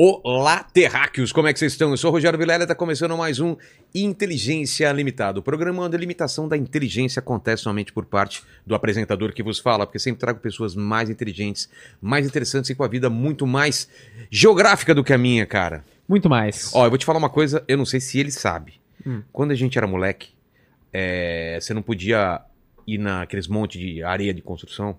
Olá, terráqueos, como é que vocês estão? Eu sou o Rogério Vilela e está começando mais um Inteligência Limitada. O programa onde a limitação da inteligência acontece somente por parte do apresentador que vos fala, porque sempre trago pessoas mais inteligentes, mais interessantes e com a vida muito mais geográfica do que a minha, cara. Muito mais. Ó, eu vou te falar uma coisa, eu não sei se ele sabe. Hum. Quando a gente era moleque, é, você não podia ir naqueles montes de areia de construção,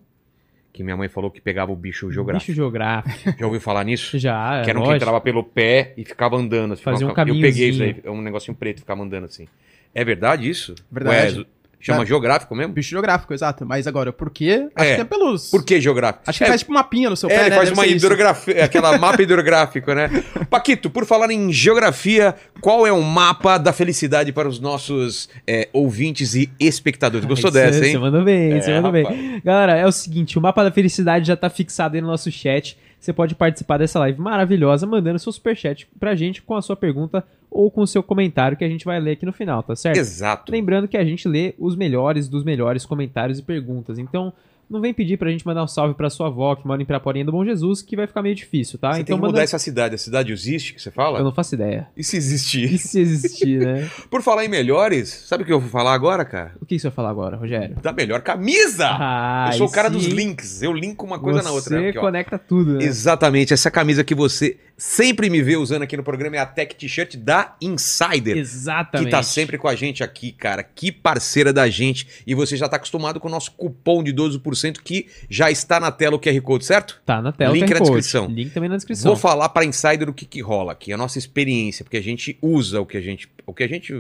que minha mãe falou que pegava o bicho geográfico. Bicho geográfico. Já ouviu falar nisso? Já, Que era um que entrava pelo pé e ficava andando. Assim, Fazia um ficava- Eu peguei isso aí, é um negocinho preto ficava andando assim. É verdade isso? Verdade. Ué, chama É. geográfico mesmo? Bicho geográfico, exato. Mas agora, por quê? Acho É. que é pelos. Por que geográfico? Acho que é, faz tipo uma pinha no seu é, pé, ele né? faz Deve uma hidrografia, aquela mapa hidrográfico, né? Paquito, por falar em geografia, qual é o mapa da felicidade para os nossos é, ouvintes e espectadores? Gostou Ai, dessa, hein? Você mandou bem, É, você mandou bem. Galera, é o seguinte, o mapa da felicidade já tá fixado aí no nosso chat. Você pode participar dessa live maravilhosa mandando seu superchat pra gente com a sua pergunta ou com o seu comentário que a gente vai ler aqui no final, tá certo? Exato. Lembrando que a gente lê os melhores dos melhores comentários e perguntas. Então, não vem pedir pra gente mandar um salve pra sua avó que mora em Piraporinha do Bom Jesus, que vai ficar meio difícil, tá? Você então tem que manda... mudar essa cidade. A cidade existe, que você fala? Eu não faço ideia. E se existir? E se existir, né? Por falar em melhores, sabe o que eu vou falar agora, cara? O que você vai falar agora, Rogério? Da melhor camisa! Ah, eu sou o cara aí dos sim. links. Eu linko uma coisa na outra. Você né? Aqui, ó. conecta tudo, né? Exatamente. Essa camisa que você sempre me vê usando aqui no programa é a Tech T-shirt da Insider. Exatamente. Que tá sempre com a gente aqui, cara. Que parceira da gente. E você já tá acostumado com o nosso cupom de 12% que já está na tela o QR Code, certo? Tá na tela. Link QR na Code. descrição. Link também na descrição. Vou falar para Insider o que, que rola aqui, a nossa experiência, porque a gente usa o que a gente, o que a gente,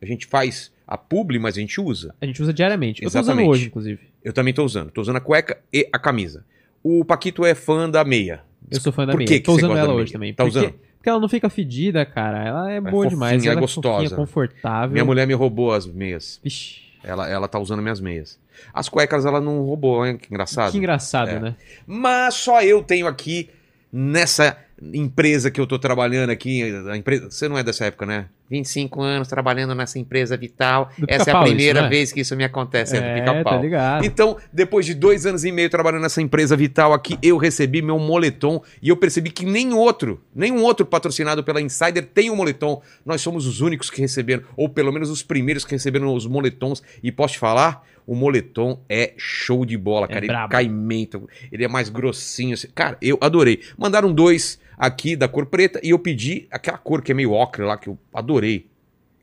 a gente faz a publi, mas a gente usa. A gente usa diariamente. Eu tô usando Exatamente. hoje, inclusive. Eu também tô usando. Tô usando a cueca e a camisa. O Paquito é fã da meia. Eu sou fã da Por meia. que Tô usando ela hoje também. Tá porque, usando? Porque ela não fica fedida, cara. Ela é, boa fofinha, demais. é Ela gostosa. fofinha, confortável. Minha mulher me roubou as meias. Vixe, Ela, ela tá usando minhas meias. As cuecas ela não roubou, hein? Que engraçado. que engraçado, É. né? Mas só eu tenho aqui nessa empresa que eu tô trabalhando aqui. A empresa, você não é dessa época, né? 25 anos trabalhando nessa empresa vital. Do Essa é a primeira isso, não é? vez que isso me acontece. É, do É, pica-pau. tá ligado. Então, depois de dois anos e meio trabalhando nessa empresa vital aqui, eu recebi meu moletom e eu percebi que nem outro, nenhum outro patrocinado pela Insider tem um moletom. Nós somos os únicos que receberam, ou pelo menos os primeiros que receberam os moletons. E posso te falar? O moletom é show de bola, É cara. ele brabo. caimento, ele é mais grossinho. assim. Cara, eu adorei. Mandaram dois aqui da cor preta e eu pedi aquela cor que é meio ocre lá, que eu adorei.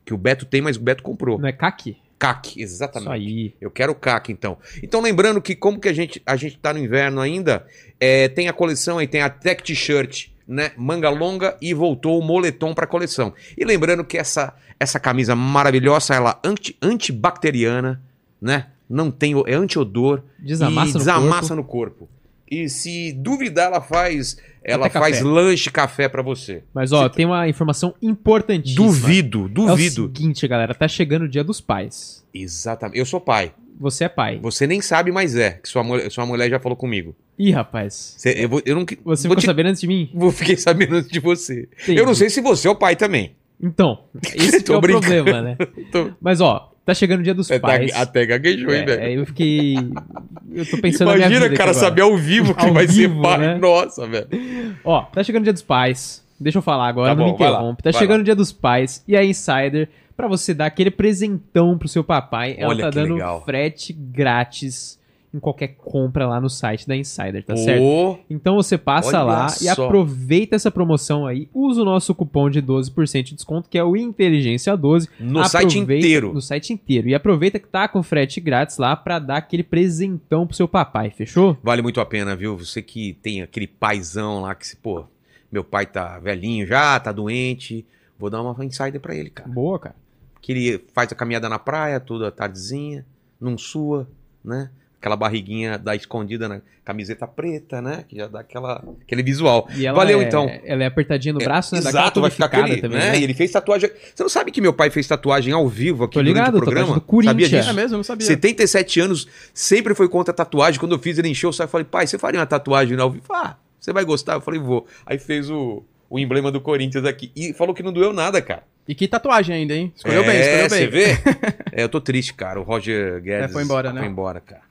Que o Beto tem, mas o Beto comprou. Não é caque? CAC, Isso exatamente. aí. Eu quero o CAC, então. Então, lembrando que como que a gente, a gente tá no inverno ainda, é, tem a coleção aí, tem a Tech T-shirt, né? Manga longa e voltou o moletom pra coleção. E lembrando que essa, essa camisa maravilhosa, ela é anti, antibacteriana, né? Não tem, é anti-odor Desamassa e no desamassa corpo. no corpo. E se duvidar, ela faz, ela Até faz café. lanche café pra você. Mas, ó, tem uma informação importantíssima. Duvido, É o duvido. seguinte, galera. Tá chegando o dia dos pais. Exatamente. Eu sou pai. Você é pai. Você nem sabe, mas é. Que sua, mulher- sua mulher já falou comigo. Ih, rapaz. Cê- eu, vou, eu não, Você vou ficou te- sabendo antes de mim? Vou fiquei sabendo antes de você. Entendi. Eu não sei se você é o pai também. Então, esse é o brincando. problema, né? Tô- Mas, ó, tá chegando o dia dos Até, pais. até gaguejou, hein, É, velho? aí eu fiquei. Eu tô pensando na minha Imagina, vida. cara, aqui agora. saber ao vivo que Ao vai vivo, ser pai. né? Nossa, velho. Ó, tá chegando o dia dos pais. Deixa eu falar agora, Tá não bom, me interrompe. Tá chegando lá. o dia dos pais e a Insider, pra você dar aquele presentão pro seu papai, ela Olha tá que dando legal. frete grátis em qualquer compra lá no site da Insider, tá certo? Ô, Então você passa lá e só. aproveita essa promoção aí, usa o nosso cupom de 12% de desconto, que é o Inteligência 12. no site inteiro. No site inteiro. E aproveita que tá com frete grátis lá pra dar aquele presentão pro seu papai, fechou? Vale muito a pena, viu? Você que tem aquele paizão lá que se, pô, meu pai tá velhinho já, tá doente. Vou dar uma insider pra ele, cara. Boa, cara. Que ele faz a caminhada na praia toda tardezinha, não sua, né? Aquela barriguinha da escondida na camiseta preta, né? Que já dá aquela, aquele visual. E ela Valeu, é- então. Ela é apertadinha no braço, né? Dá aquela Exato, vai ficar aquele, também, né? né? E ele fez tatuagem. Você não sabe que meu pai fez tatuagem ao vivo aqui Tô durante ligado, o programa? do Corinthians. Sabia É disso? mesmo? Eu não sabia. 77 anos, sempre foi contra a tatuagem. Quando eu fiz, ele encheu o saco e falei, pai, você faria uma tatuagem ao vivo? Ah, você vai gostar? Eu falei, vou. Aí fez o, o emblema do Corinthians aqui. E falou que não doeu nada, cara. E que tatuagem ainda, hein? Escolheu é, bem, escolheu bem. Você vê? é, eu tô triste, cara. O Roger Guedes É, foi embora, né? Foi embora, cara.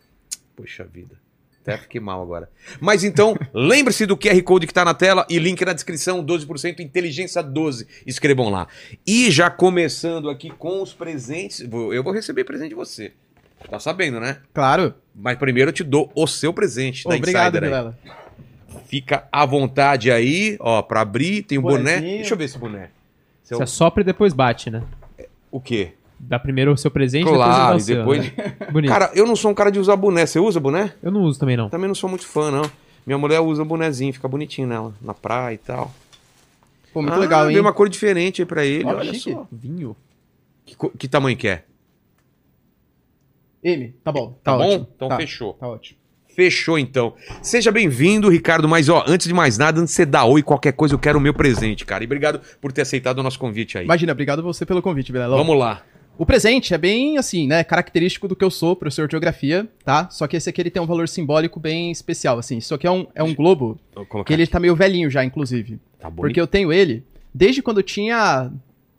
Poxa vida. até fiquei mal agora. Mas então, lembre-se do QR Code que tá na tela e link na descrição, 12% Inteligência 12. Escrevam lá. E já começando aqui com os presentes, eu vou receber presente de você. Tá sabendo, né? Claro. Mas primeiro eu te dou o seu presente da Obrigado, Insider. Vilela. Fica à vontade aí, ó, pra abrir. Tem um boné. Deixa eu ver esse boné. Você assopra e depois bate, né? O quê? Dá primeiro o seu presente, Claro, depois o e seu, depois. né? Bonito. Cara, eu não sou um cara de usar boné. Você usa boné? Eu não uso também, não. Também não sou muito fã, não. Minha mulher usa bonezinho, fica bonitinho nela, na praia e tal. Pô, muito Ah, legal, hein? Dei uma cor diferente aí pra ele, olha chique. só. Vinho. Que, que tamanho que é? M, tá bom. Tá, Tá, bom? ótimo. Então tá, fechou. Tá ótimo. Fechou então. Seja bem-vindo, Ricardo. Mas ó, antes de mais nada, antes de você dar oi, qualquer coisa, eu quero o meu presente, cara. E obrigado por ter aceitado o nosso convite aí. Imagina, obrigado você pelo convite, Vilela. Vamos lá. O presente é bem, assim, né, característico do que eu sou, professor de geografia, tá? Só que esse aqui ele tem um valor simbólico bem especial, assim. Isso aqui é um, é um globo que ele aqui. tá meio velhinho já, inclusive. Tá bom. Porque eu tenho ele desde quando eu tinha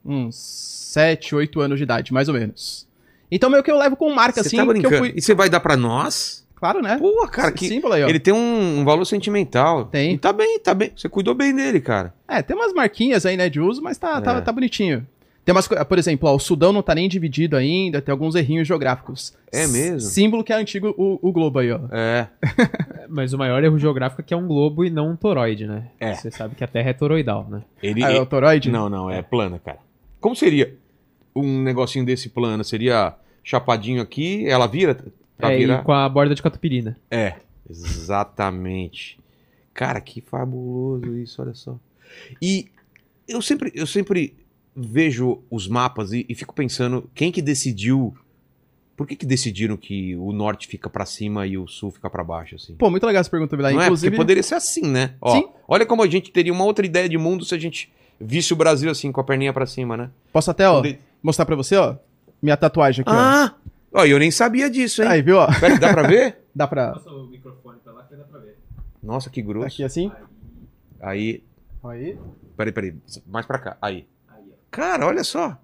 uns 7, 8 anos de idade, mais ou menos. Então meio que eu levo com marca, Você assim, tá brincando? eu fui... E você vai dar pra nós? Claro, né? Pô, cara, que... símbolo aí, ó. Ele tem um, um valor sentimental. Tem. E tá bem, tá bem. Você cuidou bem dele, cara. É, tem umas marquinhas aí, né, de uso, mas tá, É. tá, tá bonitinho. Tem umas coisas, por exemplo, ó, o Sudão não tá nem dividido ainda, tem alguns errinhos geográficos. É mesmo? Símbolo que é antigo o, o globo aí, ó. É. Mas o maior erro geográfico é que é um globo e não um toroide, né? É. Você sabe que a Terra é toroidal, né? Ele. Ah, é o toroide? Não, não, é plana, cara. Como seria um negocinho desse plano? Seria chapadinho aqui, ela vira pra é, virar? e com a borda de catupiry, né? É, exatamente. Cara, que fabuloso isso, olha só. E eu sempre, eu sempre vejo os mapas e, e fico pensando quem que decidiu. Por que, que decidiram que o norte fica pra cima e o sul fica pra baixo, assim? Pô, muito legal essa pergunta. Não Inclusive, é? Porque poderia ser assim, né? Ó, Sim. Olha como a gente teria uma outra ideia de mundo se a gente visse o Brasil assim, com a perninha pra cima, né? posso até, ó, Poder- mostrar pra você, ó, minha tatuagem aqui, Ah! Ó, eu nem sabia disso, ó. hein? Aí, viu, ó? Pera, dá pra ver? Dá pra... Passa o microfone pra lá que dá pra ver. Nossa, que grosso. Aqui assim. Aí, Aí. peraí, peraí, mais pra cá. Aí. Cara, olha só.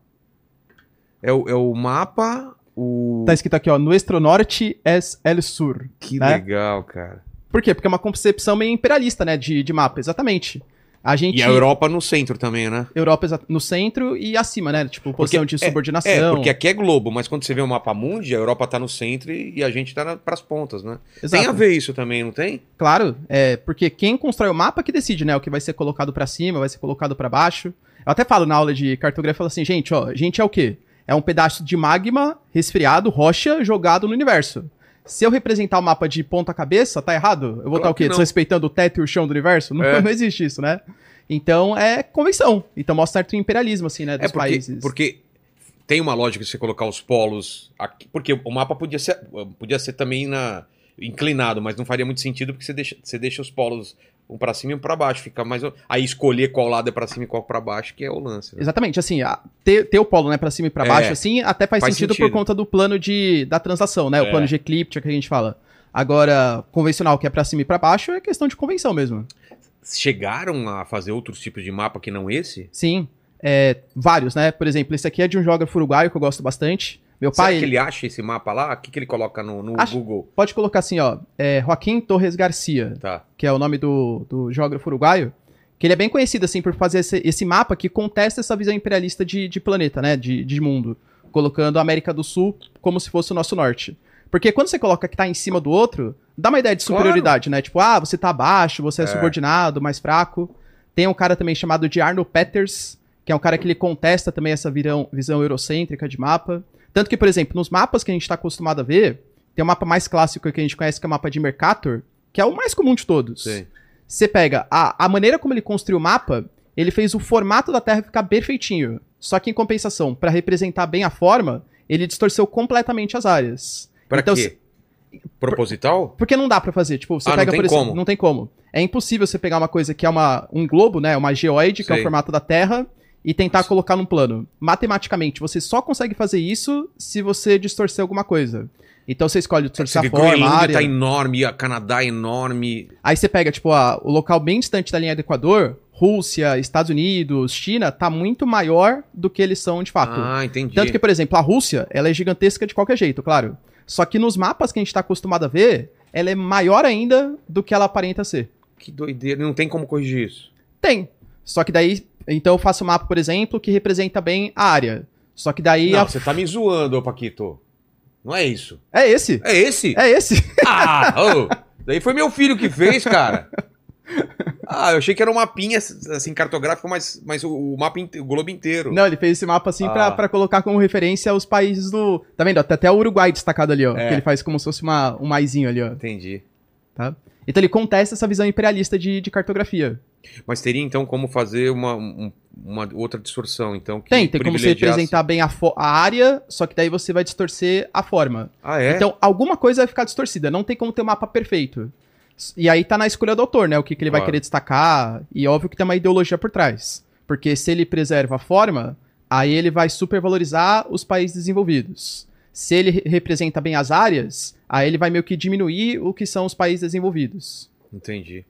É o, é o mapa, o... Tá escrito aqui, ó, Nuestro Norte es el Sur. Que né? legal, cara. Por quê? Porque é uma concepção meio imperialista, né, de, de mapa, exatamente. A gente... E a Europa no centro também, né? Europa no centro e acima, né? Tipo, posição de é- subordinação. É, porque aqui é globo, mas quando você vê o mapa mundi, a Europa tá no centro e a gente tá na, pras pontas, né? Exato. Tem a ver isso também, não tem? Claro, é, porque quem constrói o mapa que decide, né? O que vai ser colocado pra cima, vai ser colocado pra baixo. Eu até falo na aula de cartografia, eu falo assim, gente, ó, gente é o quê? É um pedaço de magma resfriado, rocha, jogado no universo. Se eu representar o mapa de ponta cabeça, tá errado? Eu vou Claro estar o quê? Desrespeitando o teto e o chão do universo? Não, É. não existe isso, né? Então é convenção. Então mostra certo imperialismo, assim, né? Dos É porque, países. porque tem uma lógica de você colocar os polos aqui, porque o mapa podia ser, podia ser também na, inclinado, mas não faria muito sentido porque você deixa, você deixa os polos um pra cima e um pra baixo, fica mais aí escolher qual lado é pra cima e qual pra baixo que é o lance. né? Exatamente, assim, a- ter, ter o polo, né, pra cima e pra É. baixo, assim, até faz, Faz sentido, sentido. por conta do plano de, da translação, né? O É. plano de eclíptica que a gente fala. Agora, convencional, que é pra cima e pra baixo, é questão de convenção mesmo. Chegaram a fazer outros tipos de mapa que não esse? Sim, é, vários, né? Por exemplo, esse aqui é de um geógrafo uruguaio que eu gosto bastante. Meu Será pai, que ele- acha esse mapa lá? O que, que ele coloca no, no Acho- Google? pode colocar assim, ó, é Joaquim Torres Garcia, Tá. que é o nome do, do geógrafo uruguaio, que ele é bem conhecido, assim, por fazer esse, esse mapa que contesta essa visão imperialista de, de planeta, né, de, de mundo, colocando a América do Sul como se fosse o nosso norte. Porque quando você coloca que tá em cima do outro, dá uma ideia de Claro. superioridade, né? Tipo, ah, você tá abaixo, você é, É. subordinado, mais fraco. Tem um cara também chamado de Arno Peters, que é um cara que ele contesta também essa virão, visão eurocêntrica de mapa. Tanto que, por exemplo, nos mapas que a gente está acostumado a ver, tem um mapa mais clássico que a gente conhece, que é o mapa de Mercator, que é o mais comum de todos. Sei. Você pega a, a maneira como ele construiu o mapa, ele fez o formato da Terra ficar perfeitinho. Só que em compensação, para representar bem a forma, ele distorceu completamente as áreas. Pra Então, quê? Proposital? Porque não dá pra fazer. Tipo, você Ah, não pega, tem por exemplo, como. não tem como. É impossível você pegar uma coisa que é uma, um globo, né? Uma geoide, que é Sei. o formato da Terra, e tentar colocar num plano. Matematicamente, você só consegue fazer isso se você distorcer alguma coisa. Então você escolhe distorcer vê a forma, a área. tá enorme, a Canadá é enorme. Aí você pega, tipo, a- o local bem distante da linha do Equador, Rússia, Estados Unidos, China, tá muito maior do que eles são de fato. Ah, entendi. Tanto que, por exemplo, a Rússia, ela é gigantesca de qualquer jeito, claro. Só que nos mapas que a gente tá acostumado a ver, ela é maior ainda do que ela aparenta ser. Que doideira. Não tem como corrigir isso. Tem. Só que daí, então eu faço um mapa, por exemplo, que representa bem a área. Só que daí não, a- você tá me zoando, ô Paquito. Não é isso. é esse. É esse? É esse. Ah, ô, daí foi meu filho que fez, cara. Ah, eu achei que era um mapinha, assim, cartográfico, mas, mas o, o mapa, o globo inteiro. Não, ele fez esse mapa assim pra, Ah. pra colocar como referência os países do. Tá vendo? Tem até o Uruguai destacado ali, ó. É. Que ele faz como se fosse uma, um maisinho ali, ó. Entendi. Tá? Então ele contesta essa visão imperialista de, de cartografia. Mas teria, então, como fazer uma, um- uma outra distorção, então, Tem, tem como você representar bem a, a área, só que daí você vai distorcer a forma. Ah, é? Então, alguma coisa vai ficar distorcida. Não tem como ter um mapa perfeito. E aí tá na escolha do autor, né? O que, que ele vai querer destacar. E óbvio que tem uma ideologia por trás. Porque se ele preserva a forma, aí ele vai supervalorizar os países desenvolvidos. Se ele re- representa bem as áreas, aí ele vai meio que diminuir o que são os países desenvolvidos. Entendi.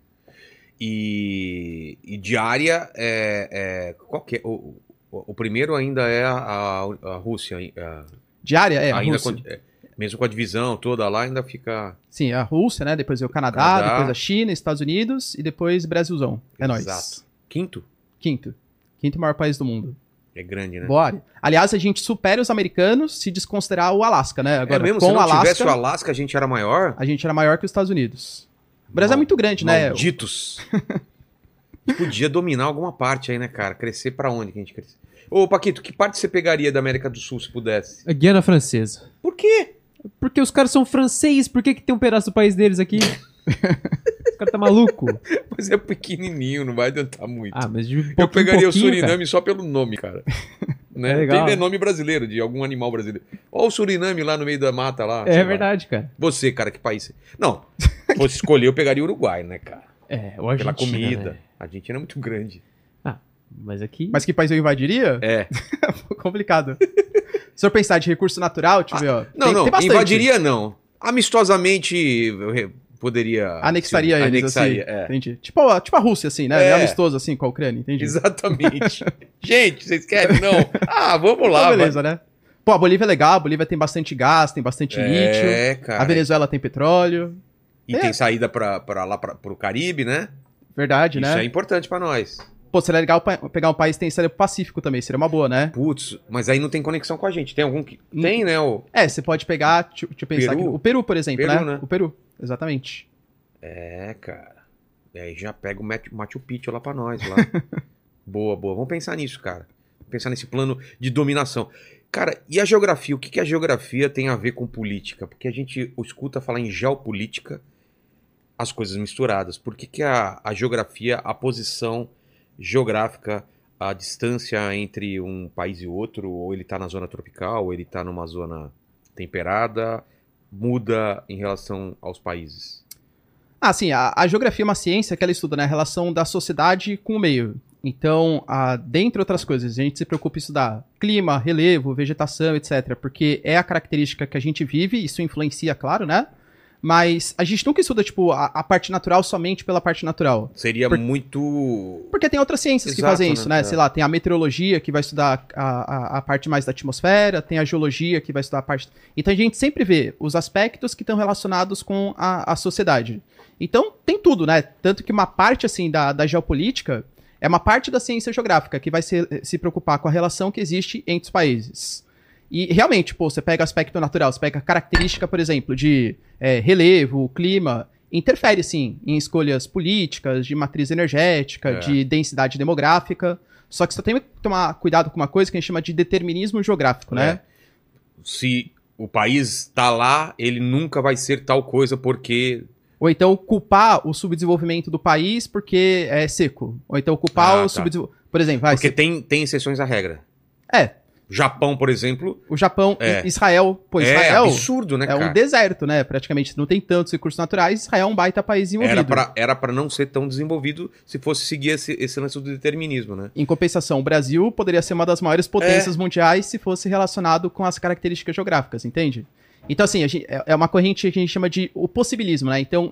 E, e diária é, é qual que é? O, o, o primeiro ainda é a, a, a Rússia, a- De área, é, ainda Rússia. com- é, mesmo com a divisão toda lá ainda fica Sim, a Rússia, né? Depois veio o Canadá, Canadá. depois a China, Estados Unidos e depois Brasilzão. É nóis. Exato. quinto. Quinto. Quinto maior país do mundo. É grande, né? Boa área. Aliás, a gente supera os americanos se desconsiderar o Alasca, né? Agora, é mesmo, com se não Alasca, tivesse o Alasca, a gente era maior. a gente era maior que os Estados Unidos. O Brasil é Mal- muito grande, né? Malditos. Podia dominar alguma parte aí, né, cara? Crescer pra onde que a gente cresce? Ô, Paquito, que parte você pegaria da América do Sul se pudesse? A Guiana Francesa. Por quê? Porque os caras são franceses, por que, que tem um pedaço do país deles aqui? Os caras tá maluco? Mas é pequenininho, não vai adiantar muito. Ah, mas de Eu pegaria o Suriname só pelo nome, cara. Né? É legal. Tem nome brasileiro, de algum animal brasileiro. Olha o Suriname lá no meio da mata lá. É lá. verdade, cara. Você, cara, que país? Não, se fosse escolher, eu pegaria o Uruguai, né, cara? É, o Pela Argentina, comida. né? A Argentina é muito grande. Mas aqui... Mas que país eu invadiria? É. Complicado. Se eu pensar de recurso natural, deixa eu ver, ó. Não, tem, não, tem invadiria não. Amistosamente eu re- poderia. Anexaria sim, eles, Anexaria, assim. é. Entendi. Tipo, a- tipo a Rússia, assim, né? É. Amistoso, assim, com a Ucrânia, entendi. Exatamente. Gente, vocês querem? Não. Ah, vamos lá. Então, beleza, né? Pô, a Bolívia é legal, a Bolívia tem bastante gás, tem bastante vai. lítio. É, cara. A Venezuela tem petróleo. E É. tem saída pra, pra lá pra, pro Caribe, né? Verdade, Isso né? é importante pra nós. Pô, seria legal pegar um país que tem pro Pacífico também, seria uma boa, né? Putz, mas aí não tem conexão com a gente. Tem algum que. Tem, né? O... É, você pode pegar, deixa, eu pensar Peru? aqui. O Peru, por exemplo, Peru, né? né? O Peru, exatamente. É, cara. E aí já pega o Machu Picchu lá pra nós. Lá. boa, boa. Vamos pensar nisso, cara. Vamos pensar nesse plano de dominação. Cara, e a geografia? O que, que a geografia tem a ver com política? Porque a gente escuta falar em geopolítica, as coisas misturadas. Por que, que a, a geografia, a posição geográfica, a distância entre um país e outro, ou ele está na zona tropical, ou ele está numa zona temperada, muda em relação aos países? Ah, sim, a, a geografia é uma ciência que ela estuda né, a relação da sociedade com o meio. Então, a, dentre outras coisas, a gente se preocupa em estudar clima, relevo, vegetação, etc. Porque é a característica que a gente vive, isso influencia, claro, né? Mas a gente nunca estuda, tipo, a, a parte natural somente pela parte natural. Seria Por- muito. Porque tem outras ciências que Exato, fazem né? isso, né? É. Sei lá, tem a meteorologia que vai estudar a, a, a parte mais da atmosfera, tem a geologia que vai estudar a parte. Então a gente sempre vê os aspectos que estão relacionados com a, a sociedade. Então tem tudo, né? Tanto que uma parte, assim, da, da geopolítica é uma parte da ciência geográfica que vai se, se preocupar com a relação que existe entre os países. E realmente, pô, você pega aspecto natural, você pega característica, por exemplo, de é, relevo, clima, interfere sim em escolhas políticas, de matriz energética, É. de densidade demográfica. Só que você tem que tomar cuidado com uma coisa que a gente chama de determinismo geográfico, né? É. Se o país está lá, ele nunca vai ser tal coisa porque. Ou então culpar o subdesenvolvimento do país porque é seco. Ou então culpar Ah, o tá. subdesenvolvimento. Por exemplo, vai, Porque você- tem, tem exceções à regra. É, Japão, por exemplo, o Japão, É. Israel, pô, é Israel absurdo, né, é cara? um deserto, né? Praticamente não tem tantos recursos naturais, Israel é um baita país pra, era pra não ser tão desenvolvido se fosse seguir esse, esse lance do determinismo, né? Em compensação, o Brasil poderia ser uma das maiores potências mundiais se fosse relacionado com as características geográficas, entende? Então, assim, gente- é é uma corrente que a gente chama de o possibilismo, né? Então,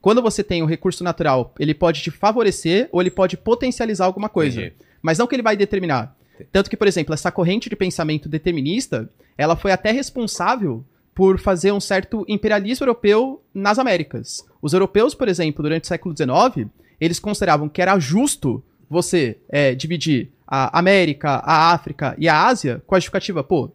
quando você tem um recurso natural, ele pode te favorecer ou ele pode potencializar alguma coisa. Entendi. Mas não que ele vai determinar. Tanto que, por exemplo, essa corrente de pensamento determinista, ela foi até responsável por fazer um certo imperialismo europeu nas Américas. Os europeus, por exemplo, durante o século XIX, eles consideravam que era justo você é, dividir a América, a África e a Ásia com a justificativa, pô,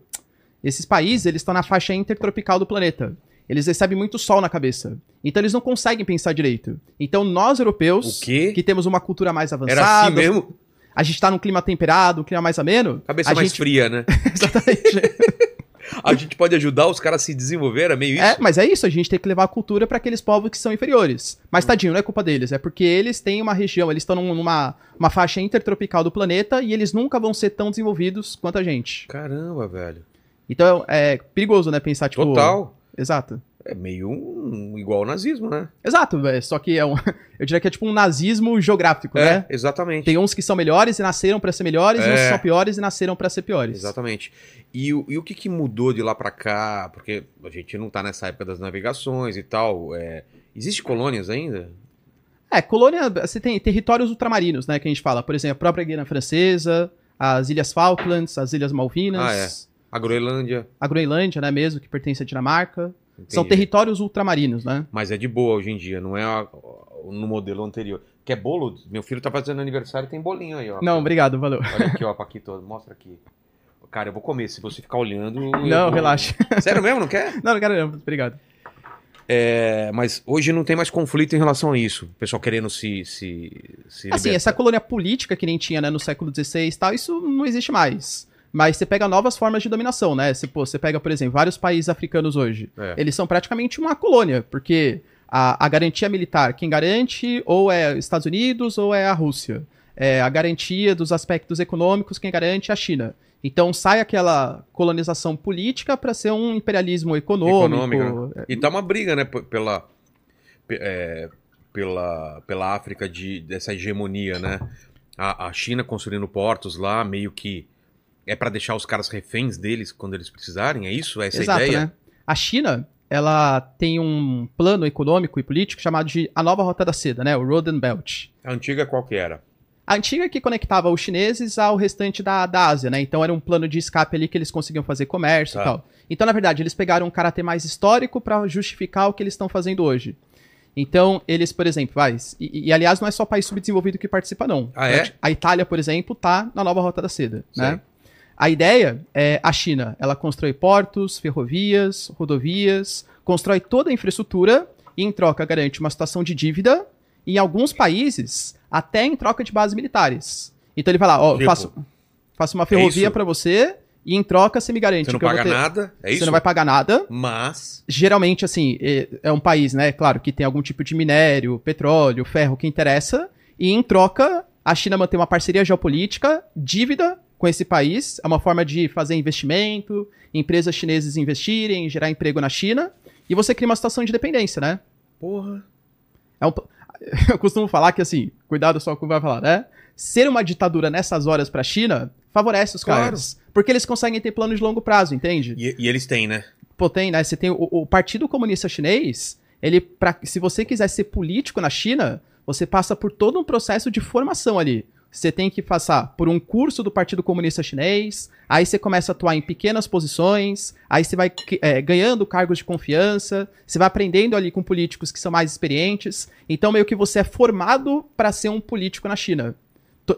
esses países eles estão na faixa intertropical do planeta. Eles recebem muito sol na cabeça. Então eles não conseguem pensar direito. Então nós, europeus, que temos uma cultura mais avançada, Era assim mesmo? A gente tá num clima temperado, um clima mais ameno. Cabeça a mais gente... fria, né? Exatamente. A gente pode ajudar os caras a se desenvolver, é meio isso? É, mas é isso, a gente tem que levar a cultura para aqueles povos que são inferiores. Mas tadinho, não é culpa deles, é porque eles têm uma região, eles estão num- numa uma faixa intertropical do planeta e eles nunca vão ser tão desenvolvidos quanto a gente. Caramba, velho. Então é perigoso, né, pensar tipo Total. Exato. É meio um, igual ao nazismo, né? Exato, velho, só que é um eu diria que é tipo um nazismo geográfico, É, né? exatamente. Tem uns que são melhores e nasceram para ser melhores, e uns É. que são piores e nasceram para ser piores. Exatamente. E, o- e o que, que mudou de lá pra cá? Porque a gente não tá nessa época das navegações e tal. É... Existe colônias ainda? É, colônia, você tem territórios ultramarinos, né, que a gente fala. Por exemplo, a própria Guiana Francesa, as Ilhas Falklands, as Ilhas Malvinas, Ah, é. A Groenlândia. a Groenlândia, né, mesmo, que pertence à Dinamarca. Entendi. São territórios ultramarinos, né? Mas é de boa hoje em dia, não é no modelo anterior. Quer bolo? Meu filho tá fazendo aniversário e tem bolinho aí, ó. Não, obrigado, valeu. Olha aqui, ó, Paquito, mostra aqui. Cara, eu vou comer. Se você ficar olhando. Não, vou- relaxa. Sério mesmo, não quer? Não, não quero não, obrigado. É, mas hoje não tem mais conflito em relação a isso. O pessoal querendo se. se, se Assim, libertar. essa colônia política que nem tinha, né, no século XVI e tal, isso não existe mais. Mas você pega novas formas de dominação, né? Você, pô, você pega, por exemplo, vários países africanos hoje. É. Eles são praticamente uma colônia, porque a, a garantia militar, quem garante ou é Estados Unidos ou é a Rússia. É, a garantia dos aspectos econômicos, quem garante é a China. Então sai aquela colonização política para ser um imperialismo econômico. Econômico, E tá uma briga, né, pela, pe- é, pela, pela África de, dessa hegemonia, né? A, a China construindo portos lá, meio que é pra deixar os caras reféns deles quando eles precisarem, é isso? É essa a Exato, ideia? né? A China, ela tem um plano econômico e político chamado de a nova Rota da Seda, né? O Road and Belt. A antiga qual que era? A antiga que conectava os chineses ao restante da, da Ásia, né? Então era um plano de escape ali que eles conseguiam fazer comércio Tá. e tal. Então, na verdade, eles pegaram um caráter mais histórico para justificar o que eles estão fazendo hoje. Então, eles, por exemplo, vai. E, e, aliás, não é só país subdesenvolvido que participa, não. Ah, é? A Itália, por exemplo, tá na nova Rota da Seda, Sei. né? A ideia é a China, ela constrói portos, ferrovias, rodovias, constrói toda a infraestrutura e em troca garante uma situação de dívida em alguns países até em troca de bases militares. Então ele vai lá, ó, Tipo, faço, faço uma ferrovia isso? pra você e em troca você me garante Você não paga ter- nada? É isso? Você não vai pagar nada. Mas. Geralmente, assim, é, é um país, né, claro, que tem algum tipo de minério, petróleo, ferro que interessa, e em troca, a China mantém uma parceria geopolítica, dívida com esse país, é uma forma de fazer investimento, empresas chinesas investirem, gerar emprego na China, e você cria uma situação de dependência, né? Porra. É um- eu costumo falar que, assim, cuidado só com o que vai falar, né? Ser uma ditadura nessas horas pra China favorece os Claro. caras. Porque eles conseguem ter planos de longo prazo, entende? E, e eles têm, né? Pô, tem, né? Você tem o, o Partido Comunista Chinês, ele, pra, se você quiser ser político na China, você passa por todo um processo de formação ali. Você tem que passar por um curso do Partido Comunista Chinês, aí você começa a atuar em pequenas posições, aí você vai é, ganhando cargos de confiança, você vai aprendendo ali com políticos que são mais experientes. Então, meio que você é formado para ser um político na China.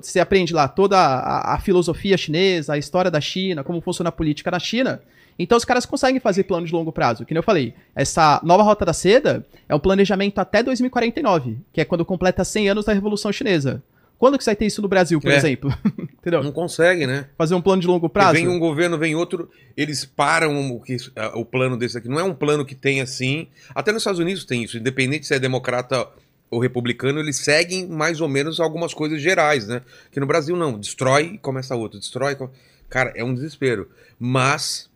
Você aprende lá toda a, a filosofia chinesa, a história da China, como funciona a política na China. Então os caras conseguem fazer plano de longo prazo. Que nem eu falei, essa nova Rota da Seda é um planejamento até 2049, que é quando completa 100 anos da Revolução Chinesa. Quando que você vai ter isso no Brasil, por É. exemplo? Entendeu? Não consegue, né? Fazer um plano de longo prazo? Vem um governo, vem outro, eles param o, que, o plano desse aqui. Não é um plano que tem assim. Até nos Estados Unidos tem isso. Independente se é democrata ou republicano, eles seguem mais ou menos algumas coisas gerais, né? Que no Brasil não. Destrói e começa outro. Destrói. come- Cara, é um desespero. Mas,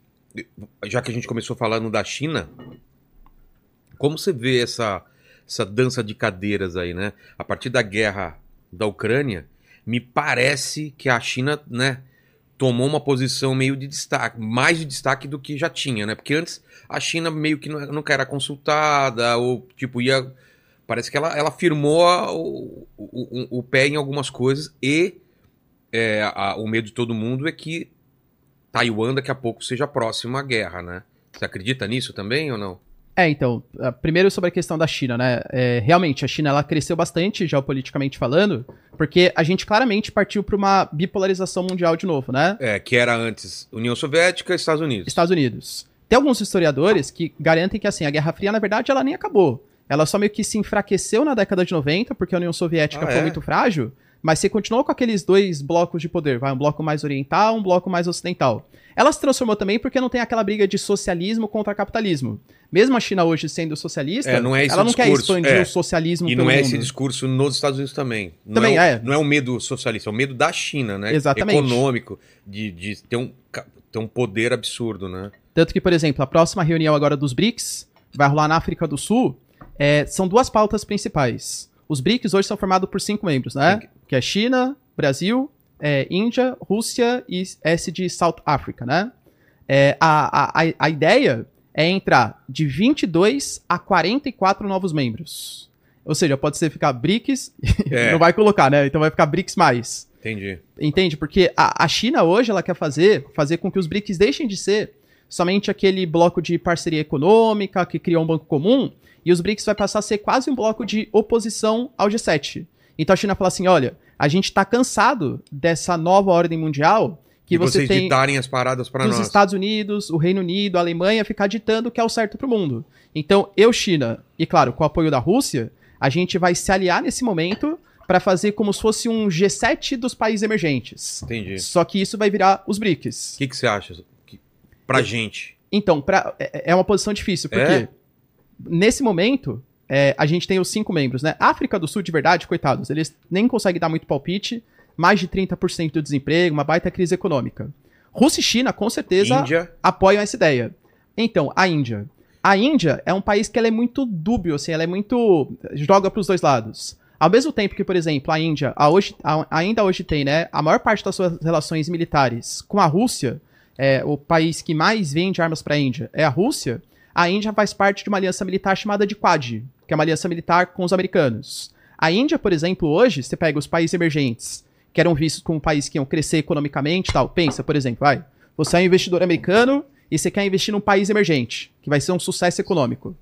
já que a gente começou falando da China, como você vê essa, essa dança de cadeiras aí, né? A partir da guerra da Ucrânia, me parece que a China, né, tomou uma posição meio de destaque, mais de destaque do que já tinha, né? Porque antes a China meio que nu- nunca era consultada, ou tipo, ia. Parece que ela, ela firmou o, o, o pé em algumas coisas e é, a- o medo de todo mundo é que Taiwan daqui a pouco seja próxima à guerra, né? Você acredita nisso também ou não? É, então, ah, primeiro sobre a questão da China, né? É, realmente, a China ela cresceu bastante, geopoliticamente falando, porque a gente claramente partiu para uma bipolarização mundial de novo, né? É, que era antes União Soviética e Estados Unidos. Estados Unidos. Tem alguns historiadores que garantem que, assim, a Guerra Fria, na verdade, ela nem acabou. Ela só meio que se enfraqueceu na década de 90, porque a União Soviética Ah, foi é? muito frágil, mas você continuou com aqueles dois blocos de poder, vai, um bloco mais oriental, um bloco mais ocidental. Ela se transformou também porque não tem aquela briga de socialismo contra capitalismo. Mesmo a China hoje sendo socialista, É, não é esse ela não quer discurso, expandir é. o socialismo E não é mundo. esse discurso nos Estados Unidos também. Não Também é, o- é. Não é o medo socialista, é o medo da China, né? Exatamente. Econômico, de, de ter, um, ter um poder absurdo, né? Tanto que, por exemplo, a próxima reunião agora dos BRICS vai rolar na África do Sul. é, são duas pautas principais. Os BRICS hoje são formados por cinco membros, né? Que é China, Brasil, é, Índia, Rússia e S de South Africa, né? É, a, a, a- ideia é entrar de 22 a 44 novos membros. Ou seja, pode ser ficar BRICS, É. não vai colocar, né? Então vai ficar BRICS mais. Entendi. Entende? Porque a, a China hoje ela quer fazer, fazer com que os BRICS deixem de ser somente aquele bloco de parceria econômica que cria um banco comum, e os BRICS vai passar a ser quase um bloco de oposição ao G7. Então a China fala assim: olha, a gente está cansado dessa nova ordem mundial que e você vocês tem ditarem as paradas para os nós. Estados Unidos, o Reino Unido, a Alemanha ficar ditando o que é o certo para o mundo. Então, eu, China, e claro, com o apoio da Rússia, a gente vai se aliar nesse momento para fazer como se fosse um G7 dos países emergentes. Entendi. O Só que isso vai virar os BRICS. que, que você acha? Que, pra gente. Então, pra, é, é uma posição difícil, porque É? nesse momento é, a gente tem os cinco membros, né? África do Sul, de verdade, coitados, eles nem conseguem dar muito palpite, mais de 30% do desemprego, uma baita crise econômica. Rússia e China, com certeza, Índia. apoiam essa ideia. Então, a Índia. A Índia é um país que ela é muito dúbio, assim, ela é muito. joga para os dois lados. Ao mesmo tempo que, por exemplo, a Índia a hoje, a- ainda hoje tem, né, a maior parte das suas relações militares com a Rússia, é, o país que mais vende armas para a Índia é a Rússia, a Índia faz parte de uma aliança militar chamada de Quad, que é uma aliança militar com os americanos. A Índia, por exemplo, hoje, você pega os países emergentes, que eram vistos como um país que iam crescer economicamente e tal. Pensa, por exemplo, vai, você é um investidor americano e você quer investir num país emergente, que vai ser um sucesso econômico.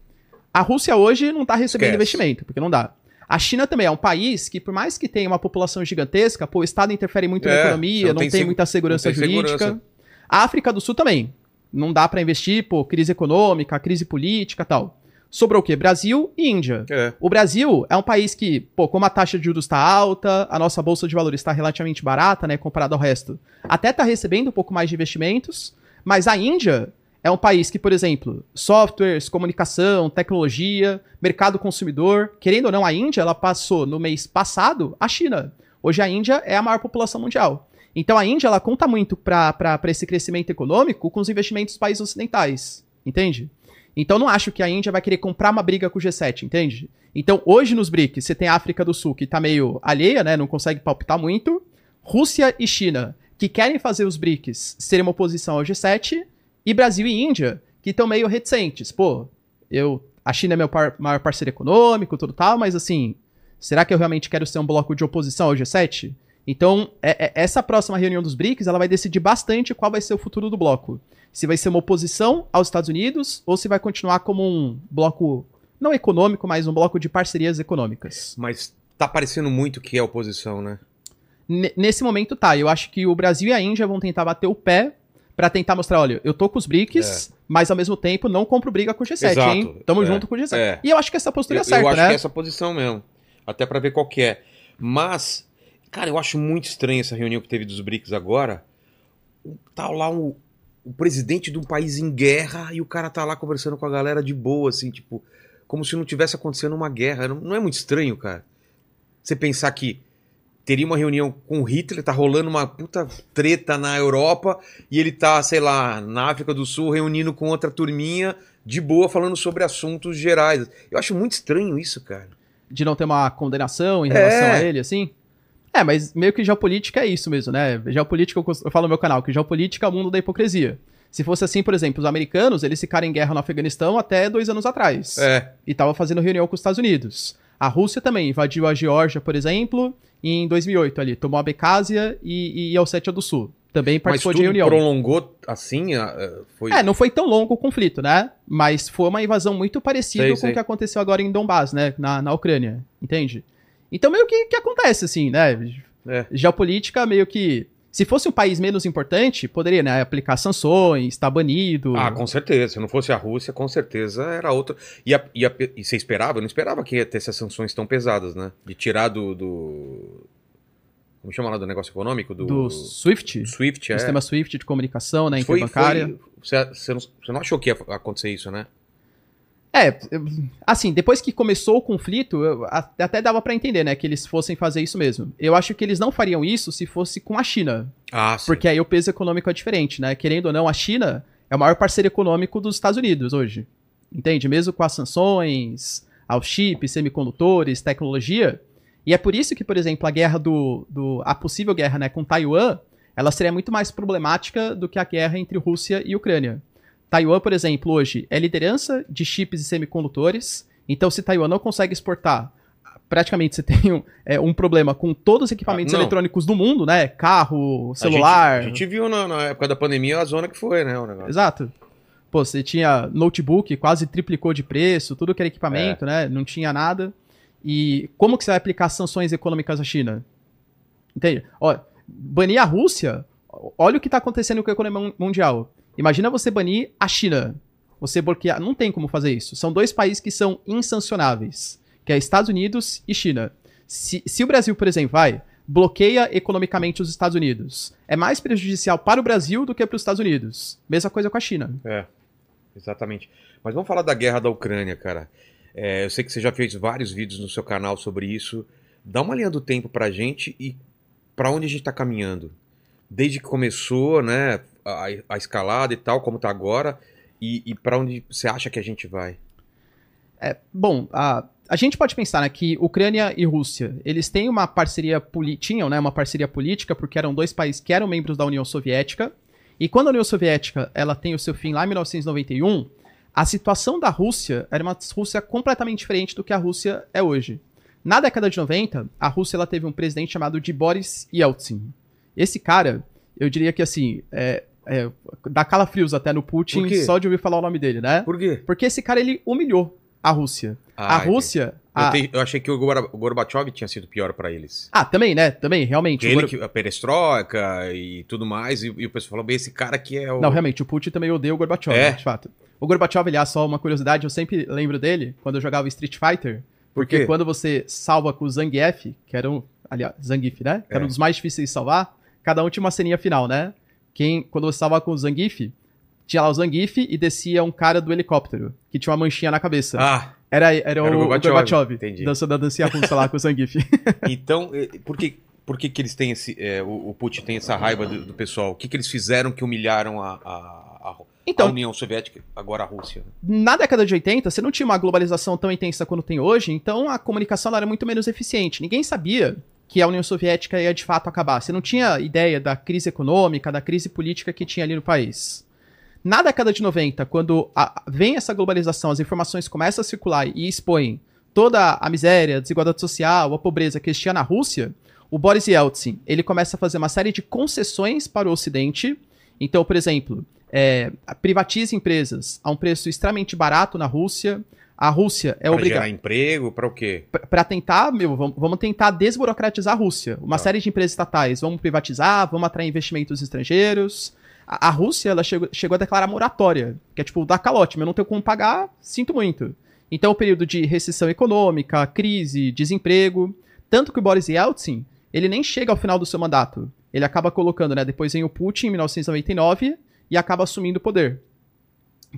A Rússia hoje não está recebendo Esquece. investimento, porque não dá. A China também é um país que, por mais que tenha uma população gigantesca, pô, o Estado interfere muito na É, economia, não não tem tem, muita segurança tem jurídica. segurança. A África do Sul também. Não dá para investir, pô, crise econômica, crise política tal. Sobrou o quê? Brasil e Índia. É. O Brasil é um país que, pô, como a taxa de juros está alta, a nossa bolsa de valores está relativamente barata, né, comparado ao resto, até está recebendo um pouco mais de investimentos, mas a Índia é um país que, por exemplo, softwares, comunicação, tecnologia, mercado consumidor, querendo ou não, a Índia, ela passou no mês passado a China. Hoje a Índia é a maior população mundial. Então a Índia, ela conta muito para esse crescimento econômico com os investimentos dos países ocidentais, entende? Então não acho que a Índia vai querer comprar uma briga com o G7, entende? Então hoje nos BRICS você tem a África do Sul que tá meio alheia, né, não consegue palpitar muito, Rússia e China que querem fazer os BRICS serem uma oposição ao G7 e Brasil e Índia que estão meio reticentes. Pô, eu a China é meu par- maior parceiro econômico, tudo tal, mas assim, será que eu realmente quero ser um bloco de oposição ao G7? Então, é- é- essa próxima reunião dos BRICS, ela vai decidir bastante qual vai ser o futuro do bloco. Se vai ser uma oposição aos Estados Unidos ou se vai continuar como um bloco não econômico, mas um bloco de parcerias econômicas. Mas tá parecendo muito que é oposição, né? N- nesse momento tá, eu acho que o Brasil e a Índia vão tentar bater o pé pra tentar mostrar, olha, eu tô com os BRICS, mas ao mesmo tempo não compro briga com o G7, Exato, hein? Tamo é, junto com o G7. é. E eu acho que essa postura Eu, é certa, eu acho né? que é essa posição mesmo. Até pra ver qual que é. Mas, cara, eu acho muito estranho essa reunião que teve dos BRICS agora. Tá lá o, o presidente de um país em guerra e o cara tá lá conversando com a galera de boa, assim, tipo, como se não tivesse acontecendo uma guerra. Não, não é muito estranho, cara? Você pensar que teria uma reunião com o Hitler, tá rolando uma puta treta na Europa e ele tá, sei lá, na África do Sul reunindo com outra turminha de boa falando sobre assuntos gerais. Eu acho muito estranho isso, cara. de não ter uma condenação em relação É. a ele, assim. É, mas meio que geopolítica é isso mesmo, né? Geopolítica, eu falo no meu canal, que geopolítica é o mundo da hipocrisia. Se fosse assim, por exemplo, os americanos, eles ficaram em guerra no Afeganistão até dois anos atrás. É. E tava fazendo reunião com os Estados Unidos. A Rússia também invadiu a Geórgia, por exemplo, em 2008 ali. Tomou a Abkhazia e, e a Ossétia do Sul. também Mas participou tudo de reunião. prolongou assim? Foi... É, não foi tão longo o conflito, né? Mas foi uma invasão muito parecida Sei, com o que aconteceu agora em Donbass, né? Na, na Ucrânia, entende? Então meio que, que acontece, assim, né? É. Geopolítica meio que... Se fosse um país menos importante, poderia, né? Aplicar sanções, estar banido. Ah, com certeza. Se não fosse a Rússia, com certeza era outra. E, a- e, a- e você esperava? Eu não esperava que ia ter essas sanções tão pesadas, né? De tirar do. do... Como chama lá do negócio econômico? Do, do SWIFT, do SWIFT, é. sistema SWIFT de comunicação, né? Foi- Interbancária. foi- Você, você não, você não achou que ia acontecer isso, né? É, assim, depois que começou o conflito, até dava pra entender, né, que eles fossem fazer isso mesmo. Eu acho que eles não fariam isso se fosse com a China, Ah, sim. porque aí o peso econômico é diferente, né? Querendo ou não, a China é o maior parceiro econômico dos Estados Unidos hoje. Entende? Mesmo com as sanções, aos chips, semicondutores, tecnologia. E é por isso que, por exemplo, a guerra do, do a possível guerra, né, com Taiwan, ela seria muito mais problemática do que a guerra entre Rússia e Ucrânia. Taiwan, por exemplo, hoje é liderança de chips e semicondutores. Então, se Taiwan não consegue exportar, praticamente você tem um, é, um problema com todos os equipamentos Ah, eletrônicos do mundo, né? Carro, A celular. gente, a gente viu na, na época da pandemia a zona que foi, né? O negócio. Exato. Pô, você tinha notebook, quase triplicou de preço, tudo que era equipamento, É. né? Não tinha nada. E como que você vai aplicar sanções econômicas à China? Entende? Ó, banir a Rússia, olha o que tá acontecendo com a economia mun- mundial. Imagina você banir a China. Você bloquear. Não tem como fazer isso. São dois países que são insancionáveis, que é Estados Unidos e China. Se, se o Brasil, por exemplo, vai, bloqueia economicamente os Estados Unidos, é mais prejudicial para o Brasil do que para os Estados Unidos. Mesma coisa com a China. É, exatamente. Mas vamos falar da guerra da Ucrânia, cara. É, eu sei que você já fez vários vídeos no seu canal sobre isso. Dá uma linha do tempo pra gente e pra onde a gente tá caminhando. Desde que começou, né, a, a escalada e tal, como tá agora, e, e para onde você acha que a gente vai? Bom, a, a gente pode pensar né, que Ucrânia e Rússia, eles têm uma parceria política, tinham né, uma parceria política, porque eram dois países que eram membros da União Soviética. E quando a União Soviética ela tem o seu fim lá em 1991, a situação da Rússia era uma Rússia completamente diferente do que a Rússia é hoje. Na década de 90, a Rússia ela teve um presidente chamado de Boris Yeltsin. Esse cara, eu diria que assim, é, é, dá calafrios até no Putin Por só de ouvir falar o nome dele, né? Por quê? Porque esse cara ele humilhou a Rússia. a Ah, Rússia. Eu, a- te- eu achei que o, Gor- o Gorbachev tinha sido pior pra eles. Ah, também, né? Também, realmente. Ele, Gor- que, a perestroika e tudo mais, e, e o pessoal falou, bem, esse cara aqui é o... Não, realmente, o Putin também odeia o Gorbachev, É? de fato. O Gorbachev, aliás, só uma curiosidade, eu sempre lembro dele quando eu jogava Street Fighter. Por Porque quê? quando você salva com o Zangief, que era um. Aliás, Zangief, né? Que era É. um dos mais difíceis de salvar, cada um tinha uma ceninha final, né? Quem, quando você salvava com o Zangief, tinha lá o Zangief e descia um cara do helicóptero, que tinha uma manchinha na cabeça. Ah, era, era, o, Era o o Gorbachev, Gorbachev, entendi. dançando a dancinha russa lá com o Zangief. Então, por que, por que, que eles têm esse. eh, o, o Putin tem essa raiva do, do pessoal? O que, que eles fizeram que humilharam a, a, a- a Então, União Soviética, agora a Rússia? na década de 80, você não tinha uma globalização tão intensa quanto tem hoje, então a comunicação era muito menos eficiente. Ninguém sabia que a União Soviética ia de fato acabar. Você não tinha ideia da crise econômica, da crise política que tinha ali no país. Na década de 90, quando a- vem essa globalização, as informações começam a circular e expõem toda a miséria, a desigualdade social, a pobreza que existia na Rússia, o Boris Yeltsin ele começa a fazer uma série de concessões para o Ocidente. Então, por exemplo, é, privatiza empresas a um preço extremamente barato na Rússia. A Rússia é Pra obrigada gerar emprego, pra o quê? para tentar, meu, vamos, tentar desburocratizar a Rússia. Uma Tá. série de empresas estatais, vamos privatizar, vamos atrair investimentos estrangeiros. A, a Rússia, ela chegou, chegou a declarar moratória, que é tipo, dá calote, mas eu não tenho como pagar, sinto muito. Então, o período de recessão econômica, crise, desemprego, tanto que o Boris Yeltsin, ele nem chega ao final do seu mandato. Ele acaba colocando, né, depois vem o Putin em 1999 e acaba assumindo o poder.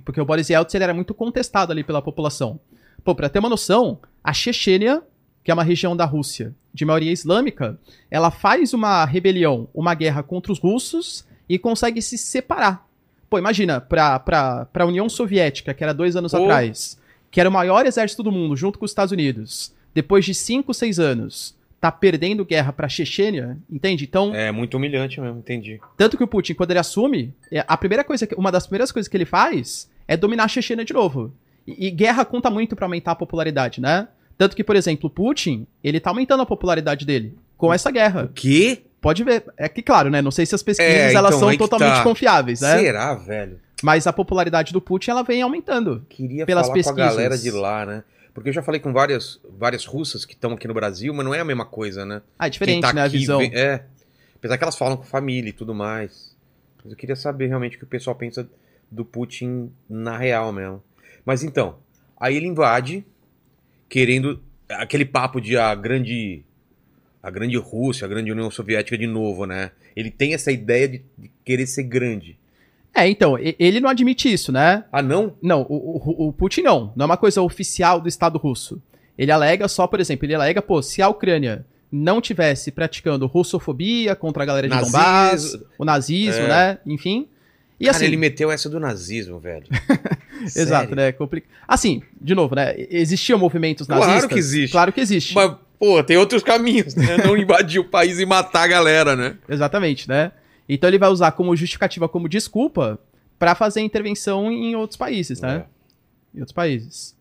Porque o Boris Yeltsin era muito contestado ali pela população. Pô, pra ter uma noção, a Chechênia, que é uma região da Rússia de maioria islâmica, ela faz uma rebelião, uma guerra contra os russos e consegue se separar. Pô, imagina, pra, pra, pra União Soviética, que era dois anos Pô. atrás, que era o maior exército do mundo, junto com os Estados Unidos, depois de cinco, seis anos, tá perdendo guerra pra Chechênia, entende? Então, É muito humilhante mesmo, entendi. tanto que o Putin, quando ele assume, é, a primeira coisa, que- uma das primeiras coisas que ele faz é dominar a Chechênia de novo. E, e guerra conta muito pra aumentar a popularidade, né? Tanto que, por exemplo, o Putin, ele tá aumentando a popularidade dele com essa guerra. O quê? Pode ver. É que, claro, né? Não sei se as pesquisas É, elas então, são totalmente tá. confiáveis, né? Será, velho? Mas a popularidade do Putin, ela vem aumentando. Queria Pelas falar pesquisas. com a galera de lá, né? Porque eu já falei com várias, várias russas que estão aqui no Brasil, mas não é a mesma coisa, né? Ah, é diferente, tá né? A visão. vê- É. Apesar que elas falam com família e tudo mais. Mas eu queria saber realmente o que o pessoal pensa do Putin na real mesmo. Mas então, aí ele invade, querendo aquele papo de a grande. A grande Rússia, a grande União Soviética de novo, né? Ele tem essa ideia de, de querer ser grande. É, então, ele não admite isso, né? Ah, não? Não, o, o- o Putin não. Não é uma coisa oficial do Estado russo. Ele alega só, por exemplo, ele alega, pô, se a Ucrânia não tivesse praticando russofobia contra a galera de Nazismo. Donbass, o nazismo, É. né? Enfim. E Cara, assim, ele meteu essa do nazismo, velho. exato, né? Compli... Assim, de novo, né? Existiam movimentos Claro nazistas. que existe. Claro que existe. Mas, pô, tem outros caminhos, né? Não invadir o país e matar a galera, né? Exatamente, né? Então ele vai usar como justificativa, como desculpa, pra fazer intervenção em outros países, né? É. Em outros países.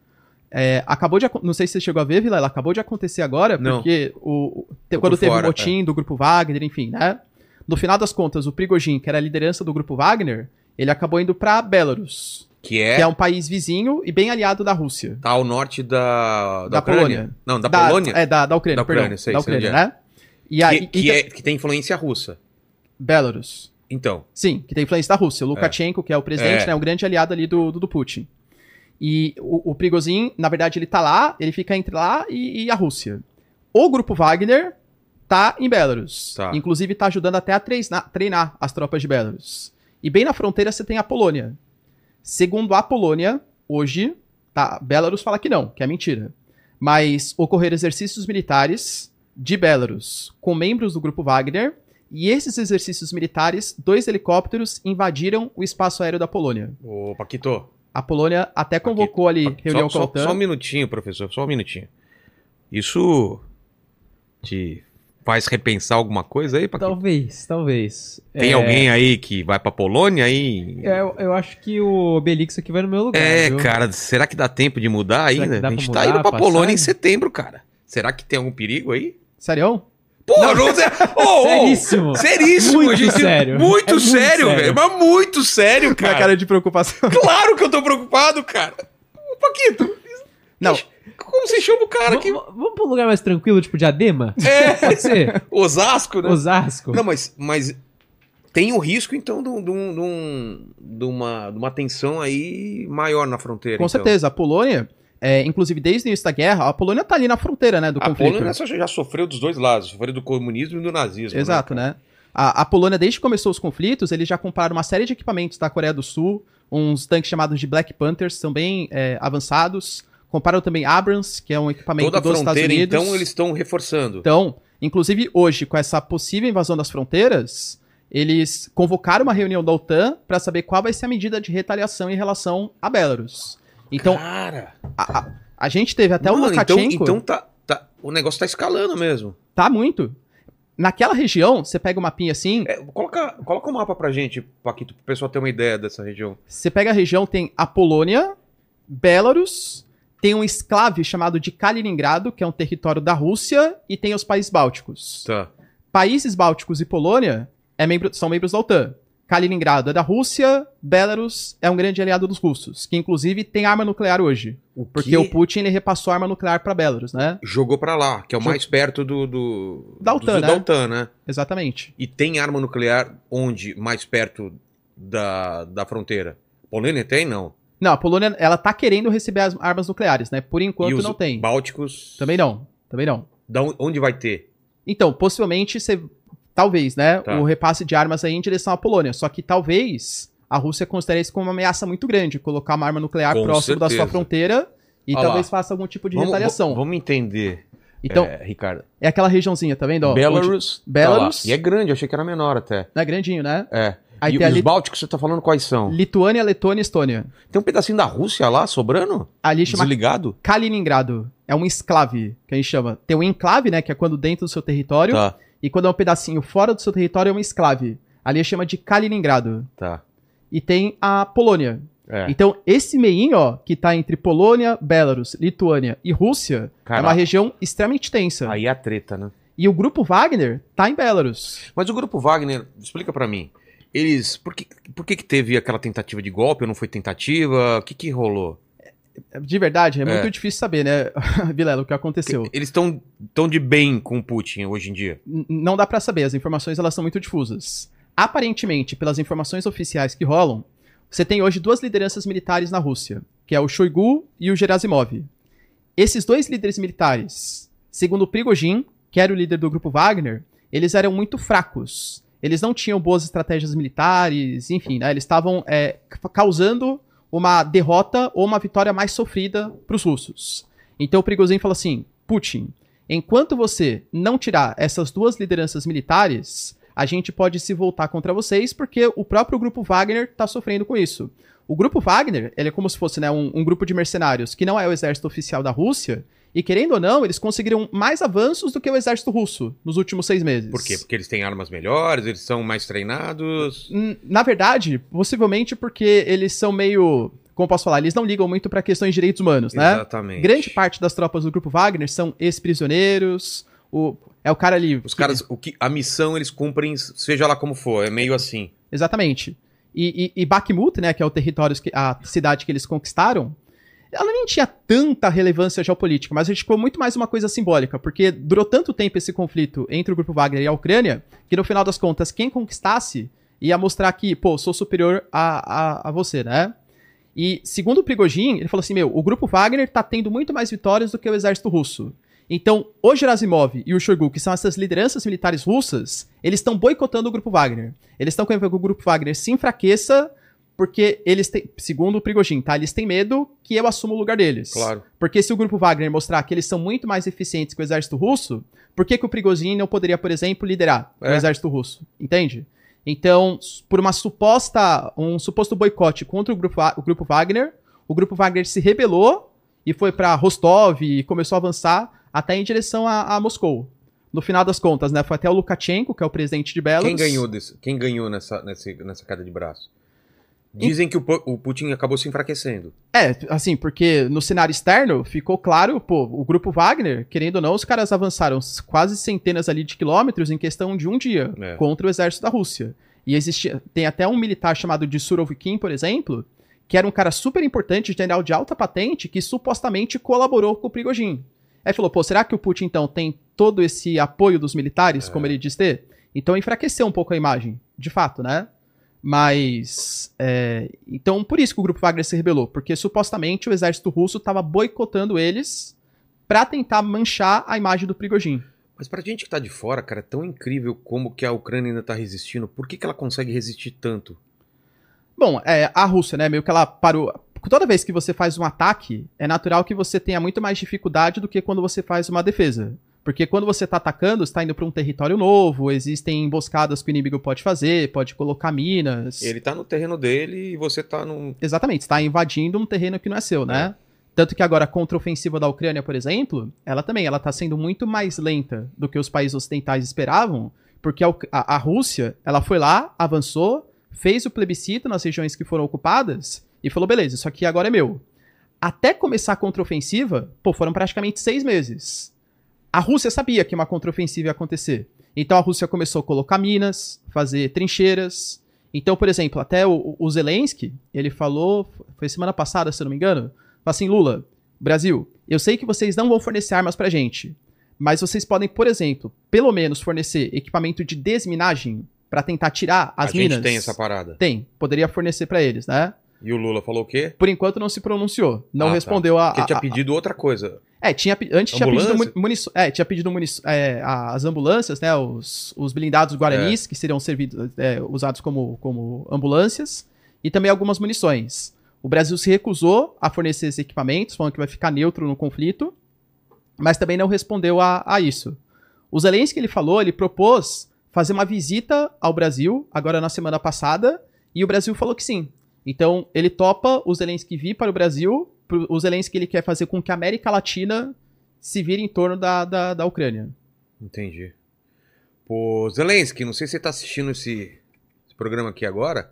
É, acabou de. Não sei se você chegou a ver, Vilela, acabou de acontecer agora, Não. porque o, te- quando teve fora, o motim do grupo Wagner, enfim, né? No final das contas, o Prigozhin, que era a liderança do grupo Wagner, ele acabou indo pra Belarus, Que é, que é um país vizinho e bem aliado da Rússia. tá ao norte da, da, Da Ucrânia. Polônia. Não, da, Polônia? É, da, da Ucrânia, Da Ucrânia, perdão. sei, da Ucrânia, é. né? E aí, que, que então- é, que tem influência russa. Belarus. Então, Sim, que tem influência da Rússia. O Lukashenko, que é o presidente, É. né, o grande aliado ali do, do, do Putin. E o, o Prigozhin, na verdade, ele tá lá, ele fica entre lá e, e a Rússia. O grupo Wagner tá em Belarus. Tá. Inclusive tá ajudando até a treinar, treinar as tropas de Belarus. E bem na fronteira você tem a Polônia. Segundo a Polônia, hoje, tá, Belarus fala que não, que é mentira. Mas ocorreram exercícios militares de Belarus com membros do grupo Wagner e esses exercícios militares, dois helicópteros invadiram o espaço aéreo da Polônia. ô Paquito, A Polônia até convocou ali Paquito, reunião só, com a OTAN. só um minutinho, professor, só um minutinho. Isso te faz repensar alguma coisa aí, Paquito? Talvez, talvez. Tem É, alguém aí que vai pra Polônia aí? Eu, eu acho que o Obelix aqui vai no meu lugar. É, viu? cara, será que dá tempo de mudar Será ainda? dá A gente mudar tá indo pra a Polônia em setembro, cara. Será que tem algum perigo aí? Sério? Pô, não. Ô, ô, Seríssimo. Seríssimo, Muito gente. sério. Muito É muito sério, velho. Mas muito sério, Com a cara. cara de preocupação. Claro que eu tô preocupado, cara. Ô, Paquito, Não, como você chama o cara aqui? vamos pra um lugar mais tranquilo, tipo Diadema? É, Pode ser? Osasco, né? Osasco? Não, mas, mas tem o risco, então, de, um- de um- de um- de uma, de uma tensão aí maior na fronteira. com então. certeza. A Polônia, é, inclusive desde o início da guerra, a Polônia tá ali na fronteira, né, do A conflito. Polônia só- já sofreu dos dois lados, sofreu do comunismo e do nazismo. Exato, né? A, a Polônia, desde que começou os conflitos, eles já compraram uma série de equipamentos da Coreia do Sul, uns tanques chamados de Black Panthers, bem é, avançados. Compraram também Abrams, que é um equipamento Toda a dos Estados fronteira, Unidos. então, eles estão reforçando. Então, inclusive hoje, com essa possível invasão das fronteiras, eles convocaram uma reunião da OTAN para saber qual vai ser a medida de retaliação em relação a Belarus. Então, Cara, a, a- a gente teve até o mano, então, Lukashenko, então tá, tá- o negócio tá escalando mesmo. tá muito. Naquela região, você pega o mapinha assim, É, coloca, coloca o mapa pra gente, Paquito, pro pessoal ter uma ideia dessa região. Você pega a região, tem a Polônia, Belarus, tem um esclave chamado de Kaliningrado, que é um território da Rússia, e tem os países bálticos. Tá. Países bálticos e Polônia é membro- são membros da OTAN. Kaliningrado é da Rússia, Belarus é um grande aliado dos russos, que inclusive tem arma nuclear hoje. O Porque que o Putin ele repassou arma nuclear para Belarus, né? jogou pra lá, que é o Jog- mais perto do, do Da OTAN, do- né? da OTAN, né? Exatamente. E tem arma nuclear onde? Mais perto da, da fronteira? Polônia tem, não. Não, a Polônia ela tá querendo receber as armas nucleares, né? Por enquanto não tem. Bálticos. Também não. Também não. Da on- onde vai ter? Então, possivelmente, você, talvez, né, Tá. o repasse de armas aí em direção à Polônia. Só que talvez a Rússia considere isso como uma ameaça muito grande, colocar uma arma nuclear Com próximo da sua certeza. fronteira e Olha talvez lá. faça algum tipo de Vamos- retaliação. Vamos entender, então, é, Ricardo. é aquela regiãozinha, tá vendo? ó? Onde- Belarus. Belarus. tá. E é grande, eu achei que era menor até. Não é grandinho, né? É. Aí e os ali- Bálticos, você tá falando quais são? Lituânia, Letônia e Estônia. Tem um pedacinho da Rússia lá sobrando? Ali chama Desligado? Kaliningrado. É um esclave, que a gente chama. Tem um enclave, né, que é quando dentro do seu território, Tá, e quando é um pedacinho fora do seu território é um esclave. Ali chama de Kaliningrado. tá. E tem a Polônia, É. Então, esse meinho, ó, que tá entre Polônia, Belarus, Lituânia e Rússia, Cara, é uma região extremamente tensa. Aí é a treta, né? E o grupo Wagner tá em Belarus. Mas o grupo Wagner, explica pra mim. Eles. Por que, por que, que teve aquela tentativa de golpe ou não foi tentativa? O que, que rolou? De verdade, é, É. muito difícil saber, né, Vilela, o que aconteceu. Eles estão tão de bem com o Putin hoje em dia. N- não dá pra saber, as informações elas são muito difusas. Aparentemente, pelas informações oficiais que rolam, você tem hoje duas lideranças militares na Rússia, que é o Shoigu e o Gerasimov. Esses dois líderes militares, segundo o Prigozhin, que era o líder do grupo Wagner, eles eram muito fracos. Eles não tinham boas estratégias militares, enfim, né, eles estavam é, ca- causando uma derrota ou uma vitória mais sofrida para os russos. Então o Prigozhin fala assim: Putin, enquanto você não tirar essas duas lideranças militares, a gente pode se voltar contra vocês, porque o próprio grupo Wagner está sofrendo com isso. O grupo Wagner, ele é como se fosse né, um, um grupo de mercenários que não é o exército oficial da Rússia, e querendo ou não, eles conseguiram mais avanços do que o exército russo nos últimos seis meses. Por quê? Porque eles têm armas melhores, eles são mais treinados. Na verdade, possivelmente porque eles são meio. Como posso falar? Eles não ligam muito para questões de direitos humanos, né? Exatamente. Grande parte das tropas do grupo Wagner são ex-prisioneiros. O, é o cara ali. Os que- caras, o que, a missão eles cumprem, seja lá como for, é meio assim. Exatamente. E, e, e Bakhmut, né, que é o território, que, a cidade que eles conquistaram, ela nem tinha tanta relevância geopolítica, mas a gente ficou muito mais uma coisa simbólica, porque durou tanto tempo esse conflito entre o grupo Wagner e a Ucrânia, que no final das contas, quem conquistasse ia mostrar que, pô, sou superior a, a, a você, né? E segundo o Prigozhin, ele falou assim, meu, o grupo Wagner tá tendo muito mais vitórias do que o exército russo. Então, o Gerasimov e o Shoigu, que são essas lideranças militares russas, eles estão boicotando o grupo Wagner. Eles estão querendo que o grupo Wagner se enfraqueça, porque eles têm, segundo o Prigozhin, tá? Eles têm medo que eu assuma o lugar deles. Claro. Porque se o grupo Wagner mostrar que eles são muito mais eficientes que o exército russo, por que, que o Prigozhin não poderia, por exemplo, liderar É. o exército russo? Entende? Então, por uma suposta, um suposto boicote contra o grupo, o grupo Wagner, o grupo Wagner se rebelou e foi pra Rostov e começou a avançar até em direção a, a Moscou. No final das contas, né, foi até o Lukashenko, que é o presidente de Belarus. Quem ganhou, desse, quem ganhou nessa, nessa, nessa queda de braço? Dizem que o, o Putin acabou se enfraquecendo. É, assim, porque no cenário externo ficou claro, pô, o grupo Wagner, querendo ou não, os caras avançaram quase centenas ali de quilômetros em questão de um dia É. contra o exército da Rússia. E existia, tem até um militar chamado de Surovikin, por exemplo, que era um cara super importante, general de alta patente, que supostamente colaborou com o Prigozhin. Aí falou, pô, será que o Putin então tem todo esse apoio dos militares, como ele diz ter? Então enfraqueceu um pouco a imagem, de fato, né? Mas. é, então, por isso que o grupo Wagner se rebelou, porque supostamente o exército russo estava boicotando eles pra tentar manchar a imagem do Prigozhin. Mas pra gente que tá de fora, cara, é tão incrível como que a Ucrânia ainda tá resistindo. Por que, que ela consegue resistir tanto? Bom, é, a Rússia, né, meio que ela parou. Toda vez que você faz um ataque, é natural que você tenha muito mais dificuldade do que quando você faz uma defesa. Porque quando você tá atacando, você tá indo pra um território novo, existem emboscadas que o inimigo pode fazer, pode colocar minas. Ele tá no terreno dele e você tá num. Exatamente, está invadindo um terreno que não é seu, né? Tanto que agora a contraofensiva da Ucrânia, por exemplo, ela também ela está sendo muito mais lenta do que os países ocidentais esperavam, porque a, a- a Rússia ela foi lá, avançou, fez o plebiscito nas regiões que foram ocupadas e falou: beleza, isso aqui agora é meu. Até começar a contraofensiva, pô, foram praticamente seis meses. A Rússia sabia que uma contraofensiva ia acontecer. Então a Rússia começou a colocar minas, fazer trincheiras. Então, por exemplo, até o, o Zelensky, ele falou, foi semana passada, se eu não me engano, falou assim, Lula, Brasil, eu sei que vocês não vão fornecer armas pra gente, mas vocês podem, por exemplo, pelo menos fornecer equipamento de desminagem pra tentar tirar as a minas. gente tem essa parada. Tem, poderia fornecer pra eles, né? E o Lula falou o quê? Por enquanto não se pronunciou, não Ah, tá. respondeu a, Porque ele tinha a- a- pedido outra coisa. É, tinha, antes tinha pedido munições. É, tinha pedido munições. É, as ambulâncias, né? Os, os blindados guaranis, que seriam servidos, é, usados como, como ambulâncias. E também algumas munições. O Brasil se recusou a fornecer esses equipamentos, falando que vai ficar neutro no conflito. Mas também não respondeu a, a isso. O Zelensky, ele falou, ele propôs fazer uma visita ao Brasil, agora na semana passada, e o Brasil falou que sim. Então, ele topa o Zelensky vir para o Brasil, o Zelensky ele quer fazer com que a América Latina se vire em torno da, da, da Ucrânia. Entendi. Pô, Zelensky, não sei se você tá assistindo esse, esse programa aqui agora.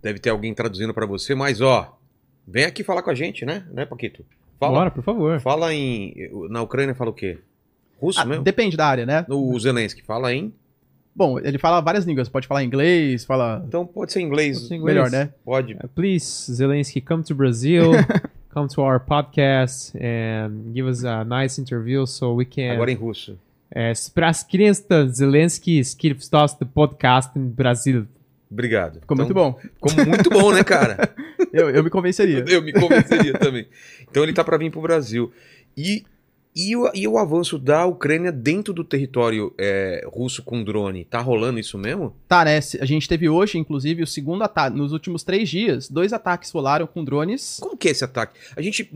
Deve ter alguém traduzindo pra você, mas ó, vem aqui falar com a gente, né? Né, Paquito? Fala, Bora, por favor. fala em. Na Ucrânia fala o quê? Russo Ah, mesmo? depende da área, né? O Zelensky fala em. Bom, ele fala várias línguas. Pode falar inglês, fala... Então pode ser inglês. Pode ser inglês. Melhor, né? Pode. Uh, please, Zelensky, come to Brazil, come to our podcast and give us a nice interview so we can. Agora em russo. É, para as crianças, Zelensky escreveu the podcast em Brasil. Obrigado. Ficou Então, muito bom. Ficou muito bom, né, cara? Eu, eu me convenceria. Eu me convenceria também. Então ele tá para vir pro Brasil. E, e, o, e o avanço da Ucrânia dentro do território é, russo com drone? Tá rolando isso mesmo? Tá, né? A gente teve hoje, inclusive, o segundo ataque. Nos últimos três dias, dois ataques rolaram com drones. Como que é esse ataque? A gente,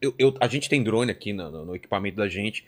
eu, eu- a gente tem drone aqui no, no- no equipamento da gente.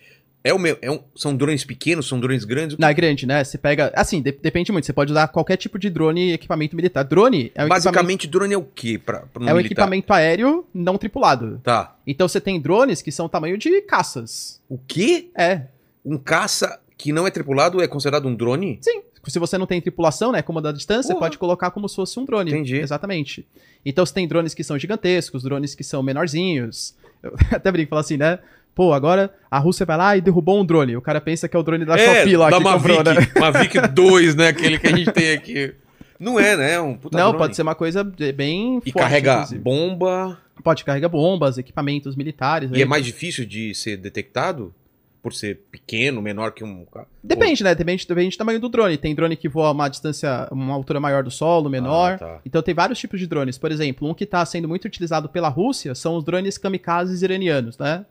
É o meu, é um- são drones pequenos, são drones grandes? Não, é grande, né? Você pega. Assim, de- depende muito. Você pode usar qualquer tipo de drone e equipamento militar. Drone é um, equipamento, Basicamente, drone é o quê? Pra, pra no é um militar? equipamento aéreo não tripulado. Tá. Então você tem drones que são tamanho de caças. O quê? É. Um caça que não é tripulado é considerado um drone? Sim. Se você não tem tripulação, né? Comando à distância, você Porra. pode colocar como se fosse um drone. Entendi. Exatamente. Então você tem drones que são gigantescos, drones que são menorzinhos. Eu até brinco, falo assim, né? Pô, agora a Rússia vai lá e derrubou um drone. O cara pensa que é o drone da Shopee lá da que Mavic, comprou, né? Mavic 2, né? Aquele que a gente tem aqui. Não é, né? É um puta Não, drone. pode ser uma coisa bem E forte, carrega inclusive. bomba. Pode carregar bombas, equipamentos militares. E aí. é mais difícil de ser detectado? Por ser pequeno, menor que um. Depende, né? Depende, depende do tamanho do drone. Tem drone que voa uma distância, uma altura maior do solo, menor. Ah, tá. Então tem vários tipos de drones. Por exemplo, um que está sendo muito utilizado pela Rússia são os drones kamikazes iranianos, né?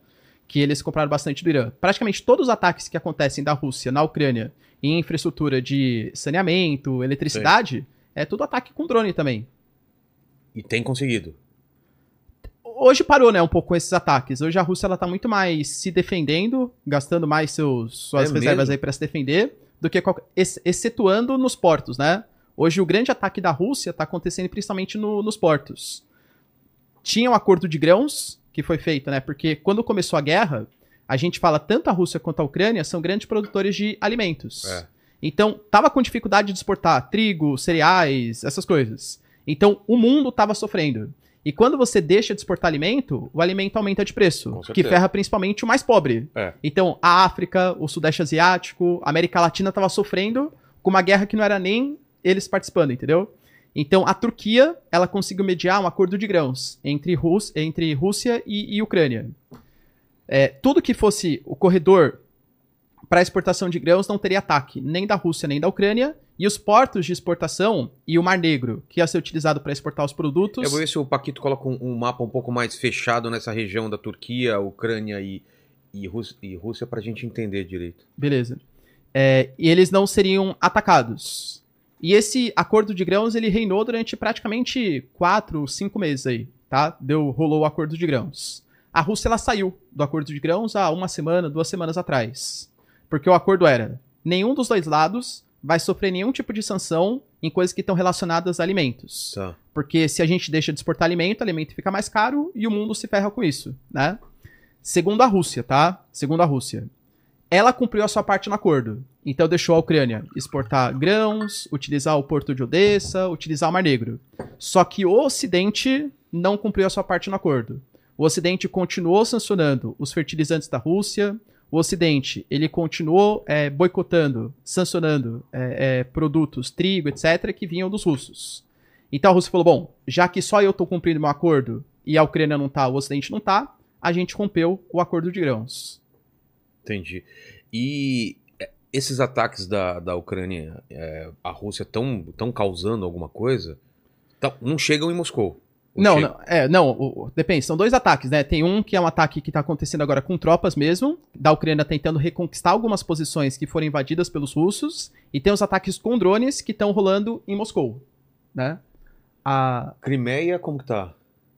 Que eles compraram bastante do Irã. Praticamente todos os ataques que acontecem da Rússia na Ucrânia em infraestrutura de saneamento, eletricidade, é tudo ataque com drone também. E tem conseguido. Hoje parou, né, um pouco com esses ataques. Hoje a Rússia ela tá muito mais se defendendo, gastando mais seus, suas É reservas mesmo? aí para se defender, do que qualquer, excetuando nos portos, né? Hoje o grande ataque da Rússia tá acontecendo principalmente no- nos portos. Tinha um acordo de grãos que foi feito, né? Porque quando começou a guerra, a gente fala tanto a Rússia quanto a Ucrânia são grandes produtores de alimentos. É. Então, tava com dificuldade de exportar trigo, cereais, essas coisas. Então, o mundo tava sofrendo. E quando você deixa de exportar alimento, o alimento aumenta de preço, que ferra principalmente o mais pobre. É. Então, a África, o Sudeste Asiático, a América Latina tava sofrendo com uma guerra que não era nem eles participando, entendeu? Então, a Turquia, ela conseguiu mediar um acordo de grãos entre, Rus entre Rússia e, e Ucrânia. É, tudo que fosse o corredor para exportação de grãos não teria ataque, nem da Rússia nem da Ucrânia, e os portos de exportação e o Mar Negro, que ia ser utilizado para exportar os produtos. Eu vou ver se o Paquito coloca um, um mapa um pouco mais fechado nessa região da Turquia, Ucrânia e, e, Rússia, Rússia pra gente entender direito. Beleza. É, e eles não seriam atacados. E esse acordo de grãos ele reinou durante praticamente quatro, cinco meses aí, tá? Deu, rolou o acordo de grãos. A Rússia ela saiu do acordo de grãos há uma semana, duas semanas atrás. Porque o acordo era: nenhum dos dois lados vai sofrer nenhum tipo de sanção em coisas que estão relacionadas a alimentos. Tá. Porque se a gente deixa de exportar alimento, alimento fica mais caro e o mundo se ferra com isso, né? Segundo a Rússia, tá? Segundo a Rússia. Ela cumpriu a sua parte no acordo. Então deixou a Ucrânia exportar grãos, utilizar o porto de Odessa, utilizar o Mar Negro. Só que o Ocidente não cumpriu a sua parte no acordo. O Ocidente continuou sancionando os fertilizantes da Rússia. O Ocidente ele continuou é, boicotando, sancionando é, é, produtos, trigo, etc., que vinham dos russos. Então a Rússia falou: bom, já que só eu estou cumprindo meu acordo e a Ucrânia não tá, o Ocidente não tá, a gente rompeu o acordo de grãos. Entendi. E é, esses ataques da, da Ucrânia, é, a Rússia estão tão causando alguma coisa? Tão- não chegam em Moscou. Ou Não, chegam? não, é, não, o- depende, são dois ataques, né? Tem um que é um ataque que tá acontecendo agora com tropas mesmo, da Ucrânia tentando reconquistar algumas posições que foram invadidas pelos russos, e tem os ataques com drones que estão rolando em Moscou, né? A, Crimeia, como que tá?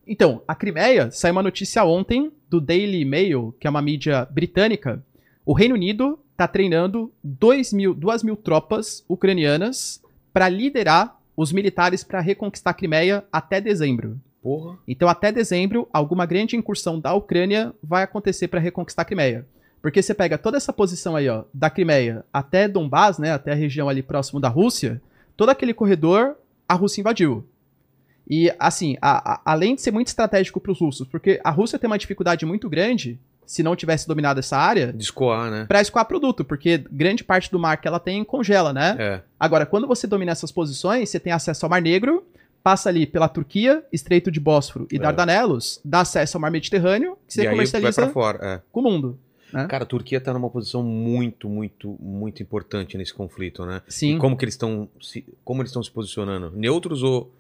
Então, a Crimeia, saiu uma notícia ontem do Daily Mail, que é uma mídia britânica. O Reino Unido está treinando 2 mil, 2 mil tropas ucranianas para liderar os militares para reconquistar a Crimeia até dezembro. Porra. Então, até dezembro, alguma grande incursão da Ucrânia vai acontecer para reconquistar a Crimeia. Porque você pega toda essa posição aí, ó, da Crimeia até Donbás, né, até a região ali próximo da Rússia, todo aquele corredor a Rússia invadiu. E, assim, a- a- além de ser muito estratégico para os russos, porque a Rússia tem uma dificuldade muito grande se não tivesse dominado essa área, De escoar, né? para escoar produto, porque grande parte do mar que ela tem congela, né? É. Agora, quando você domina essas posições, você tem acesso ao Mar Negro, passa ali pela Turquia, Estreito de Bósforo e É. Dardanelos, dá acesso ao Mar Mediterrâneo, que você e aí vai comercializa pra fora. É. com o mundo. né? Cara, a Turquia tá numa posição muito, muito, muito importante nesse conflito, né? Sim. E como que eles estão se, como eles estão se posicionando? Neutros ou,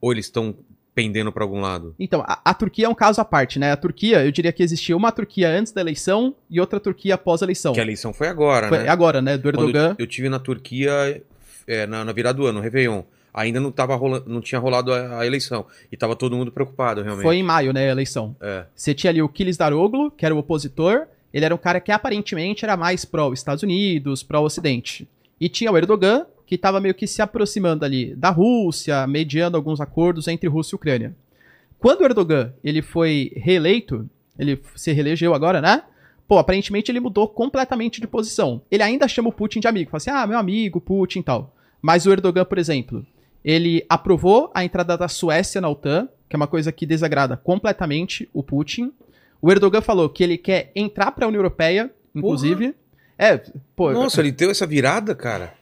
ou eles estão pendendo pra algum lado? Então, a, a Turquia é um caso à parte, né? A Turquia, eu diria que existia uma Turquia antes da eleição e outra Turquia após a eleição. Que a eleição foi agora, Foi né? agora, né? Do Quando Erdogan. eu tive na Turquia é, na, na virada do ano, no Réveillon. Ainda não, tava rola- não tinha rolado a, a eleição. E tava todo mundo preocupado, realmente. Foi em maio, né, a eleição. É. Você tinha ali o Kilis Daroglu, que era o opositor. Ele era um cara que aparentemente era mais pró-Estados Unidos, pró-Ocidente. E tinha o Erdogan, que estava meio que se aproximando ali da Rússia, mediando alguns acordos entre Rússia e Ucrânia. Quando o Erdogan ele foi reeleito, ele se reelegeu agora, né? Pô, aparentemente ele mudou completamente de posição. Ele ainda chama o Putin de amigo, fala assim, ah, meu amigo, Putin e tal. Mas o Erdogan, por exemplo, ele aprovou a entrada da Suécia na OTAN, que é uma coisa que desagrada completamente o Putin. O Erdogan falou que ele quer entrar para a União Europeia, inclusive. É, pô, Nossa, ele deu essa virada, cara.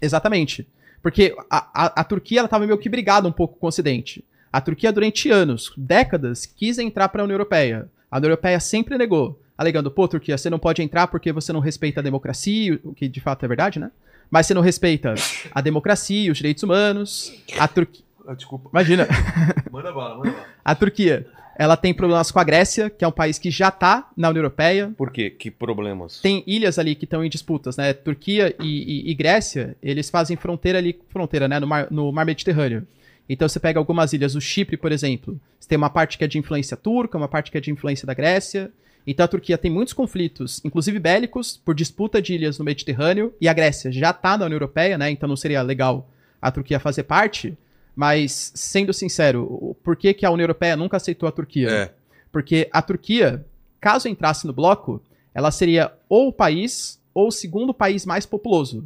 Exatamente. Porque a, a, a Turquia ela tava meio que brigada um pouco com o Ocidente. A Turquia, durante anos, décadas, quis entrar para a União Europeia. A União Europeia sempre negou, alegando, pô, Turquia, você não pode entrar porque você não respeita a democracia, o que de fato é verdade, né? Mas você não respeita a democracia, os direitos humanos. A Turquia. Desculpa. Imagina. Manda bala, manda bala. A Turquia, ela tem problemas com a Grécia, que é um país que já tá na União Europeia. Por quê? Que problemas? Tem ilhas ali que estão em disputas, né? Turquia e, e- e Grécia, eles fazem fronteira ali, fronteira, né? No mar, no mar Mediterrâneo. Então você pega algumas ilhas, o Chipre, por exemplo, você tem uma parte que é de influência turca, uma parte que é de influência da Grécia. Então a Turquia tem muitos conflitos, inclusive bélicos, por disputa de ilhas no Mediterrâneo, e a Grécia já tá na União Europeia, né? Então não seria legal a Turquia fazer parte. Mas, sendo sincero, por que, que a União Europeia nunca aceitou a Turquia? É. Porque a Turquia, caso entrasse no bloco, ela seria ou o país ou o segundo país mais populoso.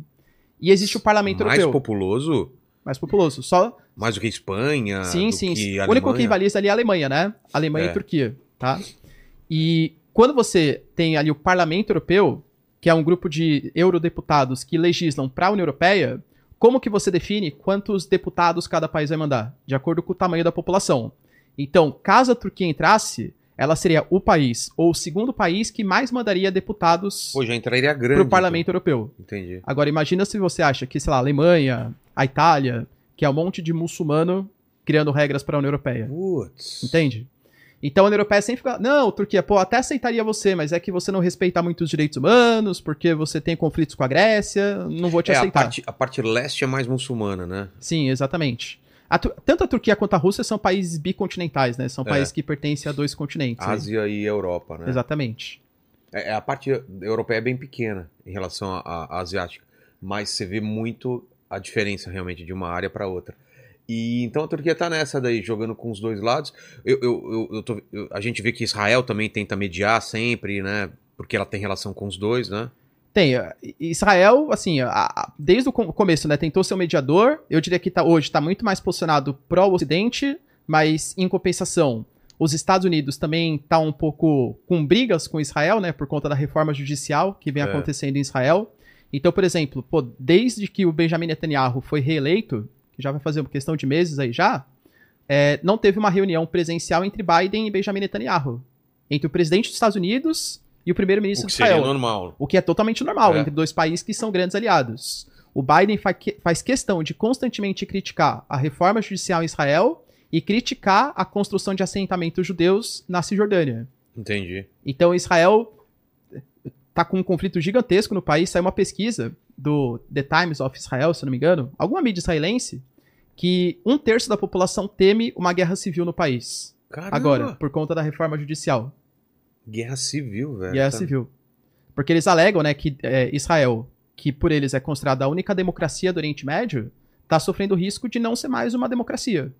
E existe o parlamento Mais europeu. populoso? Mais populoso. Só. Mais do que Espanha? sim, sim. que O único que rivaliza ali é a Alemanha, né? Alemanha É. e Turquia, tá? E quando você tem ali o parlamento europeu, que é um grupo de eurodeputados que legislam para a União Europeia, como que você define quantos deputados cada país vai mandar? De acordo com o tamanho da população. Então, caso a Turquia entrasse, ela seria o país ou o segundo país que mais mandaria deputados para o parlamento europeu. então. Entendi. Agora, imagina se você acha que, sei lá, a Alemanha, a Itália, que é um monte de muçulmano criando regras para a União Europeia. Putz. Entende? Então a União Europeia sempre fica, não, Turquia, pô, até aceitaria você, mas é que você não respeita muito os direitos humanos, porque você tem conflitos com a Grécia, não vou te É, a aceitar. parte, a parte leste é mais muçulmana, né? Sim, exatamente. A tanto a Turquia quanto a Rússia são países bicontinentais, né? São É. países que pertencem a dois continentes. aí. Ásia e Europa, né? Exatamente. É, a parte europeia é bem pequena em relação à, à asiática, mas você vê muito a diferença realmente de uma área para outra. E então a Turquia tá nessa daí, jogando com os dois lados. Eu, eu, eu, tô- eu- a gente vê que Israel também tenta mediar sempre, né? Porque ela tem relação com os dois, né? Tem, eh, Israel, assim, a- a- desde o com- começo, né, tentou ser um mediador. Eu diria que tá, hoje está muito mais posicionado pró-Ocidente, mas em compensação, os Estados Unidos também tá um pouco com brigas com Israel, né, por conta da reforma judicial que vem É. acontecendo em Israel. Então, por exemplo, pô, desde que o Benjamin Netanyahu foi reeleito, que já vai fazer uma questão de meses aí já, eh, não teve uma reunião presencial entre Biden e Benjamin Netanyahu. Entre o presidente dos Estados Unidos e o primeiro-ministro O de que Israel. seria normal. O que é totalmente normal É. entre dois países que são grandes aliados. O Biden fa- que- faz questão de constantemente criticar a reforma judicial em Israel e criticar a construção de assentamentos judeus na Cisjordânia. Entendi. Então Israel tá com um conflito gigantesco no país. Saiu uma pesquisa do The Times of Israel, se não me engano, alguma mídia israelense, que um terço da população teme uma guerra civil no país. Caramba. Agora, por conta da reforma judicial. Guerra civil, velho. Guerra Tá- civil. Porque eles alegam, né, que é, Israel, que por eles é considerada a única democracia do Oriente Médio, tá sofrendo o risco de não ser mais uma democracia.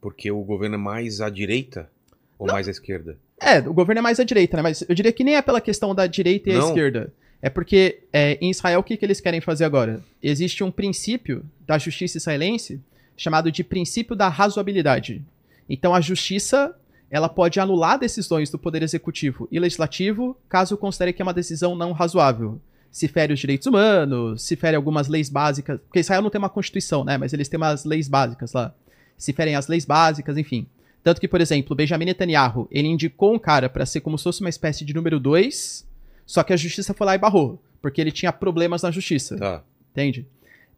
Porque o governo é mais à direita ou mais à esquerda? É, o governo é mais à direita, né? Mas eu diria que nem é pela questão da direita e a esquerda. É porque é, em Israel o que, que eles querem fazer agora? Existe um princípio da justiça israelense chamado de princípio da razoabilidade. Então a justiça ela pode anular decisões do Poder Executivo e Legislativo caso considere que é uma decisão não razoável. Se fere os direitos humanos, se fere algumas leis básicas. Porque Israel não tem uma constituição, né? Mas eles têm umas leis básicas lá. Se ferem as leis básicas, enfim. Tanto que, por exemplo, Benjamin Netanyahu, ele indicou um cara para ser como se fosse uma espécie de número 2, só que a justiça foi lá e barrou, porque ele tinha problemas na justiça. Tá. Entende?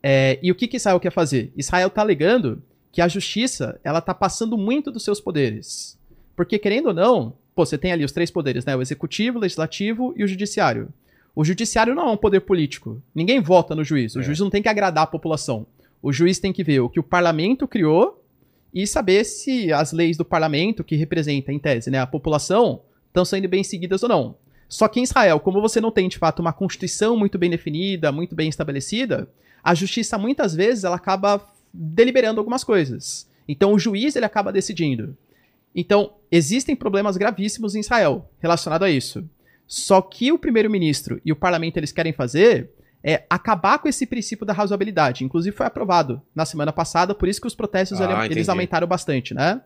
É, e o que, que Israel quer fazer? Israel tá alegando que a justiça, ela tá passando muito dos seus poderes. Porque, querendo ou não, pô, você tem ali os três poderes, né? O executivo, o legislativo e o judiciário. O judiciário não é um poder político. Ninguém vota no juiz. O É. juiz não tem que agradar a população. O juiz tem que ver o que o parlamento criou e saber se as leis do parlamento, que representa, em tese, né, a população, estão sendo bem seguidas ou não. Só que em Israel, como você não tem, de fato, uma constituição muito bem definida, muito bem estabelecida, a justiça, muitas vezes, ela acaba deliberando algumas coisas. Então, o juiz, ele acaba decidindo. Então, existem problemas gravíssimos em Israel relacionados a isso. Só que o primeiro-ministro e o parlamento, eles querem fazer é acabar com esse princípio da razoabilidade. Inclusive, foi aprovado na semana passada, por isso que os protestos, Ah, ele- eles entendi. aumentaram bastante, né?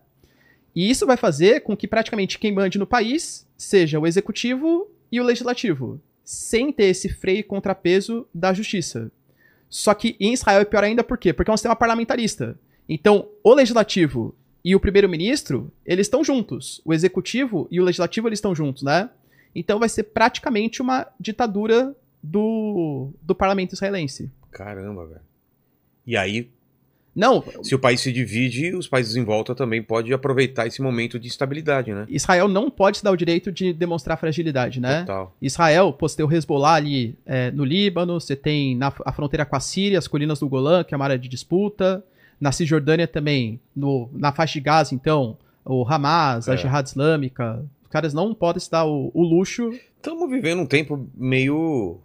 E isso vai fazer com que praticamente quem mande no país seja o executivo e o legislativo, sem ter esse freio e contrapeso da justiça. Só que em Israel é pior ainda por quê? Porque é um sistema parlamentarista. Então, o legislativo e o primeiro-ministro, eles estão juntos. O executivo e o legislativo, eles estão juntos, né? Então vai ser praticamente uma ditadura do, do parlamento israelense. Caramba, velho. E aí, Não, se o país se divide, os países em volta também podem aproveitar esse momento de estabilidade, né? Israel não pode se dar o direito de demonstrar fragilidade, né? Total. Israel, pô, você tem o Hezbollah ali é, no Líbano, você tem na, a fronteira com a Síria, as colinas do Golã, que é uma área de disputa. Na Cisjordânia também, no, na faixa de Gaza, então, o Hamas, a É. Jihad Islâmica. Os caras não podem se dar o, o luxo. Estamos vivendo um tempo meio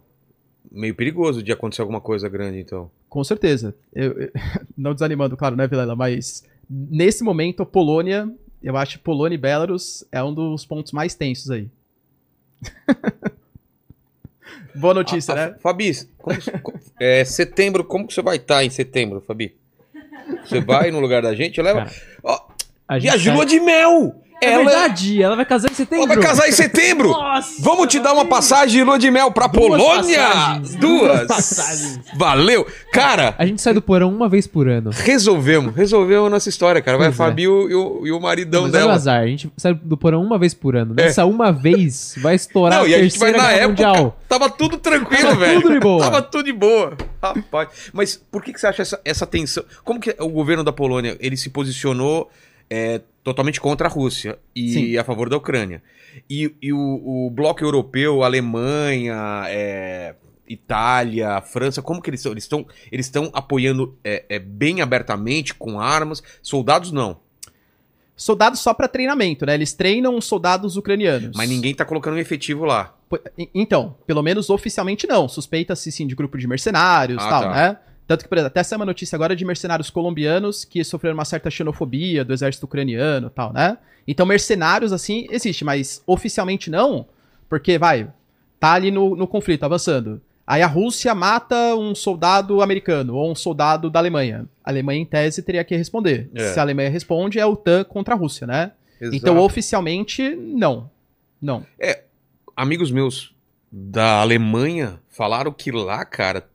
meio perigoso de acontecer alguma coisa grande, então. Com certeza. Eu- eu- não desanimando, claro, né, Vilela? Mas nesse momento, a Polônia, eu acho que Polônia e Belarus é um dos pontos mais tensos aí. Boa notícia, A- a- né? Fabi, como- co- é, setembro, como que você vai estar em setembro, Fabi? Você vai no lugar da gente? Leva. Cara, Ó, A e gente tá- lua de mel! É ela, verdade, ela vai casar em setembro. ela vai casar em setembro! Nossa, Vamos te dar uma passagem de lua de mel pra Duas Polônia! passagens, Duas! duas passagens. Valeu! Cara, A gente sai do porão uma vez por ano. resolvemos, resolvemos nossa história, cara. Vai a Pois é. Fabi e o, e o- e o maridão Mas o dela. azar, a gente sai do porão uma vez por ano. Nessa uma vez vai estourar Não, a e a gente vai na época. mundial. Tava tudo tranquilo, Tava velho. tudo de boa. Tava tudo de boa. Rapaz. Mas por que, que você acha essa, essa tensão? Como que o governo da Polônia ele se posicionou é, totalmente contra a Rússia e Sim. a favor da Ucrânia? E, e o, o bloco europeu, Alemanha, é, Itália, França, como que eles estão? Eles estão eles estão apoiando é, é, bem abertamente com armas. Soldados não. Soldados só pra treinamento, né? Eles treinam os soldados ucranianos. Mas ninguém tá colocando um efetivo lá. Então, pelo menos oficialmente não. Suspeita-se sim de grupo de mercenários e Ah, tal, tá. né? Tanto que, por exemplo, até essa é uma notícia agora de mercenários colombianos que sofreram uma certa xenofobia do exército ucraniano e tal, né? Então, mercenários, assim, existe, mas oficialmente não, porque, vai, tá ali no, no conflito, avançando. Aí a Rússia mata um soldado americano ou um soldado da Alemanha. A Alemanha, em tese, teria que responder. É. Se a Alemanha responde, é a OTAN contra a Rússia, né? Então, Exato. oficialmente, não. Não. amigos meus da Alemanha falaram que lá, cara,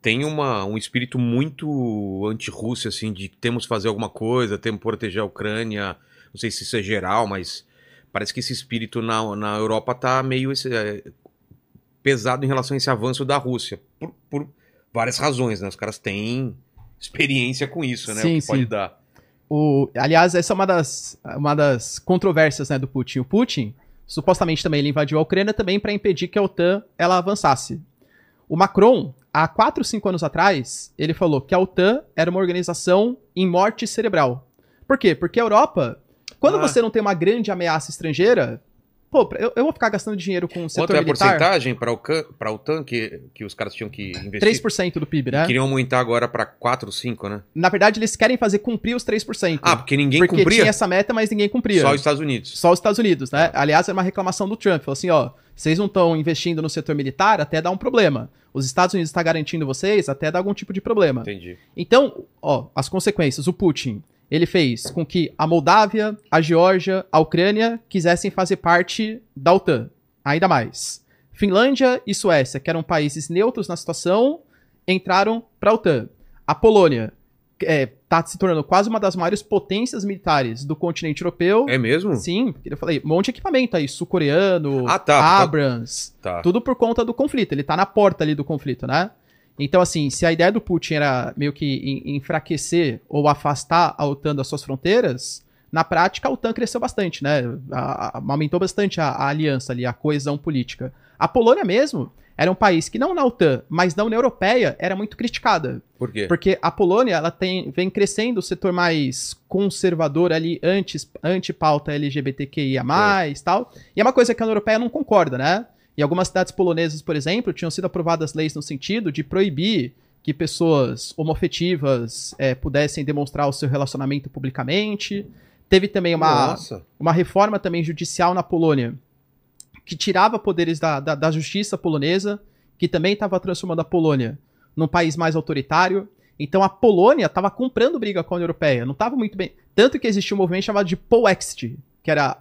tem uma, um espírito muito anti-Rússia, assim, de temos que fazer alguma coisa, temos que proteger a Ucrânia. Não sei se isso é geral, mas parece que esse espírito na, na Europa tá meio esse, é, pesado em relação a esse avanço da Rússia. Por, por várias razões, né? Os caras têm experiência com isso, né? Sim, o que pode sim. dar. O, aliás, essa é uma das, uma das controvérsias né, do Putin. O Putin, supostamente também, ele invadiu a Ucrânia também para impedir que a OTAN ela avançasse. O Macron, há 4, 5 anos atrás, ele falou que a OTAN era uma organização em morte cerebral. Por quê? Porque a Europa, quando Ah. você não tem uma grande ameaça estrangeira, pô, eu, eu vou ficar gastando dinheiro com o setor Quanto é a militar? porcentagem para o para o TAN que, que os caras tinham que investir? 3% do PIB, né? Queriam aumentar agora para 4, 5, né? Na verdade, eles querem fazer cumprir os 3%. Ah, porque ninguém porque cumpria? tinha essa meta, mas ninguém cumpria. Só os Estados Unidos. Só os Estados Unidos, né? Aliás, era uma reclamação do Trump. Falou assim, ó, vocês não estão investindo no setor militar, até dá um problema. Os Estados Unidos estão garantindo vocês, até dá algum tipo de problema. Entendi. Então, ó, as consequências. O Putin, ele fez com que a Moldávia, a Geórgia, a Ucrânia quisessem fazer parte da OTAN. Ainda mais. Finlândia e Suécia, que eram países neutros na situação, entraram para a OTAN. A Polônia está se tornando quase uma das maiores potências militares do continente europeu. É mesmo? Sim, eu falei, um monte de equipamento aí, sul-coreano, Ah, tá. Abrams, Tá. tudo por conta do conflito. Ele tá na porta ali do conflito, né? Então, assim, se a ideia do Putin era meio que en- enfraquecer ou afastar a OTAN das suas fronteiras, na prática a OTAN cresceu bastante, né? A- a- aumentou bastante a, a aliança ali, a coesão política. A Polônia mesmo era um país que não na OTAN, mas na União Europeia era muito criticada. Por quê? Porque a Polônia, ela tem, vem crescendo o setor mais conservador ali, anti, anti-pauta LGBTQIA+, tal. E é uma coisa que a União Europeia não concorda, né? Em algumas cidades polonesas, por exemplo, tinham sido aprovadas leis no sentido de proibir que pessoas homofetivas eh, pudessem demonstrar o seu relacionamento publicamente. Teve também uma, Nossa. uma reforma também judicial na Polônia que tirava poderes da, da, da justiça polonesa, que também estava transformando a Polônia num país mais autoritário. Então a Polônia estava comprando briga com a União Europeia, não estava muito bem. Tanto que existia um movimento chamado de Polexit, que era.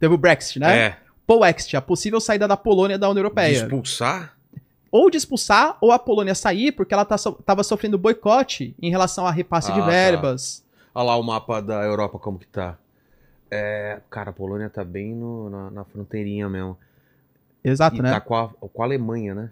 Teve o Brexit, né? É. Polexit, a possível saída da Polônia da União De Europeia. expulsar? Ou de expulsar, ou a Polônia sair, porque ela estava sofrendo boicote em relação a repasse Ah, de tá. verbas. Olha lá o mapa da Europa como que tá. É, cara, a Polônia tá bem no- na, na fronteirinha mesmo. Exato, e né? tá com a, com a Alemanha, né?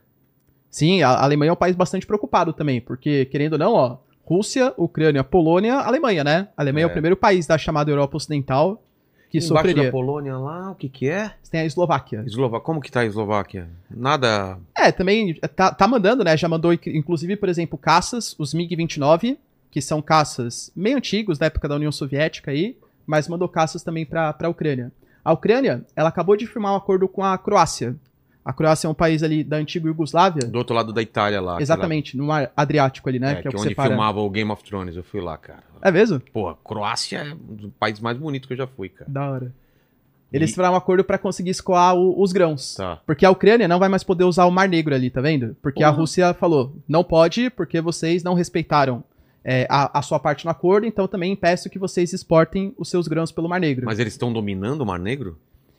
Sim, a Alemanha é um país bastante preocupado também, porque, querendo ou não, ó, Rússia, Ucrânia, Polônia, Alemanha, né? A Alemanha é, É. o primeiro país da chamada Europa Ocidental que Embaixo sofreria. da Polônia lá, o que que é? Você tem a Eslováquia. Eslováquia. Como que tá a Eslováquia? Nada... É, também tá, tá mandando, né? Já mandou, inc- inclusive, por exemplo, caças, os MiG-29, que são caças meio antigos, da época da União Soviética aí, mas mandou caças também pra, pra Ucrânia. A Ucrânia, ela acabou de firmar um acordo com a Croácia. A Croácia é um país ali da antiga Iugoslávia. Do outro lado da Itália lá. Exatamente, no mar Adriático ali, né? É, que é que onde separa. filmava o Game of Thrones. Eu fui lá, cara. É mesmo? Porra, Croácia é um dos países mais bonitos que eu já fui, cara. Da hora. Eles E- firmaram um acordo pra conseguir escoar o- os grãos. Tá. Porque a Ucrânia não vai mais poder usar o Mar Negro ali, tá vendo? Porque a Porra. Rússia falou, não pode, porque vocês não respeitaram é, a, a sua parte no acordo, então também impeço que vocês exportem os seus grãos pelo Mar Negro. Mas eles estão dominando o Mar Negro?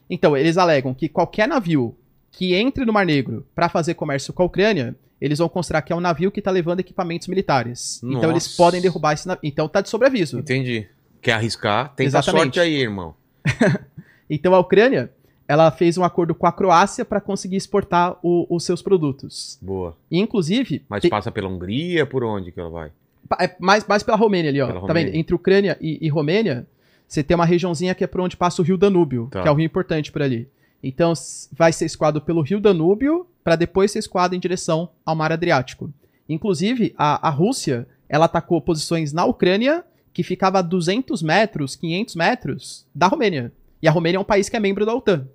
Então, eles alegam que qualquer navio que entre no Mar Negro pra fazer comércio com a Ucrânia, eles vão considerar que é um navio que tá levando equipamentos militares. Então eles Nossa. podem derrubar esse navio. Então tá de sobreaviso. Entendi. Quer arriscar? Exatamente. sorte aí, irmão. Então a Ucrânia, ela fez um acordo com a Croácia pra conseguir exportar o- os seus produtos. Boa. E, inclusive, Mas te- passa pela Hungria, por onde que ela vai? É mais, mais pela Romênia ali, ó. Pela Tá Romênia. vendo? Entre Ucrânia e, e Romênia, você tem uma regiãozinha que é por onde passa o rio Danúbio, Tá. que é um rio importante por ali. Então, vai ser escoado pelo rio Danúbio, para depois ser escoado em direção ao mar Adriático. Inclusive, a, a Rússia, ela atacou posições na Ucrânia que ficava a 200 metros, 500 metros da Romênia. E a Romênia é um país que é membro da OTAN.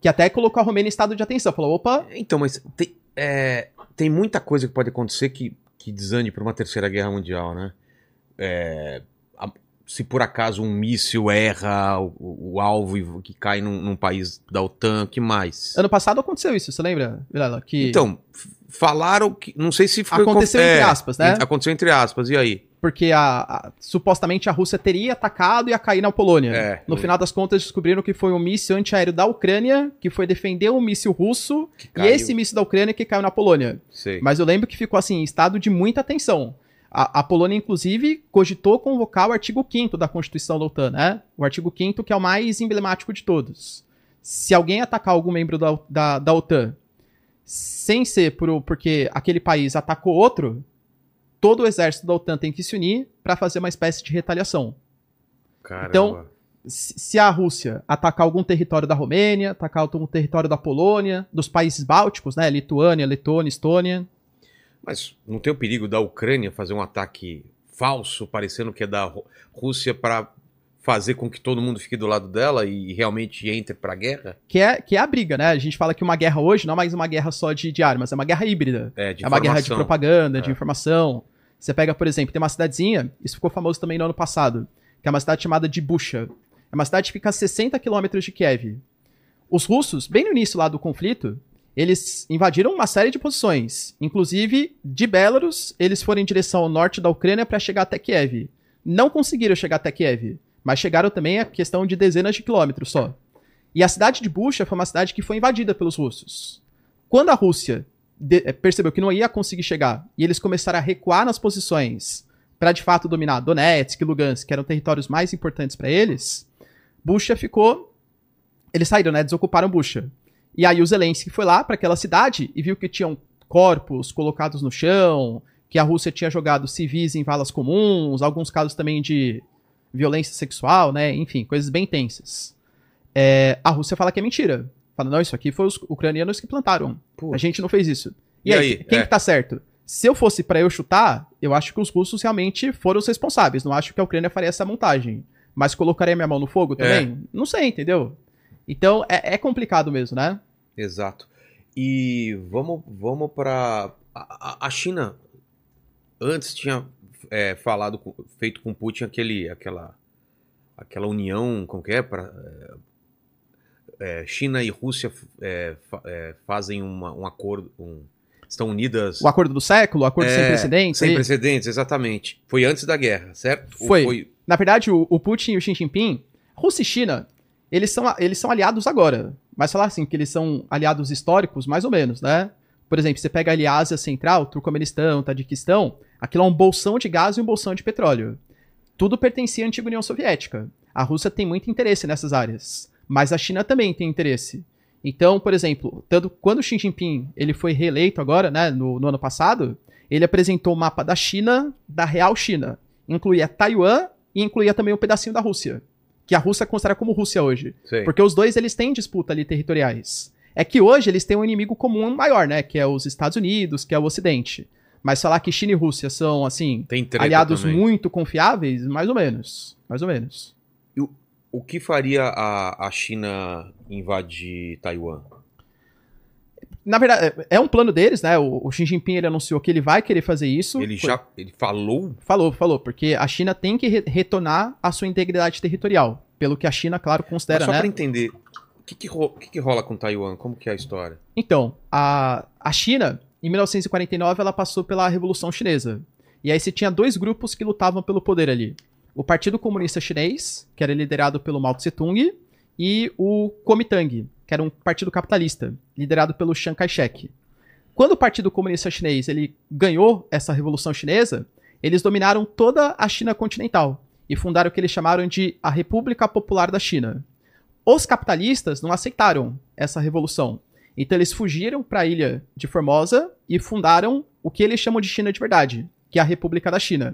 Que até colocou a Romênia em estado de atenção. Falou, opa, Então, mas tem, é, tem muita coisa que pode acontecer que, que desande para uma terceira guerra mundial, né? É, se por acaso um míssil erra o, o- alvo e que cai num, num país da OTAN, que mais? ano passado aconteceu isso, você lembra, Vilela? Que... Então, falaram que. Não sei se foi. Aconteceu é, entre aspas, né? Aconteceu entre aspas, e aí? porque a, a- supostamente a Rússia teria atacado e ia cair na Polônia. É. no final das contas, descobriram que foi um míssil antiaéreo da Ucrânia que foi defender um míssil russo e esse míssil da Ucrânia que caiu na Polônia. Sei. Mas eu lembro que ficou assim, em estado de muita tensão. A, a Polônia, inclusive, cogitou convocar o artigo 5 da Constituição da OTAN, né? O artigo 5 que é o mais emblemático de todos. Se alguém atacar algum membro da, da, da OTAN sem ser por, porque aquele país atacou outro, todo o exército da OTAN tem que se unir para fazer uma espécie de retaliação. Caramba. Então, Se a Rússia atacar algum território da Romênia, atacar algum território da Polônia, dos países bálticos, né? Lituânia, Letônia, Estônia, Mas não tem o perigo da Ucrânia fazer um ataque falso, parecendo que é da Rússia, para fazer com que todo mundo fique do lado dela e realmente entre pra guerra? que é, que é a briga, né? A gente fala que uma guerra hoje não é mais uma guerra só de, de armas, é uma guerra híbrida. É, de é uma guerra de propaganda, de É. informação. Você pega, por exemplo, tem uma cidadezinha, isso ficou famoso também no ano passado, que é uma cidade chamada de Busha. É uma cidade que fica a 60 quilômetros de Kiev. Os russos, bem no início lá do conflito, eles invadiram uma série de posições. Inclusive, de Belarus, eles foram em direção ao norte da Ucrânia para chegar até Kiev. não conseguiram chegar até Kiev, mas chegaram também a questão de dezenas de quilômetros só. E a cidade de Bucha foi uma cidade que foi invadida pelos russos. Quando a Rússia eh, percebeu que não ia conseguir chegar e eles começaram a recuar nas posições para de fato dominar Donetsk e Lugansk, que eram territórios mais importantes para eles, Bucha ficou. Eles saíram, né? Desocuparam Bucha. E aí o Zelensky foi lá para aquela cidade e viu que tinham corpos colocados no chão, que a Rússia tinha jogado civis em valas comuns, alguns casos também de violência sexual, né? Enfim, coisas bem tensas. É, a Rússia fala que é mentira. Fala, não, isso aqui foi os ucranianos que plantaram. A gente não fez isso. E, E aí, aí? quem É. que tá certo? Se eu fosse pra eu chutar, eu acho que os russos realmente foram os responsáveis. Não acho que a Ucrânia faria essa montagem. Mas colocaria minha mão no fogo também? Não sei, entendeu? Então é, é complicado mesmo, né? Exato. E vamos, vamos para a, a- China. Antes tinha é, falado, feito com Putin aquele, aquela, aquela união, como que é, pra, é, é, China e Rússia é, é, fazem uma- um acordo, um- estão unidas. O acordo do século, o acordo sem É, precedentes. Sem aí. precedentes, exatamente. Foi antes da guerra, certo? Ou Foi. Na verdade, o, o Putin e o Xi Jinping, Rússia e China, eles são, eles são aliados agora. Mas falar assim, que eles são aliados históricos, mais ou menos, né? Por exemplo, você pega ali a Ásia Central, Turcomenistão, Tadiquistão, aquilo é um bolsão de gás e um bolsão de petróleo. Tudo pertencia à antiga União Soviética. A Rússia tem muito interesse nessas áreas, mas a China também tem interesse. Então, por exemplo, tanto quando Xi Jinping ele foi reeleito agora, né, no, no ano passado, ele apresentou o mapa da China, da real China. Incluía Taiwan e incluía também um pedacinho da Rússia, que a Rússia considera como Rússia hoje. Sei. Porque os dois eles têm disputa ali territoriais. É que hoje eles têm um inimigo comum maior, né? Que é os Estados Unidos, que é o Ocidente. Mas falar que China e Rússia são, assim, aliados também. muito confiáveis, mais ou menos. Mais ou menos. O que faria a, a China invadir Taiwan? Na verdade, é é um plano deles, né? O, o Xi Jinping ele anunciou que ele vai querer fazer isso. Ele Foi- já ele falou? Falou, falou, porque a China tem que re- retornar a sua integridade territorial. Pelo que a China, claro, Mas considera, só né? pra entender, o que que, ro- que que rola com Taiwan? Como que é a história? Então, a, a China, em 1949, ela passou pela Revolução Chinesa. E aí você tinha dois grupos que lutavam pelo poder ali. O Partido Comunista Chinês, que era liderado pelo Mao Tse-tung, e o Kuomintang, que era um partido capitalista, liderado pelo Chiang Kai-shek. Quando o Partido Comunista Chinês ele ganhou essa Revolução Chinesa, eles dominaram toda a China continental e fundaram o que eles chamaram de a República Popular da China. Os capitalistas não aceitaram essa revolução. Então eles fugiram para a ilha de Formosa e fundaram o que eles chamam de China de verdade, que é a República da China.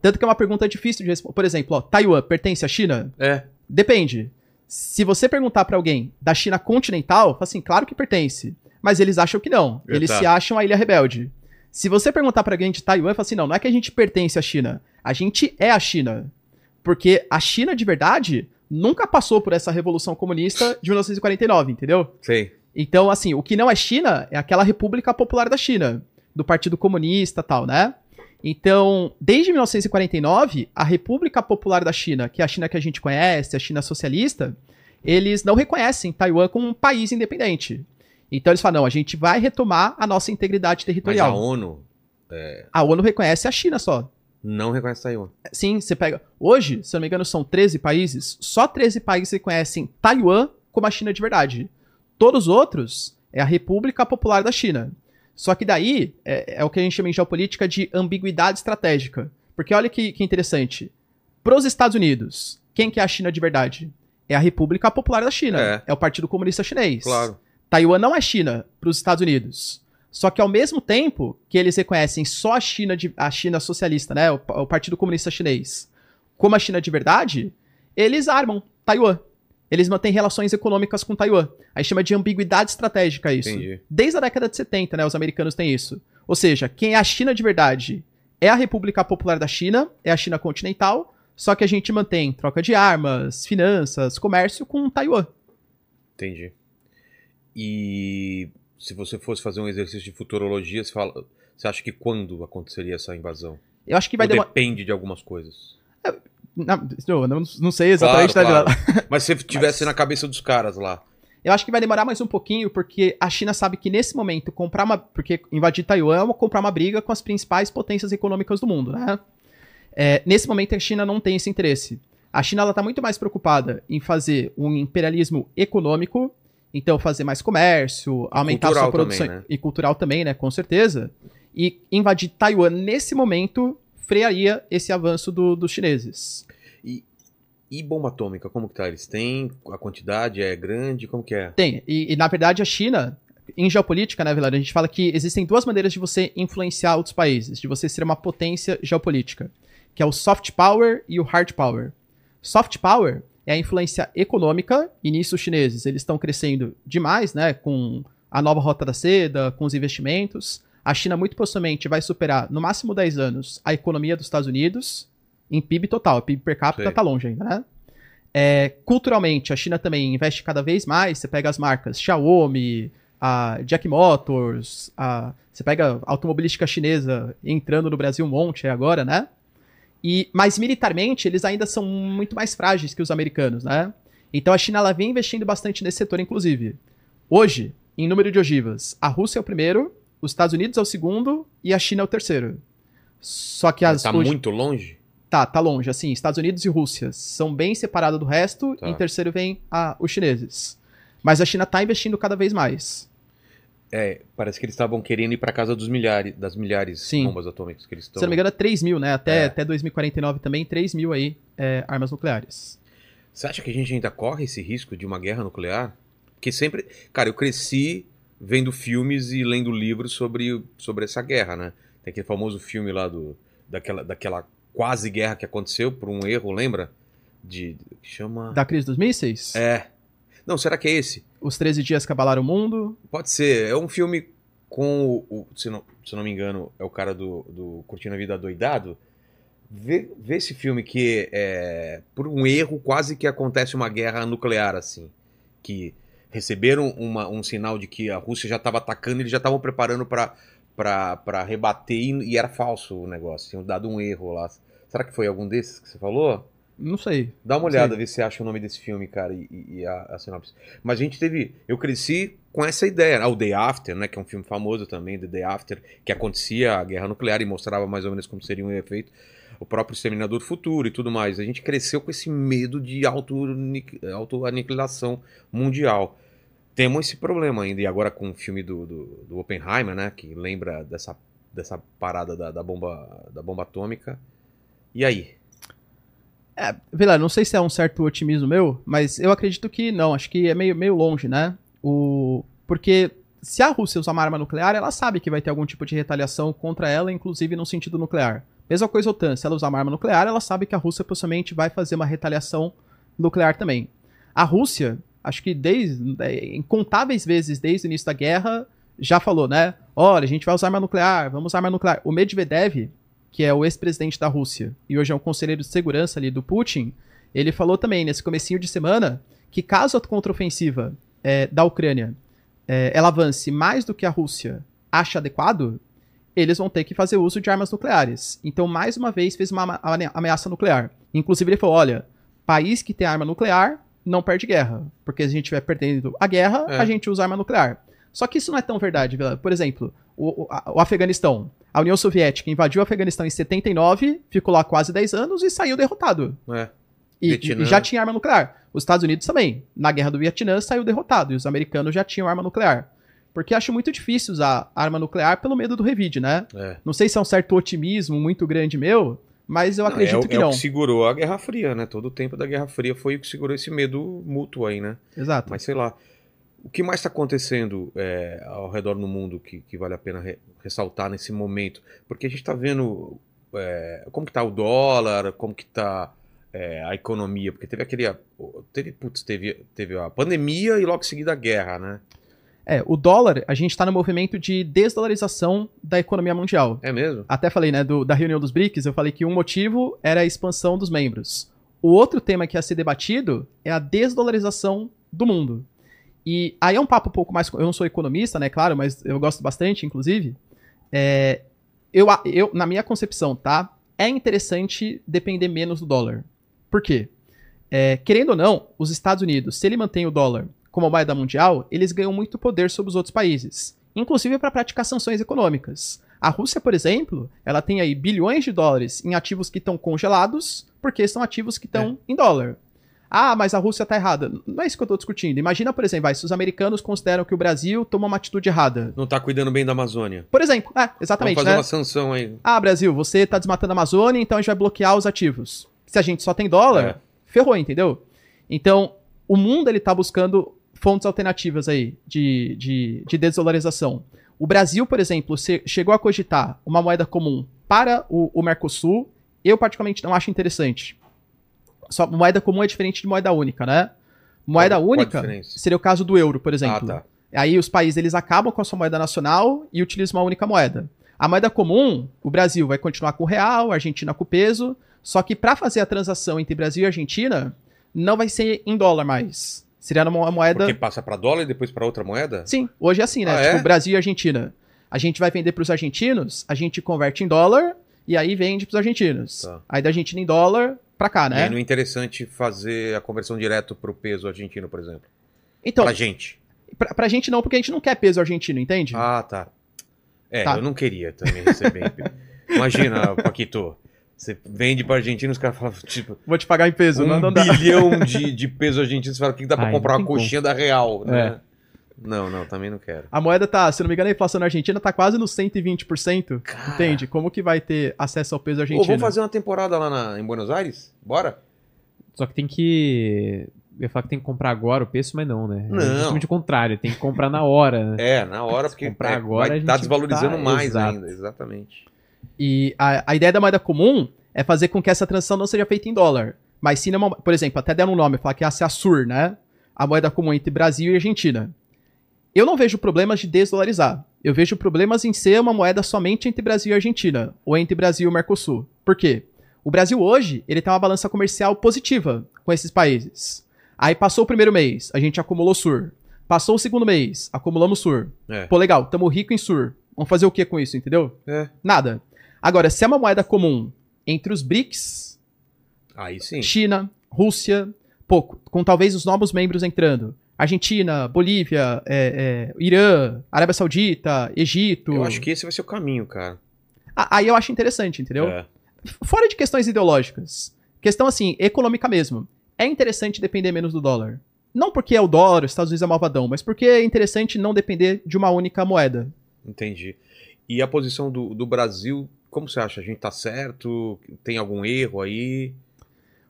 Tanto que é uma pergunta difícil de responder. Por exemplo, ó, Taiwan pertence à China? É. Depende. Se você perguntar para alguém da China continental, fala assim, claro que pertence. Mas eles acham que não. Eles tá. se acham a ilha rebelde. Se você perguntar para alguém de Taiwan, fala assim, não, não é que a gente pertence à China. A gente é a China. Porque a China de verdade nunca passou por essa revolução comunista de 1949, entendeu? Sei. Então, assim, o que não é China é aquela República Popular da China, do Partido Comunista e tal, né? Então, desde 1949, a República Popular da China, que é a China que a gente conhece, a China socialista, eles não reconhecem Taiwan como um país independente. Então eles falam, não, a gente vai retomar a nossa integridade Mas a territorial. ONU A ONU reconhece a China só. não reconhece Taiwan. Sim, você pega. Hoje, se eu não me engano, são 13 países. Só 13 países reconhecem Taiwan como a China de verdade. Todos os outros é a República Popular da China. Só que daí é, é o que a gente chama em geopolítica de ambiguidade estratégica. Porque olha que, que interessante. Para os Estados Unidos, quem que é a China de verdade? É a República Popular da China. É. É, o Partido Comunista Chinês. Claro. Taiwan não é China para os Estados Unidos. Só que ao mesmo tempo que eles reconhecem só a China, de, a China socialista, né, o, o Partido Comunista Chinês, como a China de verdade, eles armam Taiwan. Eles mantêm relações econômicas com Taiwan. Aí chama de ambiguidade estratégica isso. Entendi. Desde a década de 70, né, os americanos têm isso. Ou seja, quem é a China de verdade é a República Popular da China, é a China continental, só que a gente mantém troca de armas, finanças, comércio com Taiwan. Entendi. E se você fosse fazer um exercício de futurologia, você, fala, você acha que quando aconteceria essa invasão? Eu acho que vai Ou demorar. depende de algumas coisas? Não, eu não, não sei exatamente. Claro, né, claro. Mas se tivesse na cabeça dos caras lá. Eu acho que vai demorar mais um pouquinho, porque a China sabe que nesse momento comprar uma. Porque invadir Taiwan é comprar uma briga com as principais potências econômicas do mundo, né? É, nesse momento, a China não tem esse interesse. A China está muito mais preocupada em fazer um imperialismo econômico, então fazer mais comércio, aumentar cultural sua produção também, né? e cultural também, né, com certeza. E invadir Taiwan nesse momento frearia esse avanço do- dos chineses. E, e bomba atômica, como que tá? Eles têm? A quantidade é grande? Como que é? Tem. E, e, na verdade a China, em geopolítica, né, Vilar, a gente fala que existem duas maneiras de você influenciar outros países, de você ser uma potência geopolítica, que é o soft power e o hard power. Soft power é a influência econômica, e nisso os chineses, eles estão crescendo demais, né, com a nova rota da seda, com os investimentos. A China muito possivelmente vai superar, no máximo 10 anos, a economia dos Estados Unidos em PIB total. PIB per capita Sei. tá longe ainda, né? É, culturalmente, a China também investe cada vez mais. Você pega as marcas Xiaomi, a Jack Motors, a, você pega a automobilística chinesa entrando no Brasil um monte agora, né? E, mas militarmente, eles ainda são muito mais frágeis que os americanos, né? Então a China ela vem investindo bastante nesse setor, inclusive. Hoje, em número de ogivas, a Rússia é o primeiro, os Estados Unidos é o segundo e a China é o terceiro. Só que as. tá hoje- muito longe? Tá, tá longe. Assim, Estados Unidos e Rússia são bem separados do resto. Tá. Em terceiro vem a- os chineses. Mas a China tá investindo cada vez mais. É, parece que eles estavam querendo ir pra casa dos milhares, das milhares de bombas atômicas que eles estão. Se não me engano, é 3 mil, né? Até, É. até 2049 também, 3 mil aí é, armas nucleares. Você acha que a gente ainda corre esse risco de uma guerra nuclear? Porque sempre. Cara, eu cresci vendo filmes e lendo livros sobre, sobre essa guerra, né? Tem aquele famoso filme lá do, daquela, daquela quase guerra que aconteceu por um erro, lembra? De. que chama. Da crise dos mísseis, É. Não, será que é esse? os 13 dias que abalaram o mundo. Pode ser. É um filme com o. se, não, se não me engano, é o cara do, do Curtindo a Vida Doidado. Vê, vê esse filme que é. Por um erro, quase que acontece uma guerra nuclear, assim. Que receberam uma- um sinal de que a Rússia já estava atacando e eles já estavam preparando para para rebater e, e era falso o negócio. Tinham dado um erro lá. Será que foi algum desses que você falou? Não sei. Dá uma olhada, Sei. vê se você acha o nome desse filme, cara, e, e- a, a sinopse. Mas a gente teve. Eu cresci com essa ideia. Ah, o Day After, né? Que é um filme famoso também, The Day After, que acontecia a guerra nuclear e mostrava mais ou menos como seria um efeito. O próprio Exterminador do Futuro e tudo mais. A gente cresceu com esse medo de auto- auto-aniquilação mundial. Temos esse problema ainda. E agora com o filme do, do, do Oppenheimer, né? Que lembra dessa, dessa parada da, da bomba, da bomba atômica. E aí? É, Vilar, não sei se é um certo otimismo meu, mas eu acredito que não. Acho que é meio, meio longe, né? O... Porque se a Rússia usar uma arma nuclear, ela sabe que vai ter algum tipo de retaliação contra ela, inclusive no sentido nuclear. Mesma coisa a OTAN, se ela usar uma arma nuclear, ela sabe que a Rússia possivelmente vai fazer uma retaliação nuclear também. A Rússia, acho que desde é, incontáveis vezes desde o início da guerra, já falou, né? Olha, a gente vai usar arma nuclear, vamos usar arma nuclear. O Medvedev, que é o ex-presidente da Rússia e hoje é um conselheiro de segurança ali do Putin, ele falou também nesse comecinho de semana que caso a contraofensiva é, da Ucrânia é, ela avance mais do que a Rússia acha adequado, eles vão ter que fazer uso de armas nucleares. Então, mais uma vez, fez uma ameaça nuclear. Inclusive, ele falou: olha, país que tem arma nuclear não perde guerra. Porque se a gente estiver perdendo a guerra, É. a gente usa arma nuclear. Só que isso não é tão verdade, Vila. Por exemplo, o, o- a- o Afeganistão. A União Soviética invadiu o Afeganistão em 79, ficou lá quase 10 anos e saiu derrotado. É. E, e já tinha arma nuclear. Os Estados Unidos também. Na guerra do Vietnã saiu derrotado. E os americanos já tinham arma nuclear. Porque acho muito difícil usar arma nuclear pelo medo do revide, né? É. Não sei se é um certo otimismo muito grande meu, mas eu Não, acredito é, que é não. o que segurou a Guerra Fria, né? Todo o tempo da Guerra Fria foi o que segurou esse medo mútuo aí, né? Exato. Mas sei lá. O que mais está acontecendo é, ao redor do mundo que, que vale a pena re- ressaltar nesse momento? Porque a gente está vendo é, como que tá o dólar, como que tá é, a economia, porque teve aquele. Teve, putz, teve, teve a pandemia e logo em seguida a guerra, né? É, o dólar, a gente tá no movimento de desdolarização da economia mundial. É mesmo? Até falei, né, do- da reunião dos BRICS, eu falei que um motivo era a expansão dos membros. O outro tema que ia ser debatido é a desdolarização do mundo. E aí é um papo um pouco mais. Eu não sou economista, né, claro, mas eu gosto bastante, inclusive. É, eu, eu, na minha concepção, tá? É interessante depender menos do dólar. Por quê? É, querendo ou não, os Estados Unidos, se ele mantém o dólar como moeda mundial, eles ganham muito poder sobre os outros países, inclusive para praticar sanções econômicas. A Rússia, por exemplo, ela tem aí bilhões de dólares em ativos que estão congelados, porque são ativos que estão em dólar. Ah, mas a Rússia tá errada. Não é isso que eu tô discutindo. Imagina, por exemplo, vai, se os americanos consideram que o Brasil toma uma atitude errada. Não tá cuidando bem da Amazônia. Por exemplo, é, exatamente, Vamos fazer né? uma sanção aí. Ah, Brasil, você tá desmatando a Amazônia, então a gente vai bloquear os ativos. Se a gente só tem dólar, É. ferrou, entendeu? Então, o mundo ele tá buscando fontes alternativas aí de, de, de desdolarização. O Brasil, por exemplo, chegou a cogitar uma moeda comum para o, o Mercosul. Eu, particularmente, não acho interessante. Só moeda comum é diferente de moeda única, né? Moeda Qual- qual única diferença? seria o caso do euro, por exemplo. Ah, tá. Aí os países eles acabam com a sua moeda nacional e utilizam uma única moeda. A moeda comum, o Brasil vai continuar com o real, a Argentina com o peso, só que para fazer a transação entre Brasil e Argentina, não vai ser em dólar mais. Seria uma moeda. Porque passa pra dólar e depois pra outra moeda? Sim, hoje é assim, né? Ah, tipo, é? Brasil e Argentina. A gente vai vender para os argentinos, a gente converte em dólar e aí vende para os argentinos. Tá. Aí da Argentina em dólar pra cá, E né? aí não é interessante fazer a conversão direto pro peso argentino, por exemplo. Então, pra gente. pra, pra gente não, porque a gente não quer peso argentino, entende? Ah, tá. É, Tá. eu não queria também receber. Imagina, Paquito. Você vende pra Argentina, os caras falam, tipo, Vou te pagar em peso, um não, não dá. bilhão de, de peso argentino. Você fala, o que dá pra Ai, comprar uma coxinha da Real, né? É. Não, não, também não quero. A moeda tá, se não me engano, a inflação na Argentina tá quase no 120%. Cara. Entende? Como que vai ter acesso ao peso Ô, argentino? vamos fazer uma temporada lá na- em Buenos Aires? Bora? Só que tem que. Eu ia falar que tem que comprar agora o preço, mas não, né? Não. É justamente o contrário, tem que comprar na hora, né? É, na hora, porque comprar é, agora, a vai gente estar desvalorizando tá- mais exato. ainda. Exatamente. E a, a ideia da moeda comum é fazer com que essa transação não seja feita em dólar. Mas sim, numa, por exemplo, até deram um nome, falar que ser a SUR, né? A moeda comum entre Brasil e Argentina. Eu não vejo problemas de desdolarizar. Eu vejo problemas em ser uma moeda somente entre Brasil e Argentina, ou entre Brasil e Mercosul. Por quê? O Brasil hoje, ele tem uma balança comercial positiva com esses países. Aí passou o primeiro mês, a gente acumulou SUR. Passou o segundo mês, acumulamos SUR. É. Pô, legal, tamo rico em SUR. Vamos fazer o que com isso, entendeu? É. Nada. Agora, se é uma moeda comum entre os BRICS, Aí sim. China, Rússia, pouco, com talvez os novos membros entrando. Argentina, Bolívia, é, é, Irã, Arábia Saudita, Egito. Eu acho que esse vai ser o caminho, cara. A- Aí eu acho interessante, entendeu? É. Fora de questões ideológicas. Questão assim, econômica mesmo. É interessante depender menos do dólar. Não porque é o dólar, os Estados Unidos é malvadão, mas porque é interessante não depender de uma única moeda. Entendi. E a posição do, do Brasil, como você acha? A gente tá certo? Tem algum erro aí?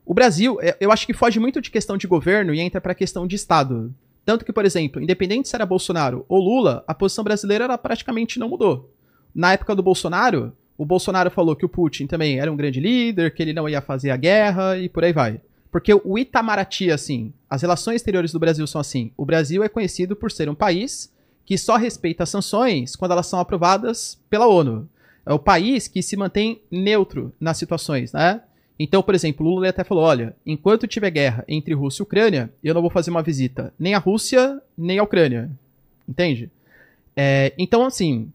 O Brasil, é- eu acho que foge muito de questão de governo e entra pra questão de Estado. Tanto que, por exemplo, independente se era Bolsonaro ou Lula, a posição brasileira ela praticamente não mudou. Na época do Bolsonaro, o Bolsonaro falou que o Putin também era um grande líder, que ele não ia fazer a guerra e por aí vai. Porque o Itamaraty, assim, as relações exteriores do Brasil são assim. O Brasil é conhecido por ser um país que só respeita sanções quando elas são aprovadas pela ONU. É o país que se mantém neutro nas situações, né? Então, por exemplo, Lula até falou: olha, enquanto tiver guerra entre Rússia e Ucrânia, eu não vou fazer uma visita nem à Rússia, nem à Ucrânia. Entende? É, então, assim,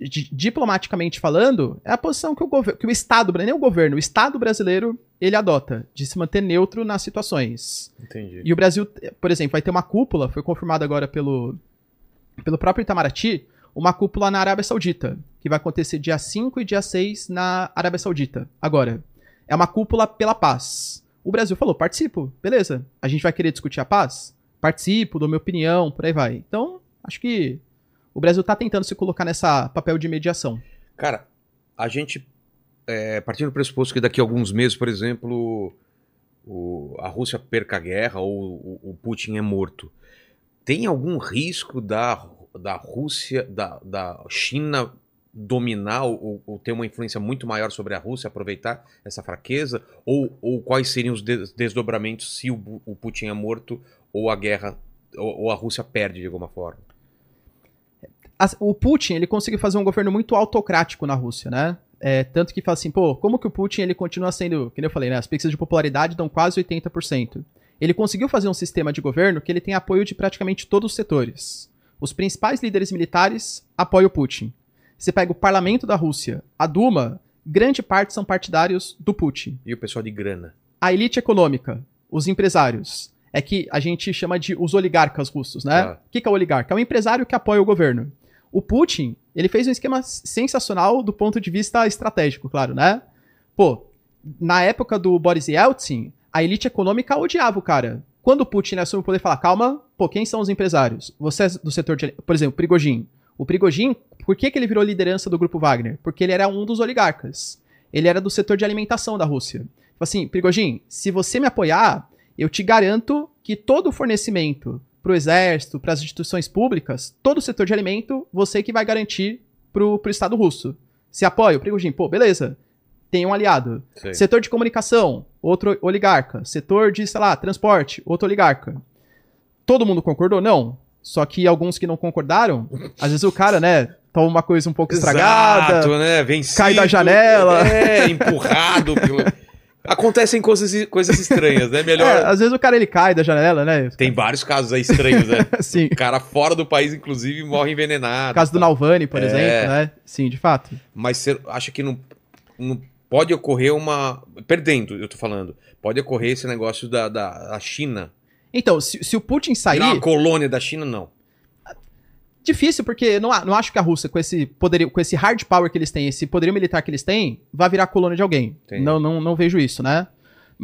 di- diplomaticamente falando, é a posição que o, que o Estado, nem o governo, o Estado brasileiro, ele adota, de se manter neutro nas situações. Entendi. E o Brasil, por exemplo, vai ter uma cúpula, foi confirmada agora pelo, pelo próprio Itamaraty, uma cúpula na Arábia Saudita, que vai acontecer dia 5 e dia 6 na Arábia Saudita. Agora, é uma cúpula pela paz. O Brasil falou, participo, beleza. A gente vai querer discutir a paz? Participo, dou minha opinião, por aí vai. Então, acho que o Brasil tá tentando se colocar nessa papel de mediação. Cara, a gente, é, partindo do pressuposto que daqui a alguns meses, por exemplo, o- a Rússia perca a guerra ou o, o Putin é morto, tem algum risco da, da Rússia, da, da China dominar ou, ou ter uma influência muito maior sobre a Rússia, aproveitar essa fraqueza? Ou, ou quais seriam os des- desdobramentos se o, o Putin é morto ou a guerra, ou, ou a Rússia perde de alguma forma? O Putin, ele conseguiu fazer um governo muito autocrático na Rússia, né? É, tanto que fala assim, pô, como que o Putin ele continua sendo, que eu falei, né? As pesquisas de popularidade dão quase 80%. Ele conseguiu fazer um sistema de governo que ele tem apoio de praticamente todos os setores. Os principais líderes militares apoiam o Putin. Você pega o parlamento da Rússia, a Duma, grande parte são partidários do Putin. E o pessoal de grana? A elite econômica, os empresários, é que a gente chama de os oligarcas russos, né? Tá. O que, que é o oligarca? É um empresário que apoia o governo. O Putin, Ele fez um esquema sensacional do ponto de vista estratégico, claro, né? Pô, na época do Boris Yeltsin, a elite econômica odiava o cara. Quando o Putin assume o poder, fala, calma, pô, quem são os empresários? Você é do setor de... Por exemplo, Prigogine. O Prigogine, por que, que ele virou liderança do grupo Wagner? Porque ele era um dos oligarcas. Ele era do setor de alimentação da Rússia. Tipo assim, Prigogine, se você me apoiar, eu te garanto que todo o fornecimento para o exército, para as instituições públicas, todo o setor de alimento, você que vai garantir pro, pro Estado russo. Se apoia o Prigogine, pô, beleza. Tem um aliado. Setor de comunicação, outro oligarca. Setor de, sei lá, transporte, outro oligarca. Todo mundo concordou? Não. Só que alguns que não concordaram, às vezes o cara, né, toma uma coisa um pouco estragada. Exato, né? Vencido, cai da janela. É, empurrado. pelo- Acontecem coisas, coisas estranhas, né? É, Melhor. às vezes o cara ele cai da janela, né? Tem vários casos aí estranhos, né? Sim. O cara fora do país, inclusive, morre envenenado. O caso do Nalvani, por É. exemplo, né? Sim, de fato. Mas você acha que não, não pode ocorrer uma. Perdendo, eu tô falando. Pode ocorrer esse negócio da, da, da China. Então, se, se o Putin sair. Virar uma colônia da China, não. Difícil, porque não, não acho que a Rússia, com esse poderio, com esse hard power que eles têm, esse poderio militar que eles têm, vai virar colônia de alguém. Entendi. Não, não, não vejo isso, né?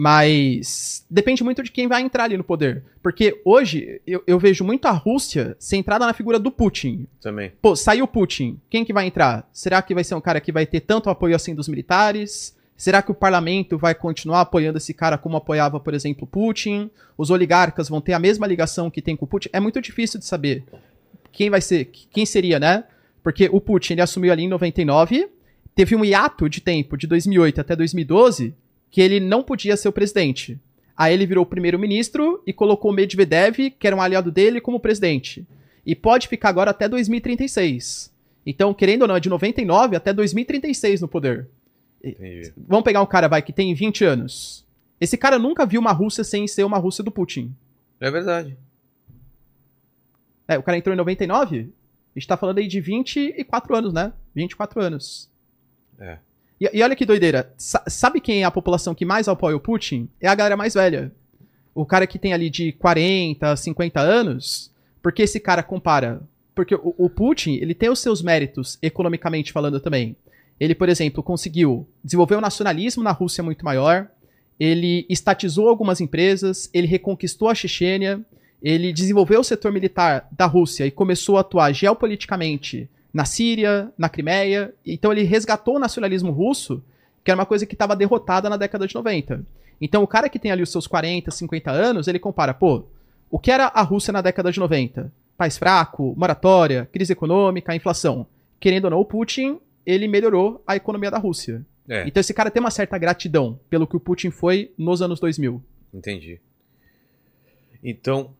Mas depende muito de quem vai entrar ali no poder. Porque hoje eu, eu vejo muito a Rússia centrada na figura do Putin. Também. Pô, saiu o Putin, quem que vai entrar? Será que vai ser um cara que vai ter tanto apoio assim dos militares? Será que o parlamento vai continuar apoiando esse cara como apoiava, por exemplo, Putin? Os oligarcas vão ter a mesma ligação que tem com o Putin? É muito difícil de saber quem vai ser, quem seria, né? Porque o Putin, ele assumiu ali em 99, teve um hiato de tempo de 2008 até 2012 que ele não podia ser o presidente. Aí ele virou o primeiro-ministro e colocou Medvedev, que era um aliado dele, como presidente. E pode ficar agora até 2036. Então, querendo ou não, é de 99 até 2036 no poder. Entendi. Vamos pegar um cara, vai, que tem 20 anos. Esse cara nunca viu uma Rússia sem ser uma Rússia do Putin. É verdade. É, o cara entrou em 99? A gente tá falando aí de 24 anos, né? 24 anos. É. E, e olha que doideira. Sa- sabe quem é a população que mais apoia o Putin? É a galera mais velha. O cara que tem ali de 40, 50 anos. Porque esse cara compara. Porque o, o Putin, ele tem os seus méritos, economicamente falando também. Ele, por exemplo, conseguiu desenvolver o nacionalismo na Rússia muito maior. Ele estatizou algumas empresas. Ele reconquistou a Chechênia. Ele desenvolveu o setor militar da Rússia e começou a atuar geopoliticamente na Síria, na Crimeia. Então ele resgatou o nacionalismo russo, que era uma coisa que estava derrotada na década de 90. Então o cara que tem ali os seus 40, 50 anos, ele compara, pô, o que era a Rússia na década de 90? País fraco, moratória, crise econômica, inflação. Querendo ou não, o Putin, ele melhorou a economia da Rússia. É, Então esse cara tem uma certa gratidão pelo que o Putin foi nos anos 2000. entendi. Então,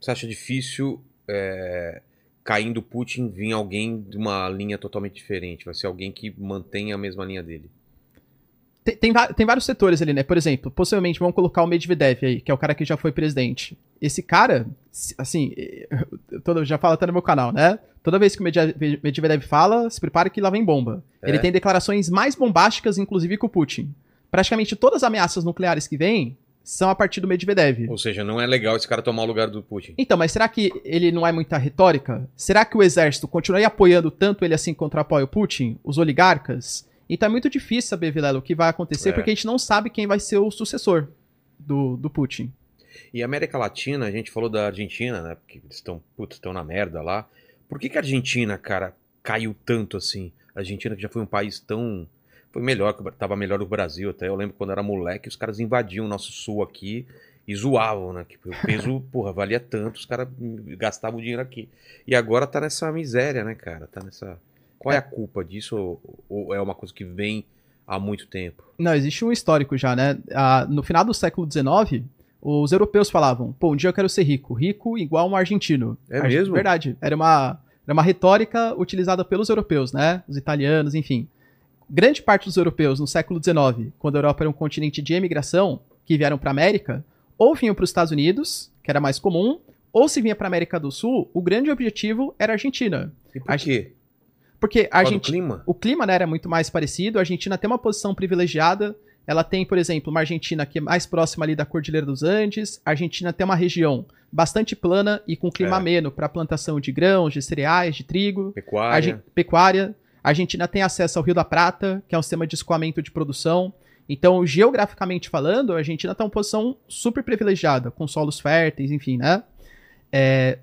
você acha difícil é, caindo Putin vir alguém de uma linha totalmente diferente? Vai ser alguém que mantenha a mesma linha dele. Tem, tem, tem vários setores ali, né? Por exemplo, possivelmente vamos colocar o Medvedev aí, que é o cara que já foi presidente. Esse cara, assim, eh, eu tô- já falo até no meu canal, né? Toda vez que o Medve- Medvedev fala, se prepare que lá vem bomba. É? Ele tem declarações mais bombásticas, inclusive com o Putin. Praticamente todas as ameaças nucleares que vêm são a partir do Medvedev. Ou seja, não é legal esse cara tomar o lugar do Putin. Então, mas será que ele não é muita retórica? Será que o exército continuaria apoiando tanto ele assim contra apoia o Putin? Os oligarcas? Então é muito difícil saber, Vilela, o que vai acontecer, É. porque a gente não sabe quem vai ser o sucessor do, do Putin. E a América Latina, a gente falou da Argentina, né? Porque eles estão, putz, estão na merda lá. Por que, que a Argentina, cara, caiu tanto assim? A Argentina que já foi um país tão. Foi melhor, o tava melhor do Brasil até. Eu lembro quando era moleque, os caras invadiam o nosso sul aqui e zoavam, né? Que o peso, porra, valia tanto, os caras gastavam o dinheiro aqui. E agora tá nessa miséria, né, cara? Tá nessa. Qual é a culpa disso? Ou, é uma coisa que vem há muito tempo? Não, existe um histórico já, né? Ah, no final do século XIX, os europeus falavam, pô, um dia eu quero ser rico. Rico igual um argentino. É Arge- mesmo? Verdade. Era uma, era uma retórica utilizada pelos europeus, né? Os italianos, enfim. Grande parte dos europeus no século XIX, quando a Europa era um continente de emigração, que vieram para América, ou vinham para os Estados Unidos, que era mais comum, ou se vinha para América do Sul, o grande objetivo era a Argentina. E por quê? Porque a Argentina clima? o clima né, era muito mais parecido, a Argentina tem uma posição privilegiada, ela tem, por exemplo, uma Argentina que é mais próxima ali da Cordilheira dos Andes. A Argentina tem uma região bastante plana e com clima É. ameno para plantação de grãos, de cereais, de trigo. Pecuária. Argen- pecuária. A Argentina tem acesso ao Rio da Prata, que é um sistema de escoamento de produção. Então, geograficamente falando, a Argentina está em uma posição super privilegiada, com solos férteis, enfim, né? É,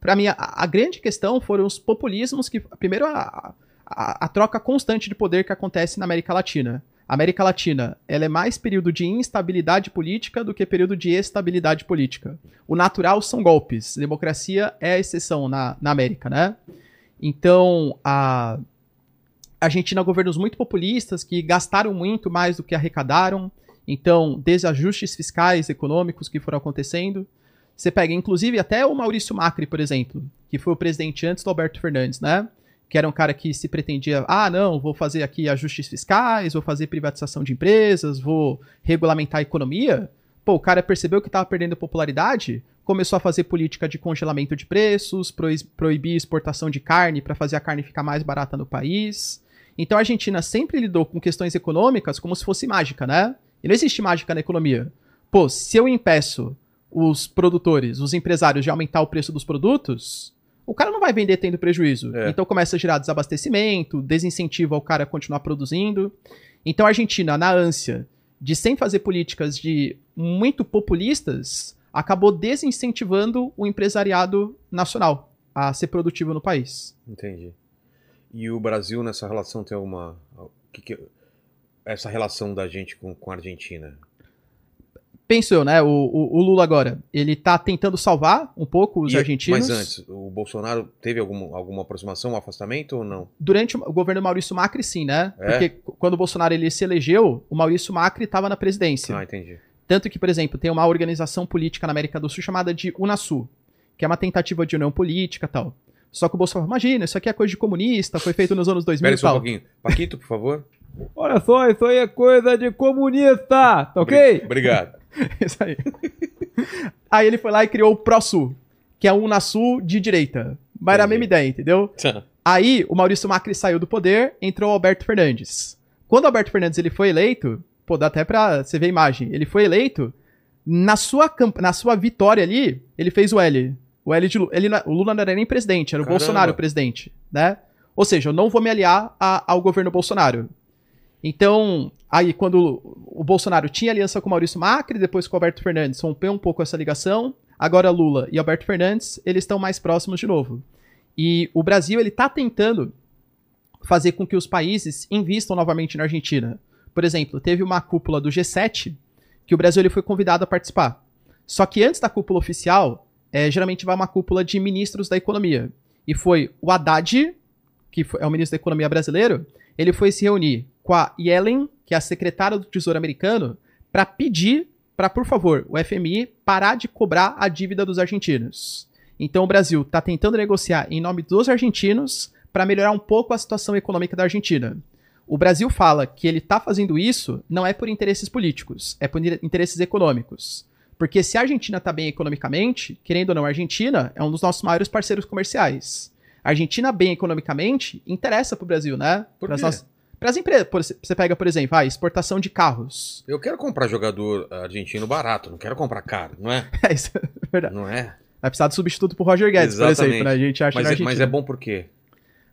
para mim, a, a grande questão foram os populismos que. Primeiro, a, a, a troca constante de poder que acontece na América Latina. A América Latina ela é mais período de instabilidade política do que período de estabilidade política. O natural são golpes. Democracia é a exceção na, na América, né? Então, a Argentina governos muito populistas que gastaram muito mais do que arrecadaram. Então, desajustes fiscais, econômicos que foram acontecendo. Você pega, inclusive, até o Maurício Macri, por exemplo, que foi o presidente antes do Alberto Fernandes, né? Que era um cara que se pretendia, ah, não, vou fazer aqui ajustes fiscais, vou fazer privatização de empresas, vou regulamentar a economia. Pô, o cara percebeu que estava perdendo popularidade, começou a fazer política de congelamento de preços, proibir exportação de carne para fazer a carne ficar mais barata no país. Então a Argentina sempre lidou com questões econômicas como se fosse mágica, né? E não existe mágica na economia. Pô, se eu impeço os produtores, os empresários de aumentar o preço dos produtos, o cara não vai vender tendo prejuízo. É. Então começa a gerar desabastecimento, desincentiva o cara a continuar produzindo. Então a Argentina, na ânsia de sem fazer políticas de muito populistas, acabou desincentivando o empresariado nacional a ser produtivo no país. Entendi. E o Brasil nessa relação tem alguma. que que- essa relação da gente com, com a Argentina? Penso eu, né? O, o- o Lula agora, ele tá tentando salvar um pouco os E- argentinos. Mas antes, o Bolsonaro teve alguma, alguma aproximação, um afastamento ou não? Durante o governo Maurício Macri, sim, né? É? Porque quando o Bolsonaro ele se elegeu, o Maurício Macri estava na presidência. Ah, entendi. Tanto que, por exemplo, tem uma organização política na América do Sul chamada de Unasul, que é uma tentativa de união política e tal. Só que o Bolsonaro, imagina, isso aqui é coisa de comunista, foi feito nos anos 2000 Espera e só um tal. pouquinho. Paquito, por favor. Olha só, isso aí é coisa de comunista, tá ok? Obrigado. Isso aí. aí ele foi lá e criou o ProSul, que é um Unasul de direita. Mas era a mesma ideia, entendeu? Aí o Maurício Macri saiu do poder, entrou o Alberto Fernandes. Quando o Alberto Fernandes ele foi eleito, pô, dá até pra você ver a imagem, ele foi eleito, na sua, na sua vitória ali, ele fez o L. O L de Lula. Ele, não- o Lula não era nem presidente, era o Caramba. Bolsonaro o presidente, né? Ou seja, eu não vou me aliar a- ao governo Bolsonaro. Então, aí quando o Bolsonaro tinha aliança com o Maurício Macri, depois com o Alberto Fernandes, rompeu um pouco essa ligação. Agora Lula e Alberto Fernandes, eles estão mais próximos de novo. E o Brasil, ele tá tentando fazer com que os países invistam novamente na Argentina. Por exemplo, teve uma cúpula do G7 que o Brasil ele foi convidado a participar. Só que antes da cúpula oficial, é, geralmente vai uma cúpula de ministros da economia. E foi o Haddad, que é o ministro da economia brasileiro, ele foi se reunir com a Yellen, que é a secretária do Tesouro americano, para pedir para, por favor, o FMI parar de cobrar a dívida dos argentinos. Então o Brasil está tentando negociar em nome dos argentinos para melhorar um pouco a situação econômica da Argentina. O Brasil fala que ele está fazendo isso não é por interesses políticos, é por interesses econômicos. Porque se a Argentina está bem economicamente, querendo ou não, a Argentina é um dos nossos maiores parceiros comerciais. A Argentina bem economicamente interessa para o Brasil, né? Por quê? nossas- Pras empresas. Por- Você pega, por exemplo, a exportação de carros. Eu quero comprar jogador argentino barato, não quero comprar caro, não é? É isso, é verdade. Não é? Vai precisar de substituto pro Roger Guedes, por Exatamente. exemplo, né? A gente acha Mas, é, mas é bom por quê?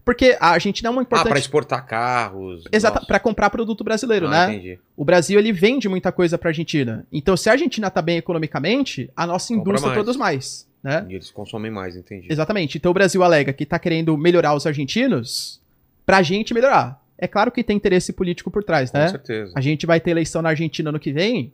Porque a Argentina é uma Ah, importante. para exportar carros. Exato, para comprar produto brasileiro, Ah, né? Entendi. O Brasil ele vende muita coisa pra Argentina. Então, se a Argentina tá bem economicamente, a nossa Compra indústria mais. produz mais, né? E eles consomem mais, entendi. Exatamente. Então o Brasil alega que tá querendo melhorar os argentinos pra gente melhorar. É claro que tem interesse político por trás, Com né? certeza. A gente vai ter eleição na Argentina no que vem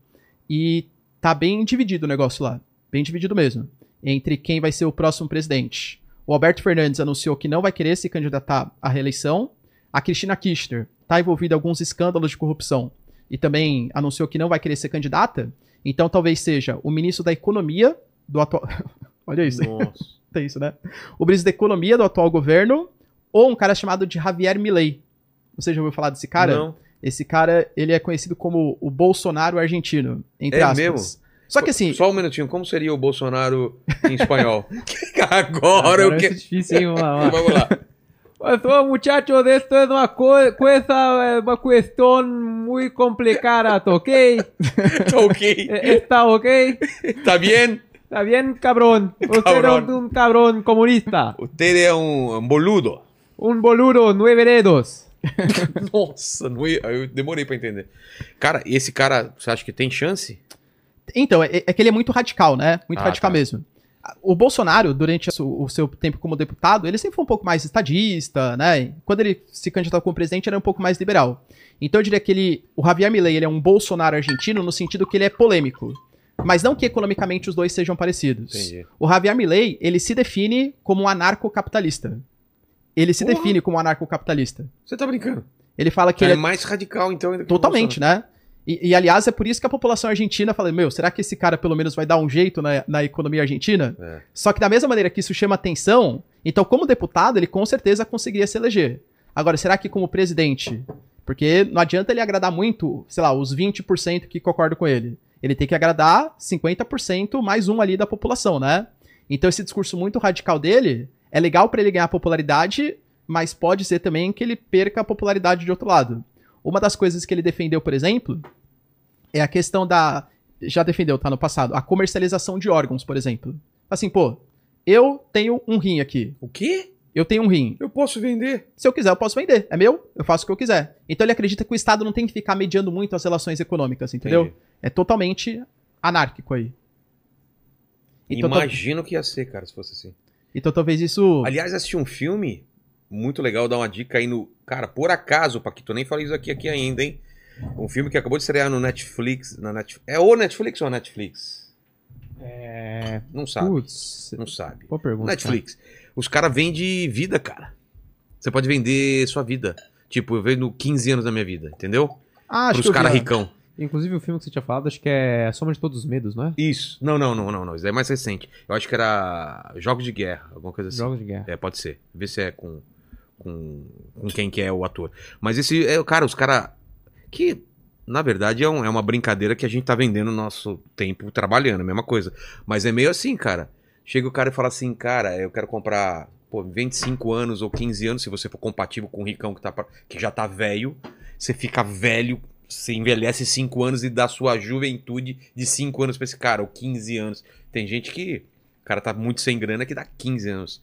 e tá bem dividido o negócio lá. Bem dividido mesmo. Entre quem vai ser o próximo presidente. O Alberto Fernandes anunciou que não vai querer se candidatar à reeleição. A Cristina Kirchner tá envolvida em alguns escândalos de corrupção e também anunciou que não vai querer ser candidata. Então talvez seja o ministro da Economia do atual. Olha isso, tem isso, né? O ministro da Economia do atual governo ou um cara chamado de Javier Milei. Você já ouviu falar desse cara? Não. Esse cara, ele é conhecido como o Bolsonaro argentino, entre É aspas. mesmo? Só que assim, Só um minutinho, como seria o Bolsonaro em espanhol? Agora, eu vai ser quero. difícil, hein? Vamos lá. Pastor, muchachos, esto es una co- cosa, eh, una cuestión muy complicada, ¿ok? ok. Eh, ¿Está ok? Tá bien? Está bien, cabrón. Usted Cabrón. es un cabrón comunista. Usted é um, um boludo. Un boludo, nueve dedos. Nossa, não ia- eu demorei pra entender. Cara, e esse cara, você acha que tem chance? Então, é, é que ele é muito radical, né? Muito Ah, radical tá. mesmo. O Bolsonaro, durante o seu tempo como deputado, ele sempre foi um pouco mais estadista, né? Quando ele se candidatou como presidente, era um pouco mais liberal. Então eu diria que ele, o Javier Milei, ele é um Bolsonaro argentino no sentido que ele é polêmico. Mas não que economicamente os dois sejam parecidos. Entendi. O Javier Milei, ele se define como um anarcocapitalista. Ele se Porra. define como um anarcocapitalista. Você tá brincando? Ele fala que ele ele é mais radical, então, Totalmente, né? E, e, aliás, é por isso que a população argentina fala: Meu, será que esse cara pelo menos vai dar um jeito na, na economia argentina? É. Só que da mesma maneira que isso chama atenção, então, como deputado, ele com certeza conseguiria se eleger. Agora, será que como presidente? Porque não adianta ele agradar muito, sei lá, os 20% que concordam com ele. Ele tem que agradar 50% mais um ali da população, né? Então, esse discurso muito radical dele é legal pra ele ganhar popularidade, mas pode ser também que ele perca a popularidade de outro lado. Uma das coisas que ele defendeu, por exemplo, é a questão da. Já defendeu, tá? No passado. A comercialização de órgãos, por exemplo. Assim, pô, eu tenho um rim aqui. O quê? Eu tenho um rim. Eu posso vender. Se eu quiser, eu posso vender. É meu, eu faço o que eu quiser. Então ele acredita que o Estado não tem que ficar mediando muito as relações econômicas, entendeu? Entendi. É totalmente anárquico aí. Então, tal- Imagina o que ia ser, cara, se fosse assim. então talvez isso. Aliás, assisti um filme muito legal, dar uma dica aí no. Cara, por acaso, Paquito, nem falei isso aqui, aqui ainda, hein? Um filme que acabou de estrear no Netflix. Na Net... É o Netflix ou a Netflix? É. Não sabe. Putz. Não sabe. Boa pergunta. Netflix. Os caras vendem vida, cara. Você pode vender sua vida. Tipo, eu vendo 15 anos da minha vida, entendeu? Ah, Pros vi, caras ricão. Inclusive o filme que você tinha falado, acho que é Soma de Todos os Medos, não é? Isso. Não, não, não, não, não. Isso é mais recente. Eu acho que era Jogos de Guerra, alguma coisa assim. Jogos de Guerra. É, pode ser. Vê se é com, com, com quem que é o ator. Mas esse é cara, os caras. Que, na verdade, é, um- é uma brincadeira que a gente tá vendendo nosso tempo trabalhando, a mesma coisa. Mas é meio assim, cara. Chega o cara e fala assim, cara, eu quero comprar. Pô, 25 anos ou 15 anos, se você for compatível com o Ricão que, tá, que já tá velho, você fica velho, você envelhece 5 anos e dá sua juventude de 5 anos pra esse cara, ou 15 anos. Tem gente que. O cara tá muito sem grana que dá 15 anos.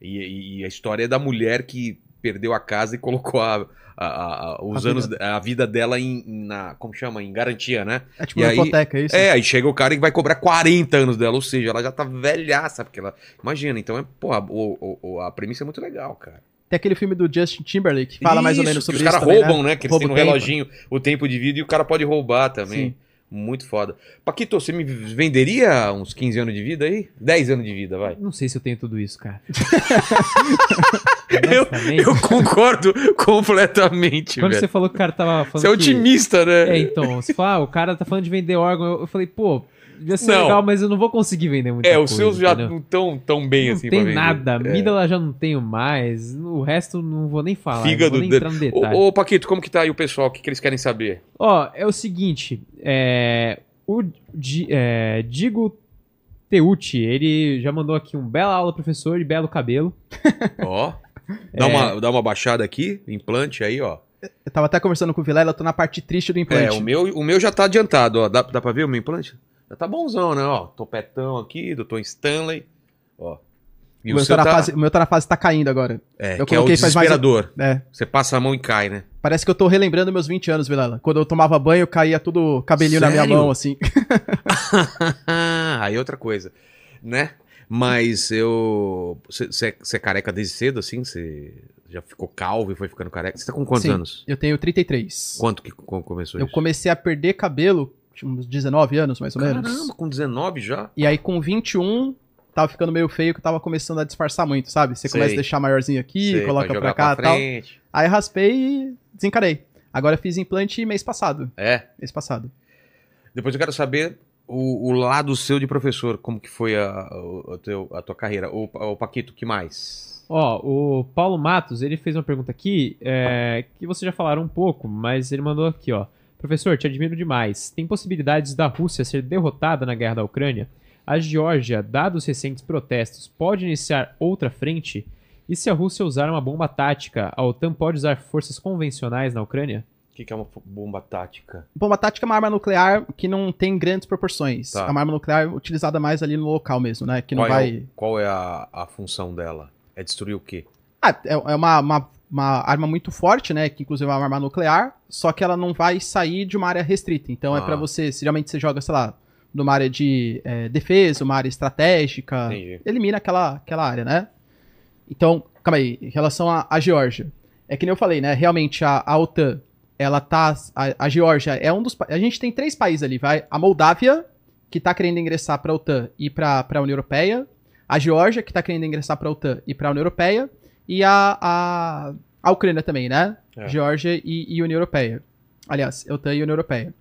E, e- a história é da mulher que perdeu a casa e colocou a, a- a- os A anos, vida. a vida dela em, na, como chama, em garantia, né? É tipo E uma aí- hipoteca, é isso? É, aí chega o cara e vai cobrar 40 anos dela, ou seja, ela já tá velhaça, porque ela, imagina, então é, porra, o, o- a premissa é muito legal, cara. Tem aquele filme do Justin Timberlake que fala mais ou Isso, menos sobre os isso. caras também, roubam, né? Que eles Rouba têm tempo. reloginho o tempo de vida e o cara pode roubar também. Sim. Muito foda. Paquito, você me venderia uns 15 anos de vida aí? 10 anos de vida, vai. Não sei se eu tenho tudo isso, cara. Eu, eu concordo completamente, Quando velho. você falou que o cara tava falando Você é que- otimista, né? É, então, você fala, ah, o cara tá falando de vender órgão, eu falei, pô, devia ser Não. legal, mas eu não vou conseguir vender muita É, coisa. os seus já entendeu? não estão tão bem não assim tem pra vender. nada, É. Mídala já não tenho mais, o resto não vou nem falar, Fígado não vou nem entrar no detalhe. Ô, ô, Paquito, como que tá aí o pessoal? O que, que eles querem saber? Ó, é o seguinte, é, o Di- é, Digo Teucci, ele já mandou aqui um bela aula, professor, e belo cabelo. Ó, dá, É. uma, dá uma baixada aqui, implante aí, ó. Eu tava até conversando com o Vilela, eu tô na parte triste do implante. É, o meu, o meu já tá adiantado, ó. Dá, dá pra ver o meu implante? Já tá bonzão, né? Ó, topetão aqui, doutor Stanley. Ó. E o, meu tá na fase, o meu tá na fase tá caindo agora. É, eu que é o faz mais- desesperador. É. Você passa a mão e cai, né? Parece que eu tô relembrando meus 20 anos, Vilela. Quando eu tomava banho, caía tudo cabelinho na minha Sério? mão, assim. aí outra coisa, né? Mas eu. Você é careca desde cedo, assim? Você já ficou calvo e foi ficando careca? Você tá com quantos Sim. anos? Eu tenho 33. Quanto que co- começou Eu isso? comecei a perder cabelo, tinha uns 19 anos, mais ou menos. Caramba, com 19 já? E aí, com 21, tava ficando meio feio, que eu tava começando a disfarçar muito, sabe? Você Sei. começa a deixar maiorzinho aqui, Sei, coloca pra, cá e pra tal. Aí raspei e desencarei. Agora eu fiz implante mês passado. É. Mês passado. Depois eu quero saber o, o lado seu de professor, como que foi a, o teu- a tua carreira. O, o Paquito, que mais? Ó, o Paulo Matos, ele fez uma pergunta aqui, é, que vocês já falaram um pouco, mas ele mandou aqui, ó. Professor, te admiro demais. Tem possibilidades da Rússia ser derrotada na guerra da Ucrânia? A Geórgia, dados os recentes protestos, pode iniciar outra frente? E se a Rússia usar uma bomba tática, a OTAN pode usar forças convencionais na Ucrânia? O que, que é uma bomba tática? Bomba tática é uma arma nuclear que não tem grandes proporções. Tá. É uma arma nuclear utilizada mais ali no local mesmo, né? Que não qual, vai. é, o- qual é a, a função dela? É destruir o quê? Ah, é é uma, uma, uma arma muito forte, né? Que inclusive é uma arma nuclear, só que ela não vai sair de uma área restrita. Então é Ah. pra você, se geralmente você joga, sei lá, numa área de é, defesa, uma área estratégica, Entendi. elimina aquela, aquela área, né? Então, calma aí, em relação à Geórgia. É que nem eu falei, né? Realmente a, a OTAN, ela tá. A, a Geórgia é um dos. A gente tem três países ali, vai. A Moldávia, que tá querendo ingressar pra OTAN e pra, pra União Europeia. A Geórgia, que tá querendo ingressar pra OTAN e pra União Europeia. E a, a, a Ucrânia também, né? É. Geórgia e, e União Europeia. Aliás, OTAN e União Europeia.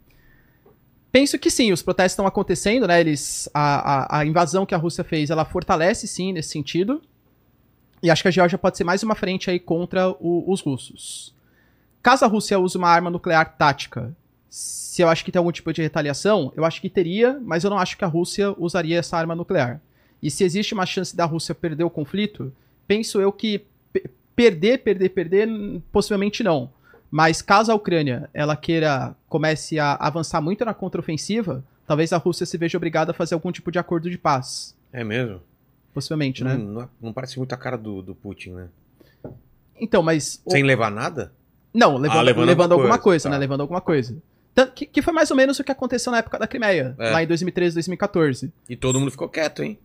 Penso que sim, os protestos estão acontecendo, né? Eles, a, a, a invasão que a Rússia fez, ela fortalece sim nesse sentido. E acho que a Geórgia pode ser mais uma frente aí contra o- os russos. Caso a Rússia use uma arma nuclear tática, se eu acho que tem algum tipo de retaliação, eu acho que teria, mas eu não acho que a Rússia usaria essa arma nuclear. E se existe uma chance da Rússia perder o conflito, penso eu que perder, perder, perder, hum, possivelmente não. Mas caso a Ucrânia ela queira comece a avançar muito na contraofensiva, talvez a Rússia se veja obrigada a fazer algum tipo de acordo de paz. É mesmo? Possivelmente, né? Não, não, não parece muito a cara do, do Putin, né? Então, mas. o- Sem levar nada? Não, levando, Ah, levando levando, alguma alguma coisa, coisa, tá. né? Levando alguma coisa. Tanto que, que foi mais ou menos o que aconteceu na época da Crimeia, É. lá em 2013, 2014. E todo mundo ficou quieto, hein?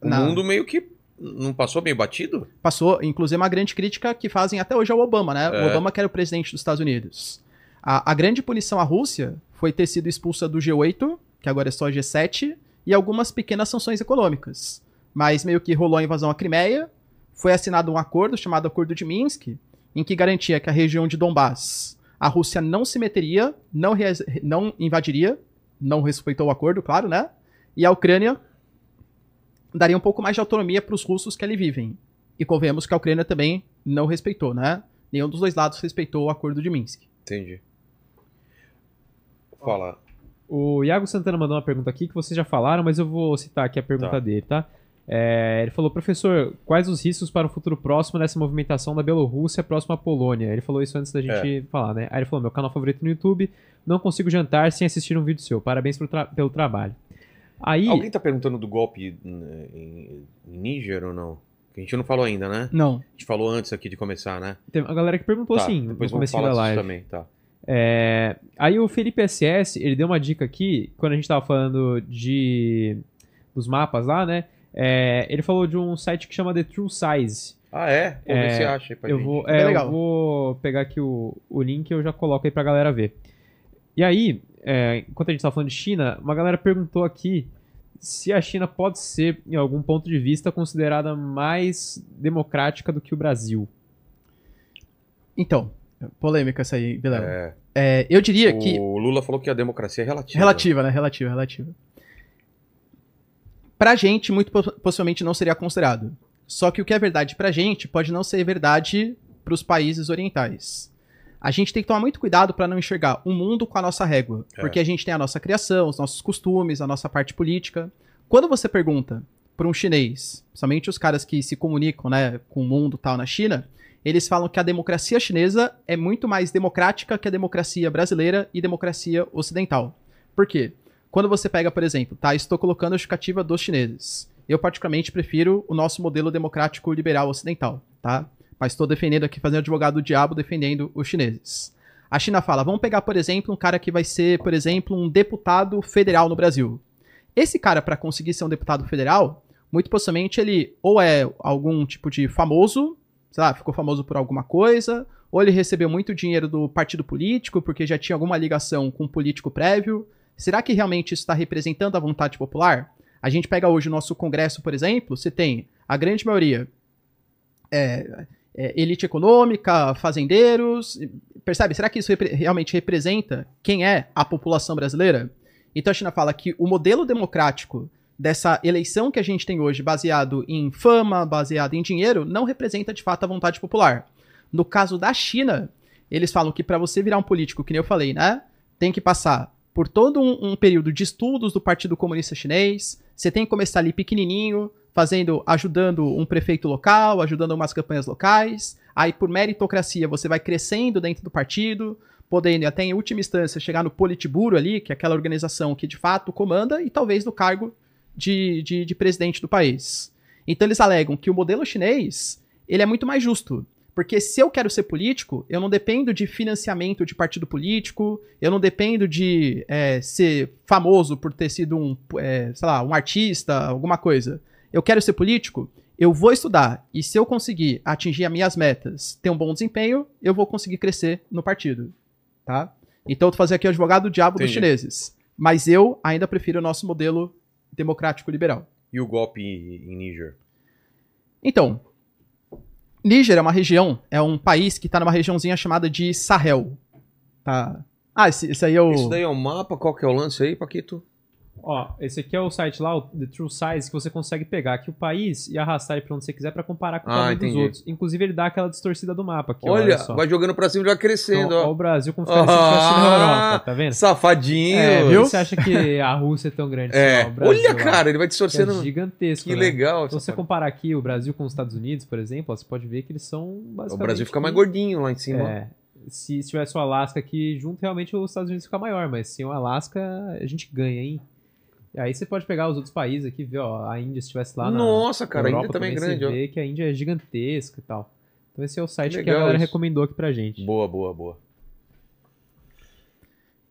O Não. mundo meio que não passou meio batido? Passou, inclusive, uma grande crítica que fazem até hoje ao Obama, né? É. O Obama que era o presidente dos Estados Unidos. A, a grande punição à Rússia foi ter sido expulsa do G8, que agora é só G7, e algumas pequenas sanções econômicas. Mas meio que rolou a invasão à Crimeia, foi assinado um acordo chamado Acordo de Minsk, em que garantia que a região de Donbass a Rússia não se meteria, não, não invadiria, não respeitou o acordo, claro, né? E a Ucrânia daria um pouco mais de autonomia para os russos que ali vivem. E convenhamos que a Ucrânia também não respeitou, né? Nenhum dos dois lados respeitou o acordo de Minsk. Entendi. Fala. O Iago Santana mandou uma pergunta aqui que vocês já falaram, mas eu vou citar aqui a pergunta Tá. dele, tá? É, ele falou, professor, quais os riscos para o futuro próximo dessa movimentação da Bielorrússia próxima à Polônia? Ele falou isso antes da gente falar, né? Aí ele falou, meu canal favorito no YouTube, não consigo jantar sem assistir um vídeo seu. Parabéns pelo, tra- pelo trabalho. Aí, Alguém tá perguntando do golpe em, em Níger ou não? Que a gente não falou ainda, né? Não. A gente falou antes aqui de começar, né? tem uma galera que perguntou tá, sim, no depois vamos da falar disso live. também, tá. É, aí o Felipe SS, ele deu uma dica aqui, quando a gente tava falando de dos mapas lá, né? É, ele falou de um site que chama The True Size. Ah, é? Pô, É, se acha aí pra Eu gente. vou, é, eu legal. vou pegar aqui o, o link e eu já coloco aí pra galera ver. E aí, é, enquanto a gente tava falando de China, uma galera perguntou aqui se a China pode ser, em algum ponto de vista, considerada mais democrática do que o Brasil. Então, polêmica essa aí, Vilela. É, É, eu diria que. o Lula falou que a democracia é relativa. Relativa, né? Relativa, relativa. Pra gente, muito po- possivelmente não seria considerado. Só que o que é verdade pra gente pode não ser verdade pros países orientais. A gente tem que tomar muito cuidado pra não enxergar o mundo com a nossa régua. É. Porque a gente tem a nossa criação, os nossos costumes, a nossa parte política. Quando você pergunta pra um chinês, principalmente os caras que se comunicam né, com o mundo tal na China, eles falam que a democracia chinesa é muito mais democrática que a democracia brasileira e democracia ocidental. Por quê? Quando você pega, por exemplo, tá? Estou colocando a justificativa dos chineses. Eu, particularmente, prefiro o nosso modelo democrático liberal ocidental, tá? Mas estou defendendo aqui, fazendo advogado do diabo, defendendo os chineses. A China fala, vamos pegar, por exemplo, um cara que vai ser, por exemplo, um deputado federal no Brasil. Esse cara, para conseguir ser um deputado federal, muito possivelmente ele ou é algum tipo de famoso, sei lá, ficou famoso por alguma coisa, ou ele recebeu muito dinheiro do partido político, porque já tinha alguma ligação com um político prévio. Será que realmente isso está representando a vontade popular? A gente pega hoje o nosso Congresso, por exemplo, você tem a grande maioria é, é, elite econômica, fazendeiros. Percebe? Será que isso repre- realmente representa quem é a população brasileira? Então a China fala que o modelo democrático dessa eleição que a gente tem hoje, baseado em fama, baseado em dinheiro, não representa de fato a vontade popular. No caso da China, eles falam que para você virar um político, que nem eu falei, né? Tem que passar por todo um, um período de estudos do Partido Comunista Chinês. Você tem que começar ali pequenininho, fazendo, ajudando um prefeito local, ajudando umas campanhas locais. Aí, por meritocracia, você vai crescendo dentro do partido, podendo até em última instância chegar no Politburo ali, que é aquela organização que de fato comanda, e talvez no cargo de, de, de presidente do país. Então eles alegam que o modelo chinês ele é muito mais justo. Porque se eu quero ser político, eu não dependo de financiamento de partido político, eu não dependo de é, ser famoso por ter sido um, é, sei lá, um artista, alguma coisa. Eu quero ser político, eu vou estudar. E se eu conseguir atingir as minhas metas, ter um bom desempenho, eu vou conseguir crescer no partido. Tá? Então eu tô fazendo aqui o advogado do diabo Entendi. dos chineses. Mas eu ainda prefiro o nosso modelo democrático liberal. E o golpe em Níger? Então, Níger é uma região, é um país que tá numa regiãozinha chamada de Sahel. Tá? Ah, esse, esse aí é o. Isso daí é o mapa? Qual que é o lance aí, Paquito? Ó, esse aqui é o site lá, o The True Size, que você consegue pegar aqui o país e arrastar ele pra onde você quiser pra comparar com o Ah, tamanho dos outros. Inclusive, ele dá aquela distorcida do mapa aqui, ó, olha, só. vai jogando pra cima e vai crescendo, Então, ó, ó. o Brasil como se fosse na Europa, tá vendo? Safadinho. É, viu? Você acha que a Rússia é tão grande É. assim, ó, o Brasil Olha, cara, ele vai que distorcendo. É gigantesco, Que né? legal. Se você comparar aqui o Brasil com os Estados Unidos, por exemplo, ó, você pode ver que eles são basicamente... O Brasil fica mais gordinho lá em cima. É, se se tivesse o Alasca aqui junto, realmente os Estados Unidos fica maior, mas sem o Alasca a gente ganha, hein? E aí você pode pegar os outros países aqui, ver, ó, a Índia se estivesse lá na Nossa, cara, a Europa Índia também é grande, você ó. vê que a Índia é gigantesca e tal. Então esse é o site que, a galera isso. recomendou aqui pra gente. Boa, boa, boa.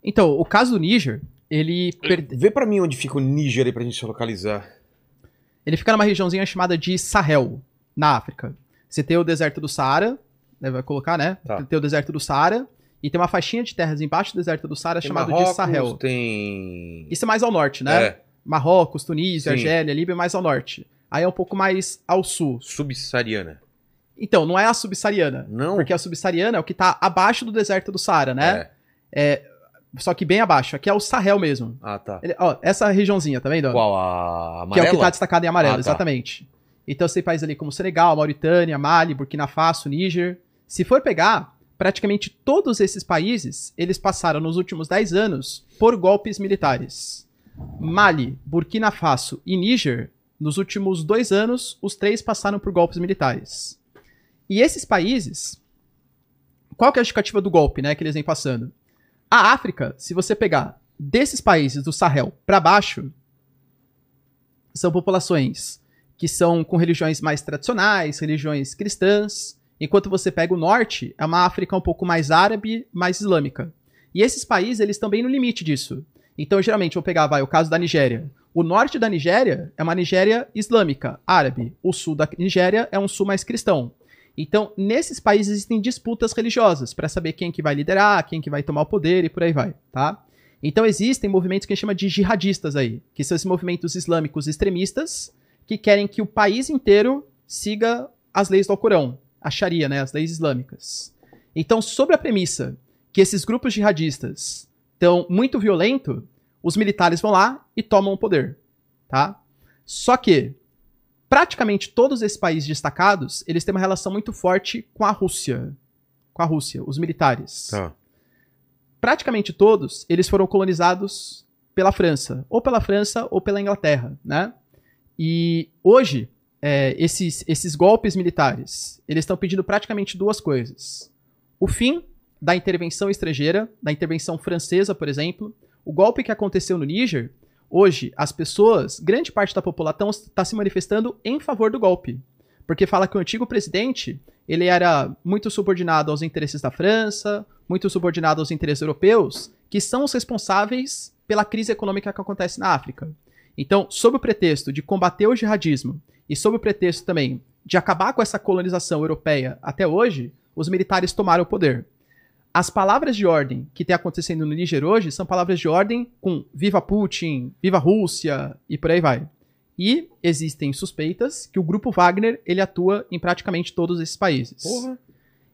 Então, o caso do Níger, ele, per- Vê pra mim onde fica o Níger aí pra gente se localizar. ele fica numa regiãozinha chamada de Sahel, na África. Você tem o deserto do Saara, né, vai colocar, né? Tá. Tem o deserto do Saara, e tem uma faixinha de terras embaixo do deserto do Saara Marrocos, de Sahel. Tem. Isso é mais ao norte, né? É, Marrocos, Tunísia, Sim. Argélia, Líbia é mais ao norte. Aí é um pouco mais ao sul. subsaariana. Então, não é a subsaariana. Não. Porque a subsaariana é o que tá abaixo do deserto do Saara, né? É. Só que bem abaixo. Aqui é o Sahel mesmo. Ah, tá. Ele- ó, essa regiãozinha, tá vendo? Qual? A Que é amarela? o que tá destacado em amarelo, Ah, tá. exatamente. Então você tem países ali como Senegal, Mauritânia, Mali, Burkina Faso, Níger. Se for pegar, praticamente todos esses países, eles passaram nos últimos 10 anos por golpes militares. Mali, Burkina Faso e Níger, nos últimos dois anos, os três passaram por golpes militares. E esses países, qual que é a justificativa do golpe, né, que eles vêm passando? A África, se você pegar desses países do Sahel para baixo, são populações que são com religiões mais tradicionais, religiões cristãs, enquanto você pega o norte, é uma África um pouco mais árabe, mais islâmica. E esses países, eles bem no limite disso. Então, geralmente, vou pegar, vai, o caso da Nigéria. O norte da Nigéria é uma Nigéria islâmica, árabe. O sul da Nigéria é um sul mais cristão. Então, nesses países existem disputas religiosas para saber quem que vai liderar, quem que vai tomar o poder e por aí vai, tá? Então existem movimentos que a gente chama de jihadistas aí, que são esses movimentos islâmicos extremistas que querem que o país inteiro siga as leis do Alcorão, a Sharia, né, as leis islâmicas. Então, sobre a premissa que esses grupos jihadistas estão muito violentos, os militares vão lá e tomam o poder, tá? Só que praticamente todos esses países destacados, eles têm uma relação muito forte com a Rússia, com a Rússia, os militares Tá. praticamente todos, eles foram colonizados pela França, ou pela França ou pela Inglaterra, né? E hoje, é, esses, esses golpes militares, eles estão pedindo praticamente duas coisas. O fim da intervenção estrangeira, da intervenção francesa, por exemplo. O golpe que aconteceu no Níger, hoje, as pessoas, grande parte da população está se manifestando em favor do golpe. Porque fala que o antigo presidente, ele era muito subordinado aos interesses da França, muito subordinado aos interesses europeus, que são os responsáveis pela crise econômica que acontece na África. Então, sob o pretexto de combater o jihadismo e sob o pretexto também de acabar com essa colonização europeia até hoje, os militares tomaram o poder. As palavras de ordem que tem acontecendo no Níger hoje são palavras de ordem com viva Putin, viva Rússia e por aí vai. E existem suspeitas que o grupo Wagner ele atua em praticamente todos esses países. Porra.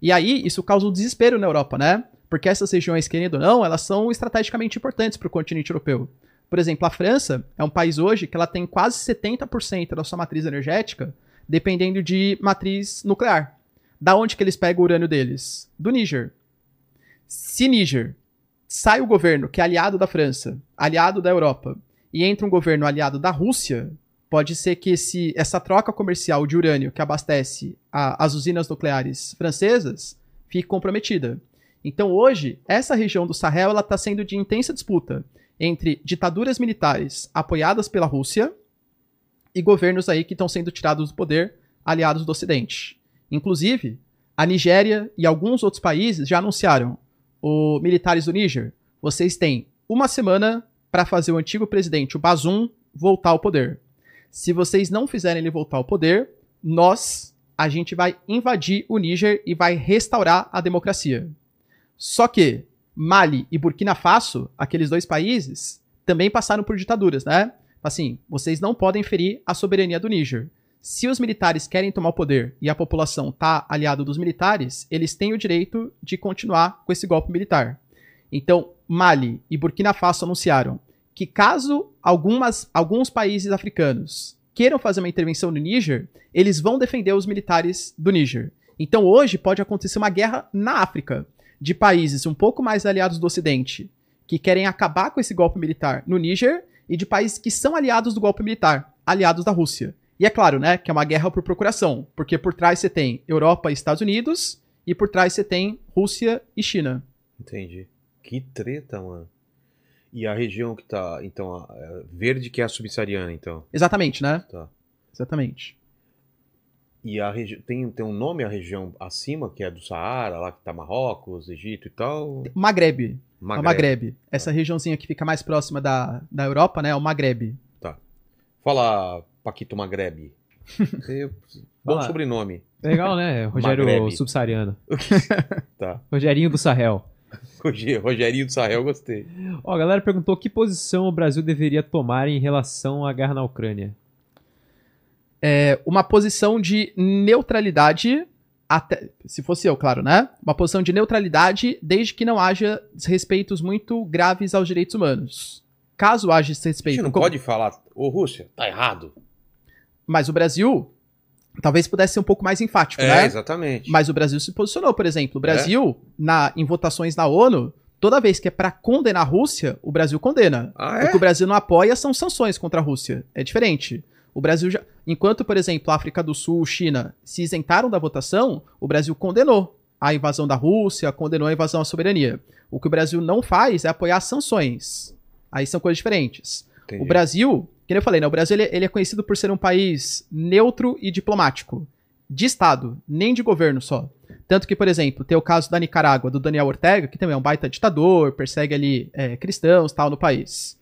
E aí, isso causa um desespero na Europa, né? Porque essas regiões, querendo ou não, elas são estrategicamente importantes para o continente europeu. Por exemplo, a França é um país hoje que ela tem quase 70% da sua matriz energética dependendo de matriz nuclear. Da onde que eles pegam o urânio deles? Do Níger. Se Níger sai o governo que é aliado da França, aliado da Europa, e entra um governo aliado da Rússia, pode ser que esse, essa troca comercial de urânio que abastece a- as usinas nucleares francesas fique comprometida. Então hoje, essa região do Sahel está sendo de intensa disputa entre ditaduras militares apoiadas pela Rússia e governos aí que estão sendo tirados do poder, aliados do Ocidente. Inclusive, a Nigéria e alguns outros países já anunciaram, os militares do Níger, vocês têm uma semana para fazer o antigo presidente, o Bazoum, voltar ao poder. Se vocês não fizerem ele voltar ao poder, nós, a gente vai invadir o Níger e vai restaurar a democracia. Só que Mali e Burkina Faso, aqueles dois países, também passaram por ditaduras, né? Assim, vocês não podem ferir a soberania do Níger. Se os militares querem tomar o poder e a população tá aliado dos militares, eles têm o direito de continuar com esse golpe militar. Então, Mali e Burkina Faso anunciaram que caso algumas, alguns países africanos queiram fazer uma intervenção no Níger, eles vão defender os militares do Níger. Então hoje pode acontecer uma guerra na África de países um pouco mais aliados do Ocidente que querem acabar com esse golpe militar no Níger e de países que são aliados do golpe militar, aliados da Rússia. E é claro, né, que é uma guerra por procuração, porque por trás você tem Europa e Estados Unidos e por trás você tem Rússia e China. Entendi. Que treta, mano. E a região que tá, então, a- verde que é a subsaariana, então. Exatamente, né? Tá. Exatamente. E a região tem, tem um nome a região acima, que é do Saara, lá que tá Marrocos, Egito e tal. Maghreb. É o Magreb. Maghreb. Essa regiãozinha que fica mais próxima da, da Europa, né? É o Maghreb. Fala, Paquito Magreb. Você- Bom Fala. sobrenome. Legal, né? Rogério Magrebe. Subsaariano. Tá. Rogerinho do Sahel. Roger- Rogerinho do Sahel, gostei. Ó, a galera perguntou que posição o Brasil deveria tomar em relação à guerra na Ucrânia. É uma posição de neutralidade, até, se fosse eu, claro, né? Uma posição de neutralidade desde que não haja desrespeitos muito graves aos direitos humanos. Caso haja A desrespeito. gente não como- pode falar, ô Rússia, tá errado. Mas o Brasil talvez pudesse ser um pouco mais enfático, É, né? exatamente. Mas o Brasil se posicionou, por exemplo. O Brasil, na, em votações na ONU, toda vez que é pra condenar a Rússia, o Brasil condena. Ah, O é? que o Brasil não apoia são sanções contra a Rússia. É diferente. O Brasil já. Enquanto, por exemplo, a África do Sul, China se isentaram da votação, o Brasil condenou a invasão da Rússia, condenou a invasão à soberania. O que o Brasil não faz é apoiar sanções. Aí são coisas diferentes. Entendi. O Brasil, que eu falei, né? O Brasil ele, ele é conhecido por ser um país neutro e diplomático. De Estado, nem de governo só. Tanto que, por exemplo, tem o caso da Nicarágua, do Daniel Ortega, que também é um baita ditador, persegue ali é, cristãos tal no país.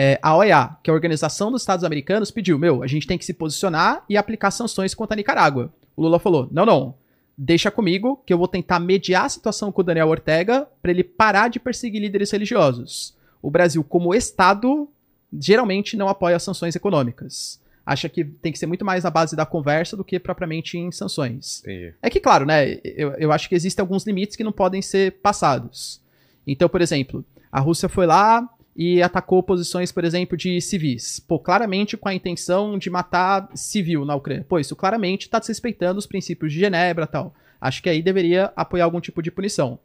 É, a OEA, que é a Organização dos Estados Americanos, pediu: meu, a gente tem que se posicionar e aplicar sanções contra a Nicarágua. O Lula falou: não, não. Deixa comigo que eu vou tentar mediar a situação com o Daniel Ortega para ele parar de perseguir líderes religiosos. O Brasil, como Estado, geralmente não apoia sanções econômicas. Acha que tem que ser muito mais na base da conversa do que propriamente em sanções. Entendi. É que, claro, né? Eu, eu acho que existem alguns limites que não podem ser passados. Então, por exemplo, a Rússia foi lá e atacou posições, por exemplo, de civis. Pô, claramente com a intenção de matar civil na Ucrânia. Pô, isso claramente está desrespeitando os princípios de Genebra tal. Acho que aí deveria apoiar algum tipo de punição.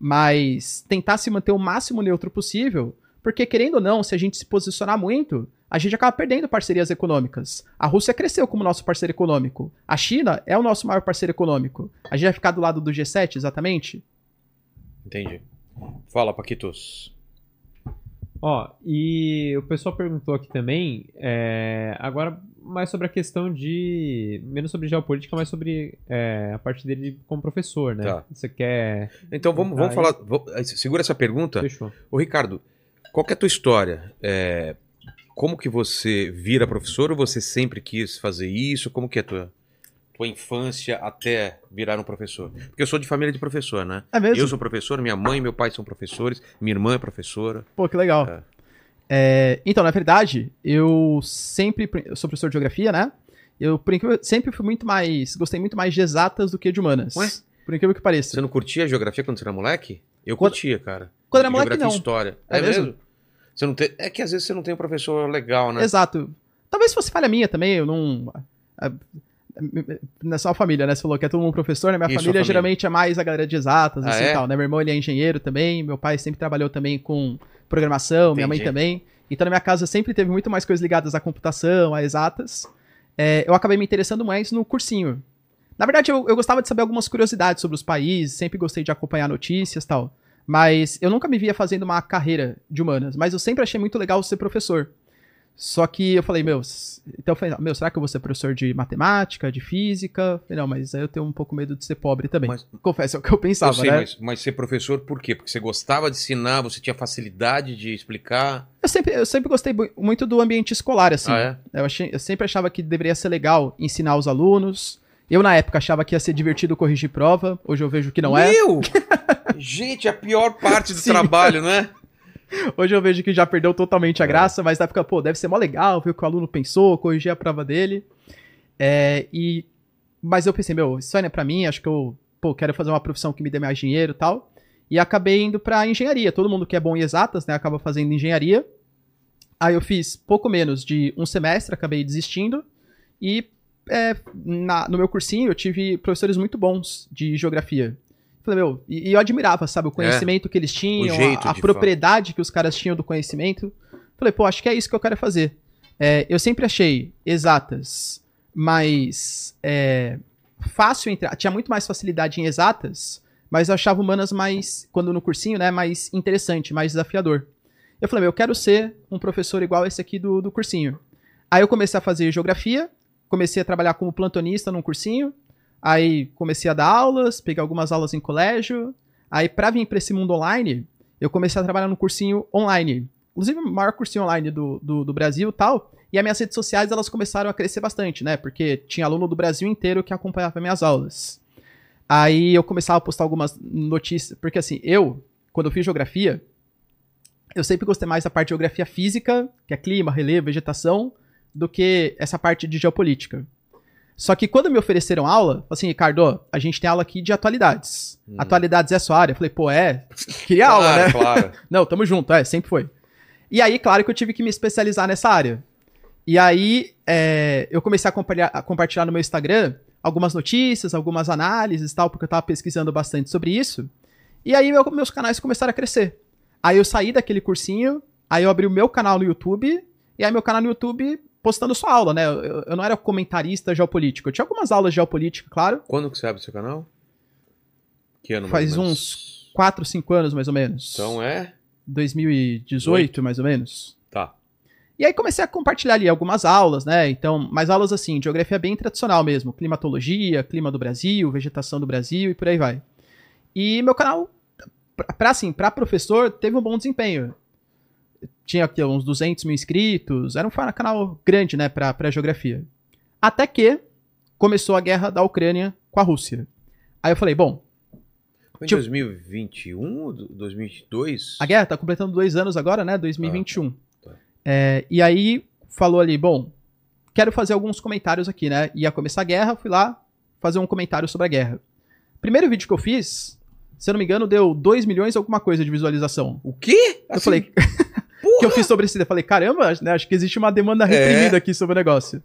Mas tentar se manter o máximo neutro possível, porque querendo ou não, se a gente se posicionar muito, a gente acaba perdendo parcerias econômicas. A Rússia cresceu como nosso parceiro econômico. A China é o nosso maior parceiro econômico. A gente vai ficar do lado do G7, exatamente? Entendi. Fala, Paquitos. Ó, e o pessoal perguntou aqui também, é, agora mais sobre a questão de. menos sobre geopolítica, mas sobre é, a parte dele como professor, né? Tá. Você quer. Então vamos, vamos falar. vamos- segura essa pergunta. Fechou. Ô, Ricardo, qual que é a tua história? É, como que você vira professor ou você sempre quis fazer isso? Como que é a tua, tua infância até virar um professor? Porque eu sou de família de professor, né? É mesmo? Eu sou professor, minha mãe e meu pai são professores, minha irmã é professora. Pô, que legal. É. É, então, na verdade, eu sempre. Eu sou professor de geografia, né? Eu, por incrível, sempre fui muito mais. Gostei muito mais de exatas do que de humanas. Ué? Por incrível que pareça. Você não curtia geografia quando você era moleque? Eu Quando- curtia, cara. Quando era moleque, geografia não. história. É É, mesmo? mesmo? Você não tem... É que às vezes você não tem um professor legal, né? Exato. Talvez fosse falha minha também, eu não. Na sua família, né? Você falou que é todo mundo professor, né? Minha família, família. geralmente é mais a galera de exatas, Ah, assim é? e tal, né? Meu irmão ele é engenheiro também, meu pai sempre trabalhou também com programação, minha mãe Entendi. também. Então na minha casa sempre teve muito mais coisas ligadas à computação, a exatas. É, eu acabei me interessando mais no cursinho. Na verdade, eu, eu gostava de saber algumas curiosidades sobre os países, sempre gostei de acompanhar notícias e tal. Mas eu nunca me via fazendo uma carreira de humanas, mas eu sempre achei muito legal ser professor. Só que eu falei, meu, então eu falei, meu, será que eu vou ser professor de matemática, de física? Falei, não, mas aí eu tenho um pouco medo de ser pobre também. Mas- Confesso, é o que eu pensava, eu sei, né? mas, mas ser professor por quê? Porque você gostava de ensinar, você tinha facilidade de explicar. Eu, sempre, eu sempre gostei muito do ambiente escolar, assim. Ah, é? eu, achei, eu sempre achava que deveria ser legal ensinar os alunos. Eu, na época, achava que ia ser divertido corrigir prova. Hoje eu vejo que não é. Meu! Gente, a pior parte do Sim. trabalho, não é? Hoje eu vejo que já perdeu totalmente a graça, mas na época, pô, deve ser mó legal ver o que o aluno pensou, corrigir a prova dele. É, e, mas eu pensei, meu, isso aí não é pra mim, acho que eu, pô, quero fazer uma profissão que me dê mais dinheiro e tal. E acabei indo pra engenharia. Todo mundo que é bom em exatas, né, acaba fazendo engenharia. Aí eu fiz pouco menos de um semestre, acabei desistindo. E é, na- no meu cursinho eu tive professores muito bons de geografia. Falei, meu, e, e eu admirava, sabe, o conhecimento que eles tinham, É. a, a de propriedade que os caras tinham do conhecimento. Falei, pô, acho que é isso que eu quero fazer. É, eu sempre achei exatas mais é, fácil entrar, tinha muito mais facilidade em exatas, mas eu achava humanas mais, quando no cursinho, né, mais interessante, mais desafiador. Eu falei, meu, eu quero ser um professor igual esse aqui do, do cursinho. Aí eu comecei a fazer geografia, comecei a trabalhar como plantonista num cursinho, aí comecei a dar aulas, peguei algumas aulas em colégio, aí pra vir pra esse mundo online, eu comecei a trabalhar no cursinho online. Inclusive, o maior cursinho online do, do, do Brasil tal. E as minhas redes sociais, elas começaram a crescer bastante, né? Porque tinha aluno do Brasil inteiro que acompanhava minhas aulas. Aí eu começava a postar algumas notícias, porque assim, eu, quando eu fiz geografia, eu sempre gostei mais da parte de geografia física, que é clima, relevo, vegetação, do que essa parte de geopolítica. Só que quando me ofereceram aula, assim, Ricardo, a gente tem aula aqui de atualidades. Hum. Atualidades é a sua área? Eu falei, pô, é, queria aula, né? claro. Não, tamo junto, é, sempre foi. E aí, claro que eu tive que me especializar nessa área. E aí, é, eu comecei a compartilhar, a compartilhar no meu Instagram algumas notícias, algumas análises e tal, porque eu tava pesquisando bastante sobre isso. E aí, meu- meus canais começaram a crescer. Aí eu saí daquele cursinho, aí eu abri o meu canal no YouTube, e aí meu canal no YouTube postando só aula, né? Eu, eu não era comentarista geopolítico. Eu tinha algumas aulas de geopolítica, claro, Quando que você abre seu canal? Que ano mais Faz ou menos? uns 4, 5 anos mais ou menos. Então é? 2018, mais ou menos. Tá. E aí comecei a compartilhar ali algumas aulas, né? Então, mais aulas assim, geografia bem tradicional mesmo, climatologia, clima do Brasil, vegetação do Brasil e por aí vai. E meu canal, pra assim, pra professor, teve um bom desempenho. Tinha aqui uns 200 mil inscritos, era um canal grande, né, pra, pra geografia. Até que começou a guerra da Ucrânia com a Rússia. Aí eu falei, bom, Foi em Tipo- 2021 ou 2022? A guerra tá completando dois anos agora, né? 2021. Tá. É, e aí falou ali, bom, quero fazer alguns comentários aqui, né? Ia começar a guerra, fui lá fazer um comentário sobre a guerra. Primeiro vídeo que eu fiz, se eu não me engano, deu 2 milhões e alguma coisa de visualização. O quê? eu Assim, falei, que eu fiz sobre esse, eu falei, caramba, né, acho que existe uma demanda reprimida aqui sobre o negócio.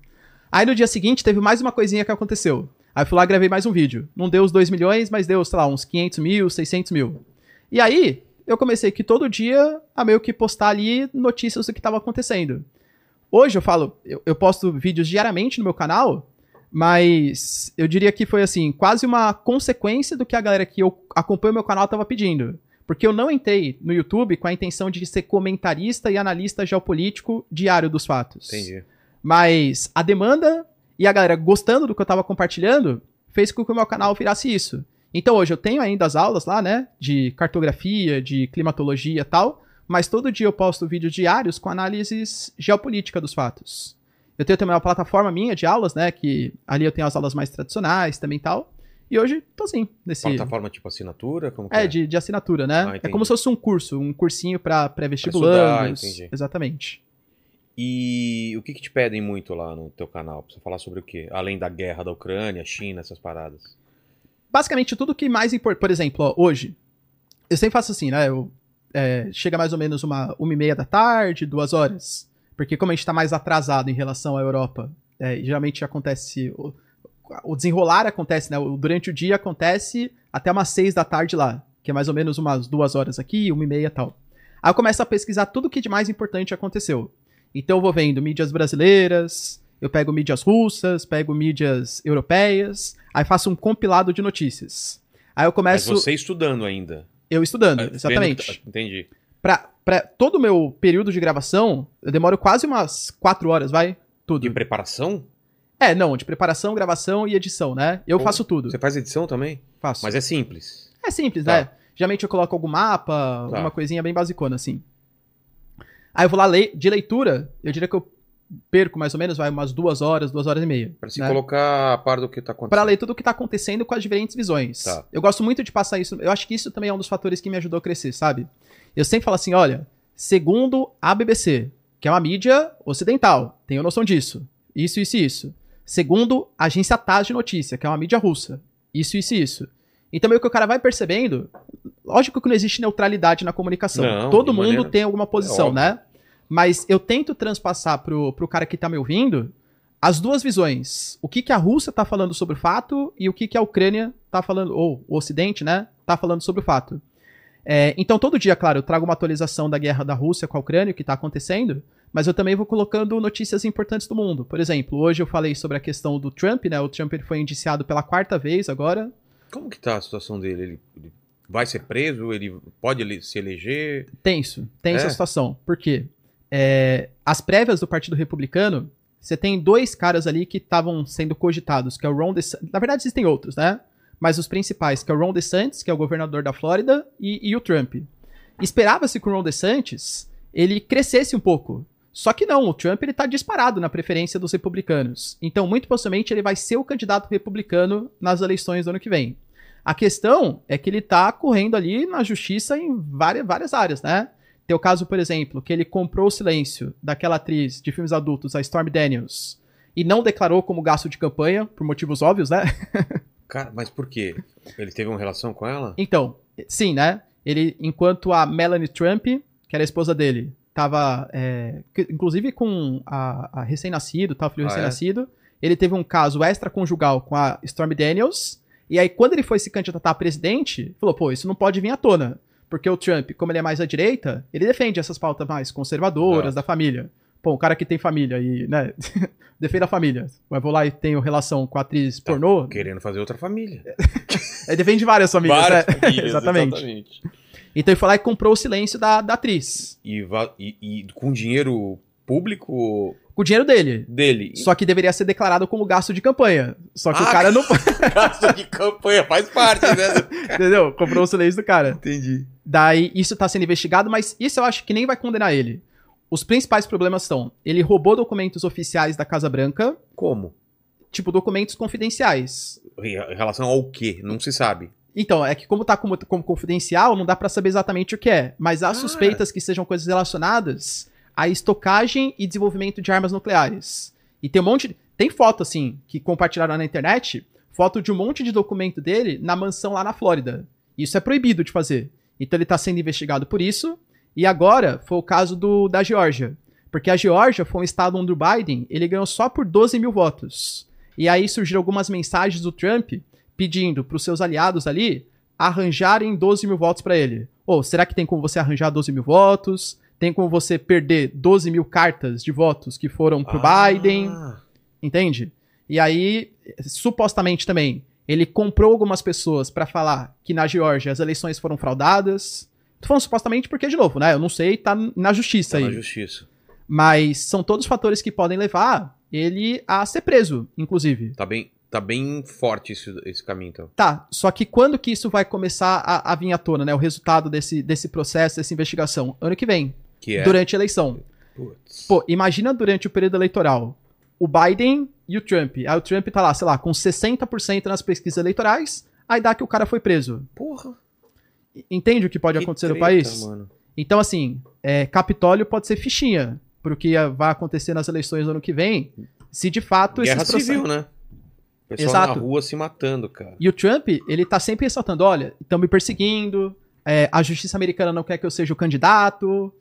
Aí no dia seguinte teve mais uma coisinha que aconteceu. Aí eu fui lá gravei mais um vídeo. Não deu os 2 milhões, mas deu, sei lá, uns 500 mil, 600 mil. E aí eu comecei que todo dia a meio que postar ali notícias do que estava acontecendo. Hoje eu falo, eu, eu posto vídeos diariamente no meu canal, mas eu diria que foi assim, quase uma consequência do que a galera que eu acompanha o meu canal estava pedindo. Porque eu não entrei no YouTube com a intenção de ser comentarista e analista geopolítico diário dos fatos. Entendi. Mas a demanda e a galera gostando do que eu tava compartilhando fez com que o meu canal virasse isso. Então hoje eu tenho ainda as aulas lá, né? De cartografia, de climatologia e tal. Mas todo dia eu posto vídeos diários com análises geopolítica dos fatos. Eu tenho também uma plataforma minha de aulas, né? Que ali eu tenho as aulas mais tradicionais também e tal. E hoje tô assim, nesse. Plataforma tipo assinatura? Como que É, de, de assinatura, né? Ah, é como se fosse um curso, um cursinho pra Pra pré-vestibulandos. Exatamente. E o que, que te pedem muito lá no teu canal? Pra você falar sobre o quê? Além da guerra da Ucrânia, China, essas paradas. basicamente tudo que mais importa. Por exemplo, ó, hoje, eu sempre faço assim, né? Eu, é, chega mais ou menos uma, uma e meia da tarde, duas horas. Porque como a gente tá mais atrasado em relação à Europa, é, geralmente acontece. O, o desenrolar acontece, né? o- Durante o dia acontece até umas seis da tarde lá. Que é mais ou menos umas duas horas aqui, uma e meia e tal. Aí eu começo a pesquisar tudo que de mais importante aconteceu. Então eu vou vendo mídias brasileiras, eu pego mídias russas, pego mídias europeias, aí faço um compilado de notícias. Aí eu Mas começo você estudando ainda. eu estudando, Vendo- exatamente. Entendi. Pra, pra todo o meu período de gravação, eu demoro quase umas quatro horas, vai? Tudo. De preparação? É, não, de preparação, gravação e edição, né? Eu Pô, faço tudo. Você faz edição também? Faço. Mas é simples. É simples, Tá. né? Geralmente eu coloco algum mapa, Tá. alguma coisinha bem basicona, assim. Aí eu vou lá ler, de leitura, eu diria que eu perco mais ou menos, vai umas duas horas, duas horas e meia. Pra se né? colocar a par do que tá acontecendo. Pra ler tudo o que tá acontecendo com as diferentes visões. Tá. Eu gosto muito de passar isso. Eu acho que isso também é um dos fatores que me ajudou a crescer, sabe? Eu sempre falo assim: olha, segundo a BBC, que é uma mídia ocidental, tenho noção disso. Isso, isso e isso. Segundo a agência TAS de notícia, que é uma mídia russa. Isso, isso e isso. Então, meio que o cara vai percebendo. Lógico que não existe neutralidade na comunicação. Não, Todo mundo maneira- tem alguma posição, óbvio. né? Mas eu tento transpassar pro, pro cara que tá me ouvindo as duas visões. O que, que a Rússia tá falando sobre o fato e o que, que a Ucrânia tá falando, ou o Ocidente, né, tá falando sobre o fato. É, então, todo dia, claro, eu trago uma atualização da guerra da Rússia com a Ucrânia, o que tá acontecendo, mas eu também vou colocando notícias importantes do mundo. Por exemplo, hoje eu falei sobre a questão do Trump, né? O Trump ele foi indiciado pela quarta vez agora. Como que tá a situação dele? Ele, ele vai ser preso? Ele pode ele- se eleger? Tenso, tensa É? a situação. Por quê? É, as prévias do Partido Republicano, você tem dois caras ali que estavam sendo cogitados, que é o Ron DeSantis. Na verdade, existem outros, né? Mas os principais, que é o Ron DeSantis, que é o governador da Flórida, e, e o Trump. Esperava-se que o Ron DeSantis ele crescesse um pouco. Só que não, o Trump ele tá disparado na preferência dos republicanos. Então, muito possivelmente, ele vai ser o candidato republicano nas eleições do ano que vem. A questão é que ele tá correndo ali na justiça em várias, várias áreas, né? Tem o caso, por exemplo, que ele comprou o silêncio daquela atriz de filmes adultos, a Storm Daniels, e não declarou como gasto de campanha, por motivos óbvios, né? Cara, mas por quê? Ele teve uma relação com ela? Então, sim, né? Ele, enquanto a Melanie Trump, que era a esposa dele, tava, é, inclusive com a, a recém-nascido, tal, filho Ah, é? recém-nascido, ele teve um caso extraconjugal com a Stormy Daniels, e aí quando ele foi se candidatar a presidente, falou, pô, isso não pode vir à tona, porque o Trump, como ele é mais à direita, ele defende essas pautas mais conservadoras da família. Pô, um cara que tem família e, né, defende a família. Mas vou lá e tenho relação com a atriz Tá pornô, Querendo fazer outra família. ele defende várias famílias, Várias né? famílias, exatamente. exatamente. Então ele foi lá e comprou o silêncio da, da atriz. E, e- e com dinheiro público Com o dinheiro dele. dele. Só que deveria ser declarado como gasto de campanha. Só que Ah, o cara não. gasto de campanha faz parte, né? Entendeu? Comprou o silêncio do cara. Entendi. Daí isso tá sendo investigado, mas isso eu acho que nem vai condenar ele. Os principais problemas são: ele roubou documentos oficiais da Casa Branca, Como? tipo documentos confidenciais. Em relação ao quê? Não se sabe. Então, é que como tá como, como confidencial, não dá pra saber exatamente o que é. Mas há Ah. suspeitas que sejam coisas relacionadas à estocagem e desenvolvimento de armas nucleares. E tem um monte. de- Tem foto, assim, que compartilharam na internet, foto de um monte de documento dele na mansão lá na Flórida. Isso é proibido de fazer. Então ele tá sendo investigado por isso. E agora foi o caso do, da Geórgia. Porque a Geórgia foi um estado onde o Biden ele ganhou só por 12 mil votos. E aí surgiram algumas mensagens do Trump pedindo para os seus aliados ali arranjarem 12 mil votos para ele. Ou será que tem como você arranjar 12 mil votos? Tem como você perder 12 mil cartas de votos que foram pro Ah, Biden? Entende? E aí, supostamente também, ele comprou algumas pessoas para falar que na Geórgia as eleições foram fraudadas. Tô falando supostamente porque, de novo, né? Eu não sei, tá na justiça Tá aí. na justiça. Mas são todos fatores que podem levar ele a ser preso, inclusive. Tá bem, tá bem forte esse, esse caminho, então. Tá, só que quando que isso vai começar a, a vir à tona, né? O resultado desse, desse processo, dessa investigação? Ano que vem, Que é. durante a eleição. Putz. Pô, imagina durante o período eleitoral o Biden e o Trump. Aí o Trump tá lá, sei lá, com 60% nas pesquisas eleitorais, aí dá que o cara foi preso. Porra. Entende o que pode que acontecer no treta, país? Mano. Então, assim, é, Capitólio pode ser fichinha pro que vai acontecer nas eleições do ano que vem, se de fato Guerra esses processos- civil, né? Pessoal Exato. na rua se matando, cara. E o Trump, ele tá sempre ressaltando, olha, estão me perseguindo, é, a justiça americana não quer que eu seja o candidato,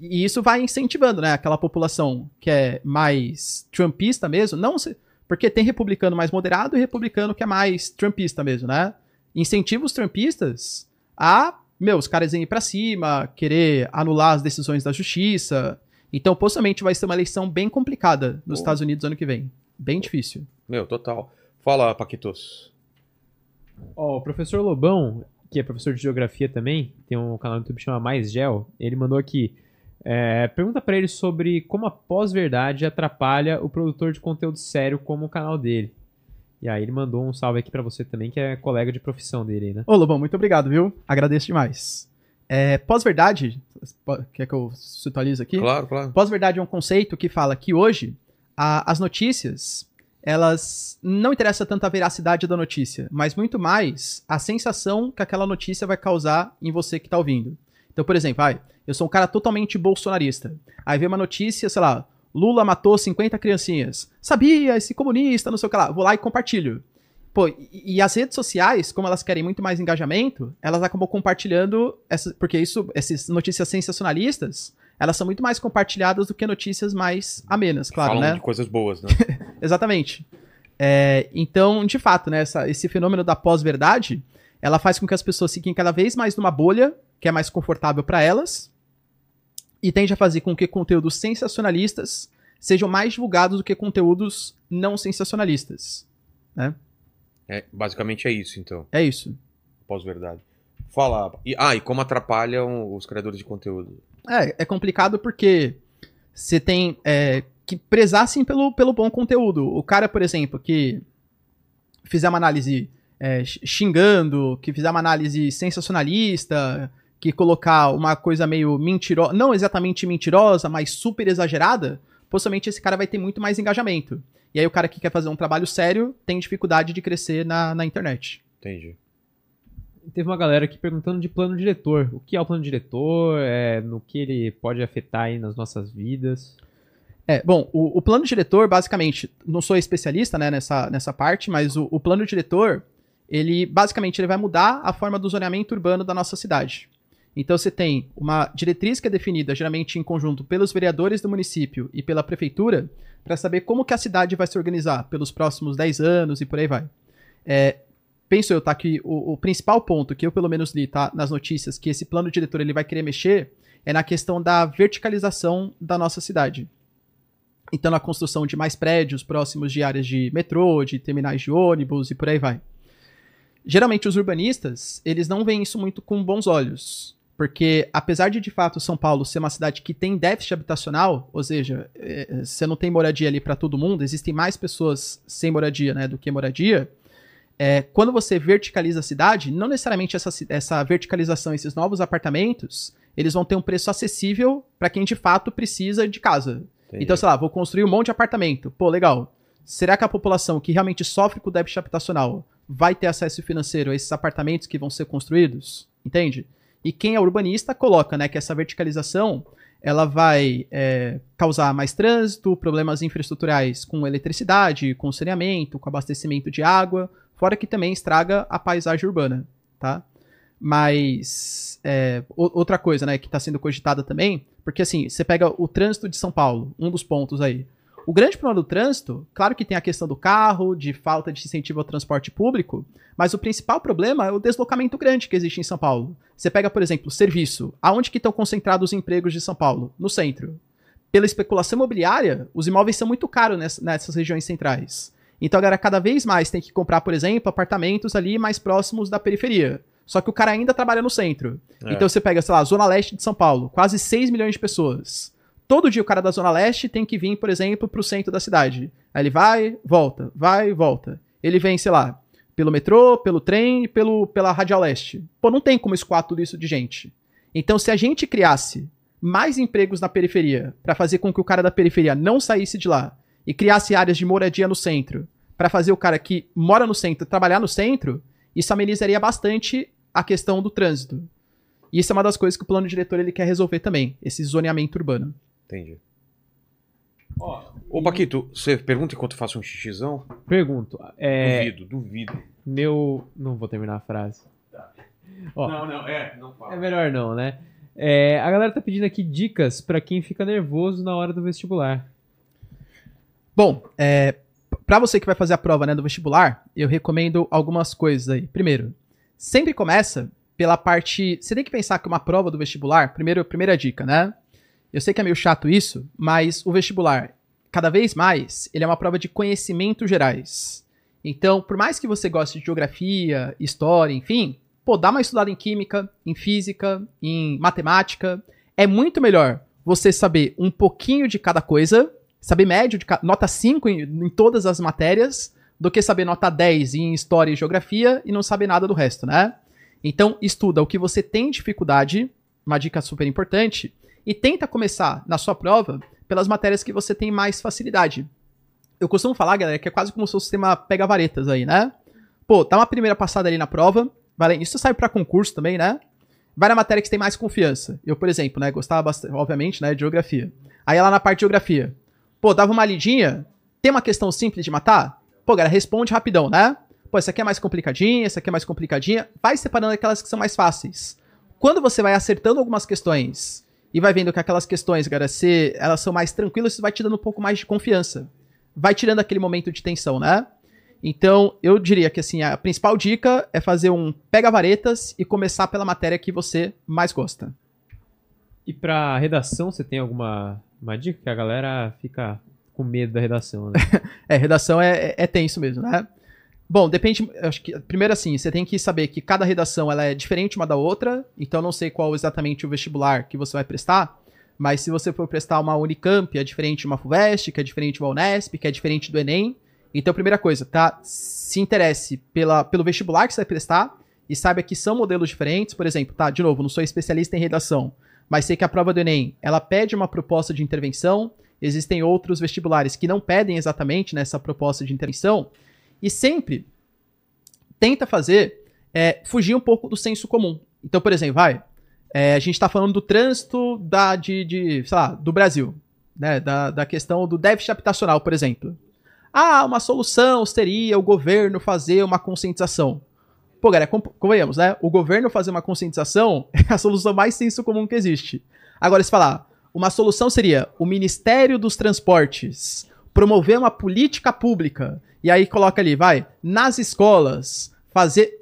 e isso vai incentivando, né, aquela população que é mais trumpista mesmo, não se- porque tem republicano mais moderado e republicano que é mais trumpista mesmo, né? Incentiva os trumpistas a meu, os caras irem pra cima, querer anular as decisões da justiça. Então, possivelmente vai ser uma eleição bem complicada nos Pô. Estados Unidos ano que vem. Bem difícil. Meu, total. Fala, Paquitos. Ó, o professor Lobão, que é professor de geografia também, tem um canal no YouTube que chama Mais Gel, ele mandou aqui. é, pergunta pra ele sobre como a pós-verdade atrapalha o produtor de conteúdo sério como o canal dele. E aí ele mandou um salve aqui pra você também, que é colega de profissão dele, né? Ô, Lobão, muito obrigado, viu? Agradeço demais. É, Pós-verdade, quer que eu situalize aqui? Claro, claro. Pós-verdade é um conceito que fala que hoje a- as notícias, elas não interessa tanto a veracidade da notícia, mas muito mais a sensação que aquela notícia vai causar em você que tá ouvindo. Então, por exemplo, vai, eu sou um cara totalmente bolsonarista. Aí vem uma notícia, sei lá, Lula matou 50 criancinhas. Sabia, esse comunista, não sei o que lá. Vou lá e compartilho. Pô, e, e as redes sociais, como elas querem muito mais engajamento, elas acabam compartilhando, essa, porque isso, essas notícias sensacionalistas, elas são muito mais compartilhadas do que notícias mais amenas, claro, Falam né? de coisas boas, né? Exatamente. É, então, de fato, né, essa- esse fenômeno da pós-verdade, ela faz com que as pessoas fiquem cada vez mais numa bolha, que é mais confortável para elas, e tende a fazer com que conteúdos sensacionalistas sejam mais divulgados do que conteúdos não sensacionalistas. É, basicamente é isso, então. É isso. Pós-verdade. Fala. E, ah, e como atrapalham os criadores de conteúdo? É, é complicado porque você tem é, que prezar, assim, pelo, pelo bom conteúdo. O cara, por exemplo, que fizer uma análise é, xingando, que fizer uma análise sensacionalista, que colocar uma coisa meio mentirosa, não exatamente mentirosa, mas super exagerada, possivelmente esse cara vai ter muito mais engajamento. E aí o cara que quer fazer um trabalho sério tem dificuldade de crescer na, na internet. Entendi. Teve uma galera aqui perguntando de plano diretor. O que é o plano diretor? É, no que ele pode afetar aí nas nossas vidas? É, bom, o, o plano diretor, basicamente, não sou especialista né, nessa, nessa parte, mas o, o plano diretor, ele basicamente ele vai mudar a forma do zoneamento urbano da nossa cidade. Então você tem uma diretriz que é definida geralmente em conjunto pelos vereadores do município e pela prefeitura para saber como que a cidade vai se organizar pelos próximos 10 anos e por aí vai. É, penso eu, tá, que o, o principal ponto que eu pelo menos li, tá, nas notícias, que esse plano diretor ele vai querer mexer é na questão da verticalização da nossa cidade. Então, na construção de mais prédios próximos de áreas de metrô, de terminais de ônibus e por aí vai. Geralmente, os urbanistas, eles não veem isso muito com bons olhos. Porque, apesar de, de fato, São Paulo ser uma cidade que tem déficit habitacional, ou seja, eh, você não tem moradia ali para todo mundo, existem mais pessoas sem moradia né, do que moradia, é, quando você verticaliza a cidade, não necessariamente essa, essa verticalização, esses novos apartamentos, eles vão ter um preço acessível para quem de fato precisa de casa. Entendi. Então, sei lá, vou construir um monte de apartamento. Pô, legal. Será que a população que realmente sofre com o déficit habitacional vai ter acesso financeiro a esses apartamentos que vão ser construídos? Entende? E quem é urbanista coloca, né, que essa verticalização ela vai é, causar mais trânsito, problemas infraestruturais com eletricidade, com saneamento, com abastecimento de água, fora que também estraga a paisagem urbana, tá? Mas é, outra coisa, né, que está sendo cogitada também, porque assim, você pega o trânsito de São Paulo, um dos pontos aí. O grande problema do trânsito, claro que tem a questão do carro, de falta de incentivo ao transporte público, mas o principal problema é o deslocamento grande que existe em São Paulo. Você pega, por exemplo, serviço. Aonde que estão concentrados os empregos de São Paulo? No centro. Pela especulação imobiliária, os imóveis são muito caros ness- nessas regiões centrais. Então a galera cada vez mais tem que comprar, por exemplo, apartamentos ali mais próximos da periferia. Só que o cara ainda trabalha no centro. É. Então você pega, sei lá, Zona Leste de São Paulo, quase 6 milhões de pessoas. Todo dia o cara da Zona Leste tem que vir, por exemplo, pro centro da cidade. Aí ele vai, volta, vai, volta. Ele vem, sei lá, pelo metrô, pelo trem pelo, pela Radial Leste. Pô, não tem como escoar tudo isso de gente. Então, se a gente criasse mais empregos na periferia para fazer com que o cara da periferia não saísse de lá e criasse áreas de moradia no centro para fazer o cara que mora no centro trabalhar no centro, isso amenizaria bastante a questão do trânsito. E isso é uma das coisas que o plano diretor ele quer resolver também, esse zoneamento urbano. Entendi. Ô, Paquito, você pergunta enquanto eu faço um xixizão? Pergunto. É, Duvido, duvido. meu. Não vou terminar a frase. Ó, Não, não, é, não fala. É melhor não, né? É, a galera tá pedindo aqui dicas pra quem fica nervoso na hora do vestibular. Bom, é, para você que vai fazer a prova né, do vestibular, eu recomendo algumas coisas aí. Primeiro, sempre começa pela parte. Você tem que pensar que uma prova do vestibular, primeiro, primeira dica, né? Eu sei que é meio chato isso, mas o vestibular, cada vez mais, ele é uma prova de conhecimentos gerais. Então, por mais que você goste de geografia, história, enfim, pô, dá uma estudada em química, em física, em matemática. É muito melhor você saber um pouquinho de cada coisa, saber médio de nota 5 em, em todas as matérias, do que saber nota 10 em história e geografia e não saber nada do resto, né? Então, estuda o que você tem dificuldade, uma dica super importante, e tenta começar na sua prova pelas matérias que você tem mais facilidade. Eu costumo falar, galera, que é quase como se o sistema pega varetas aí, né? Pô, dá uma primeira passada ali na prova, vai, isso sai para concurso também, né? Vai na matéria que você tem mais confiança. Eu, por exemplo, né, gostava bastante, obviamente, né, de geografia. Aí lá na parte de geografia, pô, dava uma lidinha, tem uma questão simples de matar? Pô, galera, responde rapidão, né? Pô, essa aqui é mais complicadinha, essa aqui é mais complicadinha. Vai separando aquelas que são mais fáceis. Quando você vai acertando algumas questões e vai vendo que aquelas questões, galera, se elas são mais tranquilas, isso vai te dando um pouco mais de confiança. Vai tirando aquele momento de tensão, né? Então, eu diria que assim, a principal dica é fazer um pega varetas e começar pela matéria que você mais gosta. E para redação, você tem alguma uma dica que a galera fica com medo da redação, né? é, redação é, é, é tenso mesmo, né? Bom, depende. Acho que primeiro assim, você tem que saber que cada redação ela é diferente uma da outra. Então não sei qual exatamente o vestibular que você vai prestar. Mas se você for prestar uma Unicamp, é diferente de uma Fuvest, que é diferente de uma Unesp, que é diferente do Enem. Então, primeira coisa, tá? Se interesse pela, pelo vestibular que você vai prestar e saiba que são modelos diferentes. Por exemplo, tá? De novo, não sou especialista em redação, mas sei que a prova do Enem ela pede uma proposta de intervenção. Existem outros vestibulares que não pedem exatamente nessa proposta de intervenção. E sempre tenta fazer é, fugir um pouco do senso comum. Então, por exemplo, vai. É, a gente está falando do trânsito da, de, de, sei lá, do Brasil. Né, da, da questão do déficit habitacional, por exemplo. Ah, uma solução seria o governo fazer uma conscientização. Pô, galera, convenhamos, né? O governo fazer uma conscientização é a solução mais senso comum que existe. Agora, se falar, uma solução seria o Ministério dos Transportes promover uma política pública e aí coloca ali, vai, nas escolas, fazer.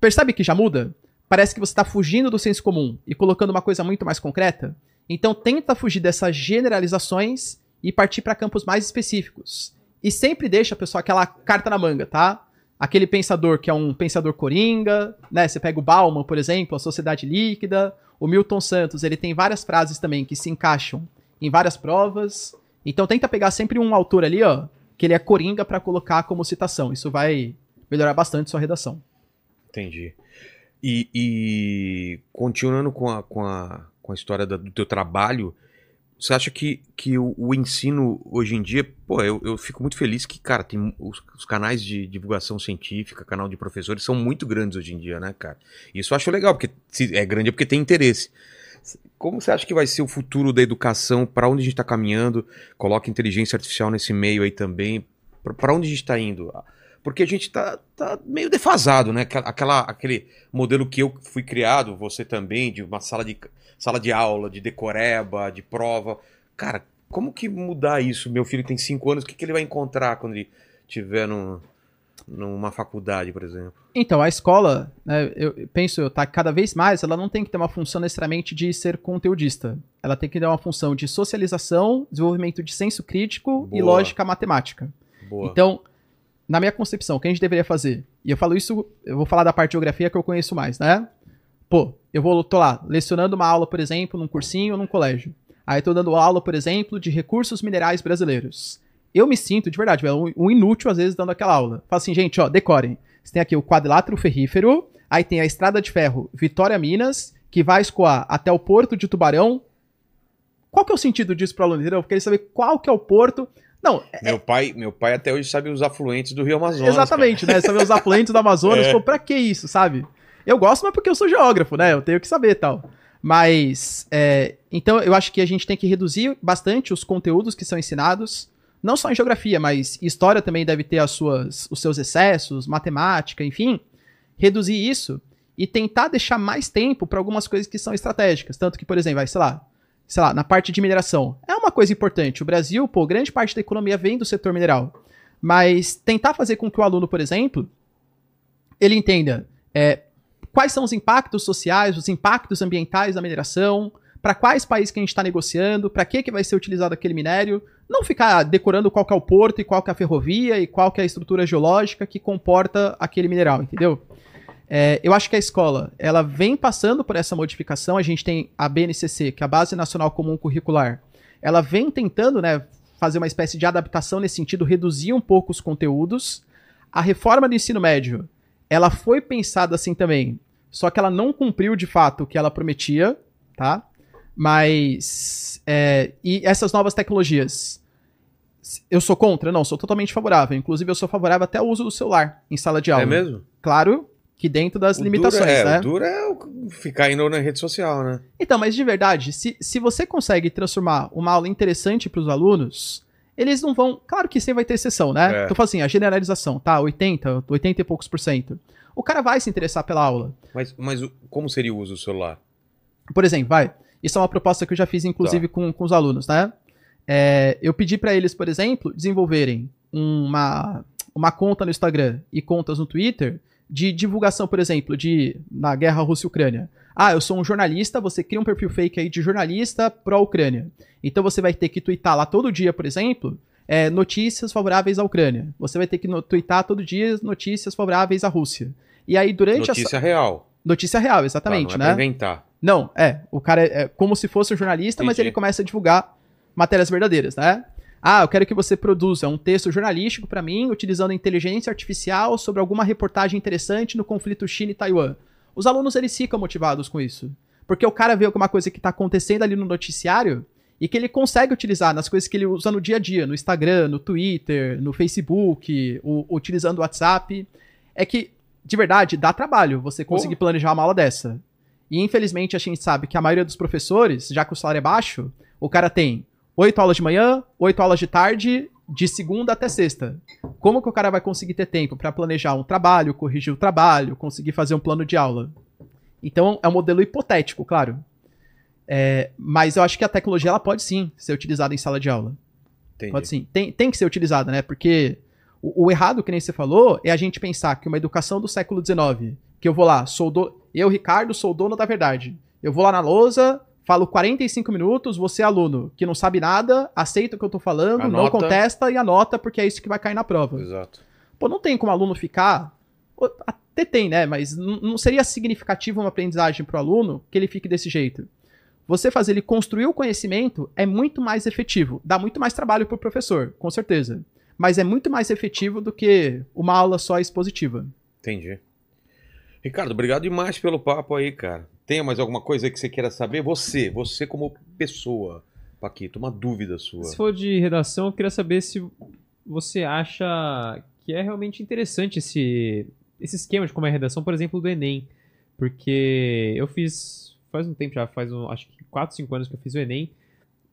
Percebe que já muda? Parece que você está fugindo do senso comum e colocando uma coisa muito mais concreta. Então tenta fugir dessas generalizações e partir para campos mais específicos. E sempre deixa, pessoal, aquela carta na manga, tá? Aquele pensador que é um pensador coringa, né? Você pega o Bauman, por exemplo, a sociedade líquida. O Milton Santos, ele tem várias frases também que se encaixam em várias provas. Então tenta pegar sempre um autor ali, ó, que ele é coringa para colocar como citação. Isso vai melhorar bastante sua redação. Entendi. E, e continuando com a, com a, com a história do teu trabalho, você acha que, que o, o, ensino hoje em dia, pô, eu, eu fico muito feliz que, cara, tem os, os, canais de divulgação científica, canal de professores são muito grandes hoje em dia, né, cara? Isso eu acho legal, porque se é grande é porque tem interesse. Como você acha que vai ser o futuro da educação? Para onde a gente está caminhando? Coloca inteligência artificial nesse meio aí também. Para onde a gente está indo? Porque a gente está tá meio defasado, né? Aquela, aquele modelo que eu fui criado, você também, de uma sala de, sala de aula, de decoreba, de prova. Cara, como que mudar isso? Meu filho tem cinco anos, o que, que ele vai encontrar quando ele tiver no, numa faculdade, por exemplo? Então, a escola, né, eu penso, tá, cada vez mais, ela não tem que ter uma função necessariamente de ser conteudista. Ela tem que ter uma função de socialização, desenvolvimento de senso crítico Boa. e lógica matemática. Boa. Então, na minha concepção, o que a gente deveria fazer? E eu falo isso, eu vou falar da parte de geografia que eu conheço mais, né? Pô, eu vou, tô lá, lecionando uma aula, por exemplo, num cursinho ou num colégio. Aí tô dando aula, por exemplo, de recursos minerais brasileiros eu me sinto, de verdade, um inútil às vezes dando aquela aula. Fala assim, gente, ó, decorem. Você tem aqui o quadrilátero ferrífero, aí tem a estrada de ferro Vitória Minas, que vai escoar até o porto de Tubarão. Qual que é o sentido disso para o aluno? Eu queria saber qual que é o porto. Não, é... meu pai, meu pai até hoje sabe os afluentes do Rio Amazonas. Exatamente, cara. né? Saber os afluentes do Amazonas. é. Pô, pra que isso, sabe? Eu gosto, mas porque eu sou geógrafo, né? Eu tenho que saber tal. Mas, é, então eu acho que a gente tem que reduzir bastante os conteúdos que são ensinados não só em geografia, mas história também deve ter as suas, os seus excessos, matemática, enfim, reduzir isso e tentar deixar mais tempo para algumas coisas que são estratégicas. Tanto que, por exemplo, vai, sei lá, sei lá, na parte de mineração. É uma coisa importante. O Brasil, pô, grande parte da economia vem do setor mineral. Mas tentar fazer com que o aluno, por exemplo, ele entenda é, quais são os impactos sociais, os impactos ambientais da mineração, para quais países que a gente está negociando, para que, que vai ser utilizado aquele minério, não ficar decorando qual que é o porto e qual que é a ferrovia e qual que é a estrutura geológica que comporta aquele mineral, entendeu? É, eu acho que a escola, ela vem passando por essa modificação, a gente tem a BNCC, que é a Base Nacional Comum Curricular, ela vem tentando, né, fazer uma espécie de adaptação nesse sentido, reduzir um pouco os conteúdos. A reforma do ensino médio, ela foi pensada assim também, só que ela não cumpriu de fato o que ela prometia, tá? Mas. É, e essas novas tecnologias? Eu sou contra? Não, sou totalmente favorável. Inclusive, eu sou favorável até ao uso do celular em sala de aula. É mesmo? Claro que dentro das O limitações, duro é, né? O duro é ficar indo na rede social, né? Então, mas de verdade, se, se você consegue transformar uma aula interessante para os alunos, eles não vão. Claro que sempre vai ter exceção, né? É. Então, assim, a generalização, tá? 80, 80 e poucos por cento. O cara vai se interessar pela aula. Mas, mas como seria o uso do celular? Por exemplo, vai. Isso é uma proposta que eu já fiz, inclusive, com, com os alunos, né? É, eu pedi para eles, por exemplo, desenvolverem uma, uma conta no Instagram e contas no Twitter de divulgação, por exemplo, de na guerra Rússia-Ucrânia. Ah, eu sou um jornalista, você cria um perfil fake aí de jornalista pró-Ucrânia. Então você vai ter que twittar lá todo dia, por exemplo, é, notícias favoráveis à Ucrânia. Você vai ter que twittar todo dia notícias favoráveis à Rússia. E aí, durante Notícia essa. real. Notícia real, Tá, exatamente, não é né? pra inventar. Não, é. O cara é, é como se fosse um jornalista, mas Entendi. ele começa a divulgar matérias verdadeiras, né? Ah, eu quero que você produza um texto jornalístico pra mim, utilizando inteligência artificial sobre alguma reportagem interessante no conflito China e Taiwan. Os alunos eles ficam motivados com isso. Porque o cara vê alguma coisa que tá acontecendo ali no noticiário e que ele consegue utilizar nas coisas que ele usa no dia a dia, no Instagram, no Twitter, no Facebook, o- utilizando o WhatsApp. É que, de verdade, dá trabalho você conseguir planejar uma aula dessa. E infelizmente a gente sabe que a maioria dos professores, já que o salário é baixo, o cara tem oito aulas de manhã, oito aulas de tarde, de segunda até sexta. Como que o cara vai conseguir ter tempo para planejar um trabalho, corrigir o trabalho, conseguir fazer um plano de aula? Então é um modelo hipotético, claro. É, mas eu acho que a tecnologia ela pode sim ser utilizada em sala de aula. Entendi. Pode sim. Tem, tem que ser utilizada, né? Porque o, o errado, que nem você falou, é a gente pensar que uma educação do século XIX, que eu vou lá, sou do... eu, Ricardo, sou o dono da verdade. Eu vou lá na lousa, falo 45 minutos, você é aluno que não sabe nada, aceita o que eu tô falando, não Anota. contesta e anota, porque é isso que vai cair na prova. Exato. Pô, não tem como aluno ficar. Até tem, né? Mas não seria significativo uma aprendizagem para o aluno que ele fique desse jeito. Você fazer ele construir o conhecimento é muito mais efetivo. Dá muito mais trabalho para o professor, com certeza. Mas é muito mais efetivo do que uma aula só expositiva. Entendi. Ricardo, obrigado demais pelo papo aí, cara. Tem mais alguma coisa que você queira saber? Você, você como pessoa, Paquito, uma dúvida sua. Se for de redação, eu queria saber se você acha que é realmente interessante esse, esse esquema de como é a redação, por exemplo, do Enem. Porque eu fiz faz um tempo já, faz um, acho que 4, 5 anos que eu fiz o Enem.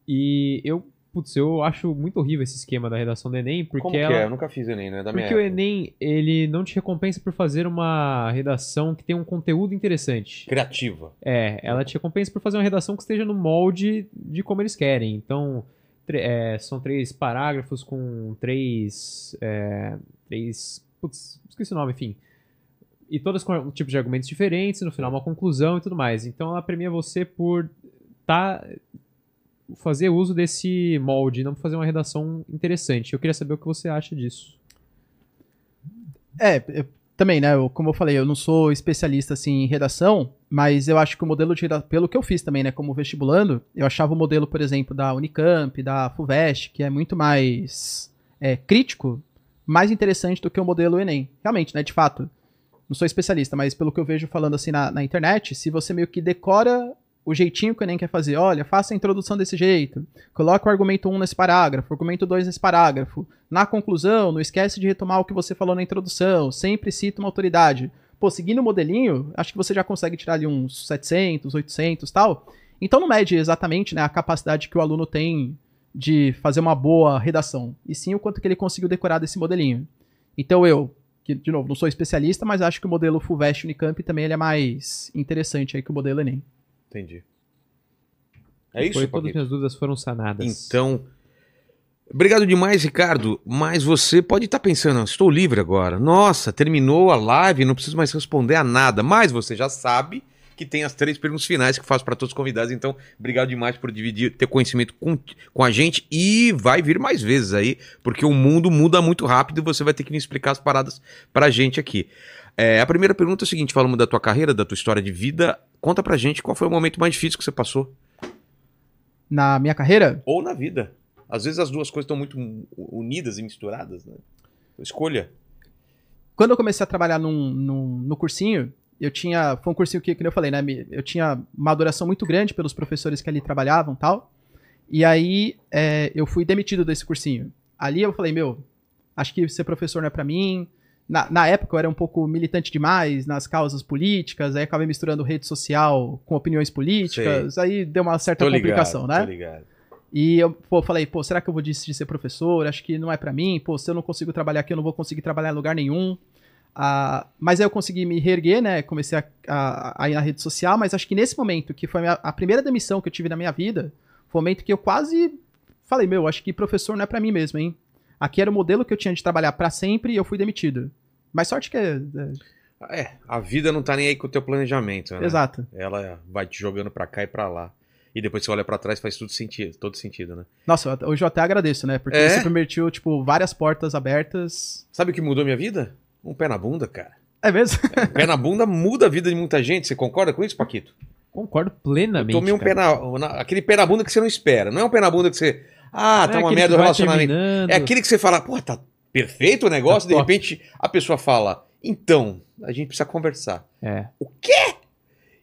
E eu, putz, eu acho muito horrível esse esquema da redação do Enem, porque Como ela, que é? Eu nunca fiz Enem, né? Da porque o. Enem, ele não te recompensa por fazer uma redação que tem um conteúdo interessante. Criativa. É, ela te recompensa por fazer uma redação que esteja no molde de como eles querem. Então, é, são três parágrafos com três. É, três. Putz, esqueci o nome, enfim. E todas com um tipos de argumentos diferentes, no final uma conclusão e tudo mais. Então ela premia você por tá, fazer uso desse molde, não fazer uma redação interessante. Eu queria saber o que você acha disso. É, eu- também, né? eu- como eu falei, eu não sou especialista assim, em redação, mas eu acho que o modelo de redação, pelo que eu fiz também, né, como vestibulando, eu achava o modelo, por exemplo, da Unicamp, da FUVEST, que é muito mais é, crítico, mais interessante do que o modelo Enem. Realmente, né? De fato. Não sou especialista, mas pelo que eu vejo falando assim na, na internet, se você meio que decora o jeitinho que o Enem quer fazer, olha, faça a introdução desse jeito, coloca o argumento 1 nesse parágrafo, o argumento 2 nesse parágrafo, na conclusão, não esquece de retomar o que você falou na introdução, sempre cita uma autoridade. Pô, seguindo o modelinho, acho que você já consegue tirar ali uns 700, 800 tal. Então não mede exatamente né, a capacidade que o aluno tem de fazer uma boa redação, e sim o quanto que ele conseguiu decorar desse modelinho. Então eu, que de novo, não sou especialista, mas acho que o modelo FUVEST Unicamp também ele é mais interessante aí que o modelo Enem. Entendi. É isso, Foi, todas as minhas dúvidas foram sanadas. Então, Obrigado demais, Ricardo. Mas você pode estar pensando, estou livre agora. Nossa, terminou a live, não preciso mais responder a nada. Mas você já sabe que tem as três perguntas finais que faço para todos os convidados. Então, obrigado demais por dividir, ter conhecimento com, com a gente e vai vir mais vezes aí, porque o mundo muda muito rápido e você vai ter que me explicar as paradas pra gente aqui. É, a primeira pergunta é a seguinte: falamos da tua carreira, da tua história de vida. Conta pra gente qual foi o momento mais difícil que você passou. Na minha carreira, Ou na vida. Às vezes as duas coisas estão muito unidas e misturadas, né? Escolha. quando eu comecei a trabalhar num, num- no cursinho, eu tinha. Foi um cursinho que, como eu falei, né? Eu tinha uma adoração muito grande pelos professores que ali trabalhavam e tal. E aí é, eu fui demitido desse cursinho. Ali eu falei, meu, acho que ser professor não é pra mim. Na, na época eu era um pouco militante demais nas causas políticas, aí acabei misturando rede social com opiniões políticas, aí deu uma certa Tô ligado, complicação, né? Tô ligado. E eu pô, falei, pô, será que eu vou decidir ser professor? Acho que não é pra mim. Pô, se eu não consigo trabalhar aqui, eu não vou conseguir trabalhar em lugar nenhum. Ah, mas aí eu consegui me reerguer, né? Comecei a, a- a ir na rede social, mas acho que nesse momento, que foi a, minha- a primeira demissão que eu tive na minha vida, foi o momento que eu quase falei, meu, acho que professor não é pra mim mesmo, hein? Aqui era o modelo que eu tinha de trabalhar pra sempre e eu fui demitido. Mas sorte que é. é, É, a vida não tá nem aí com o teu planejamento, né? Exato. Ela vai te jogando pra cá e pra lá. E depois você olha pra trás faz tudo sentido, todo sentido, né? Nossa, hoje eu até agradeço, né? Porque É? você permitiu, tipo, várias portas abertas. Sabe o que mudou minha vida? Um pé na bunda, cara. É mesmo? Um pé na bunda muda a vida de muita gente. Você concorda com isso, Paquito? Concordo Eu plenamente. tomei um cara. pé na, na- Aquele pé na bunda que você não espera. Não é um pé na bunda que você. Ah, Não tá é uma merda o relacionamento. terminando. É aquele que você fala, pô, tá perfeito o negócio, Tá de top. repente a pessoa fala, então, a gente precisa conversar. É.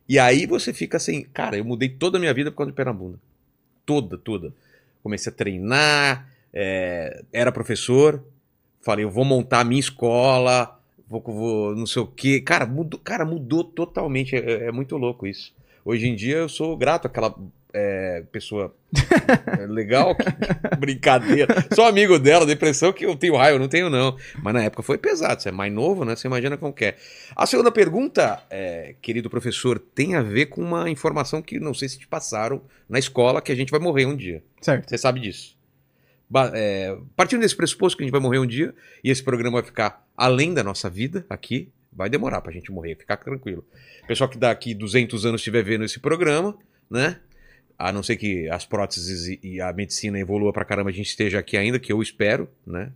E aí você fica assim, cara, eu mudei toda a minha vida por causa de bunda. Toda, toda. Comecei a treinar, é, era professor, falei, eu vou montar a minha escola, vou, vou não sei o quê. Cara, mudou, cara, mudou totalmente. É, é muito louco isso. Hoje em dia eu sou grato àquela é, pessoa é, legal, que, brincadeira. Sou amigo dela, depressão que eu tenho raiva, eu não tenho não. Mas na época foi pesado, você é mais novo, né? Você imagina como que é. A segunda pergunta, é, querido professor, tem a ver com uma informação que não sei se te passaram na escola, que a gente vai morrer um dia. Certo. Você sabe disso. É, partindo desse pressuposto que a gente vai morrer um dia, e esse programa vai ficar além da nossa vida aqui, vai demorar pra gente morrer, ficar tranquilo. Pessoal que daqui 200 anos estiver vendo esse programa, né? A não ser que as próteses e- e a medicina evolua pra caramba, a gente esteja aqui ainda, que eu espero, né?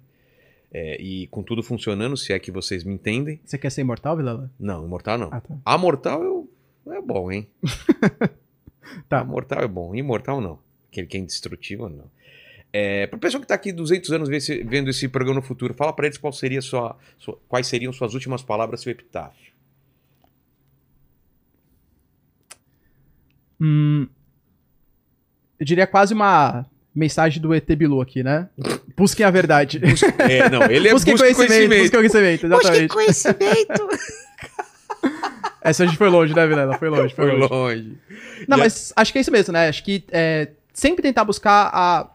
É, e com tudo funcionando, se é que vocês me entendem. Você quer ser imortal, Vilela? Não, imortal não. Ah, tá. A mortal eu, é bom, hein? Tá. A mortal é bom, imortal não. Aquele que é indestrutível, não. É, para pessoa que tá aqui 200 anos vendo esse programa no futuro, fala para eles qual seria sua, sua- quais seriam suas últimas palavras, seu epitáfio. Hum, eu diria quase uma mensagem do ET Bilu aqui, né? Busquem a verdade. É, não, ele é busquem busca conhecimento, conhecimento. busquem conhecimento, exatamente. conhecimento. Essa a gente foi longe, né, Vilela? Foi longe, foi, Foi longe. longe. Não, a- mas acho que é isso mesmo, né? Acho que é, sempre tentar buscar a...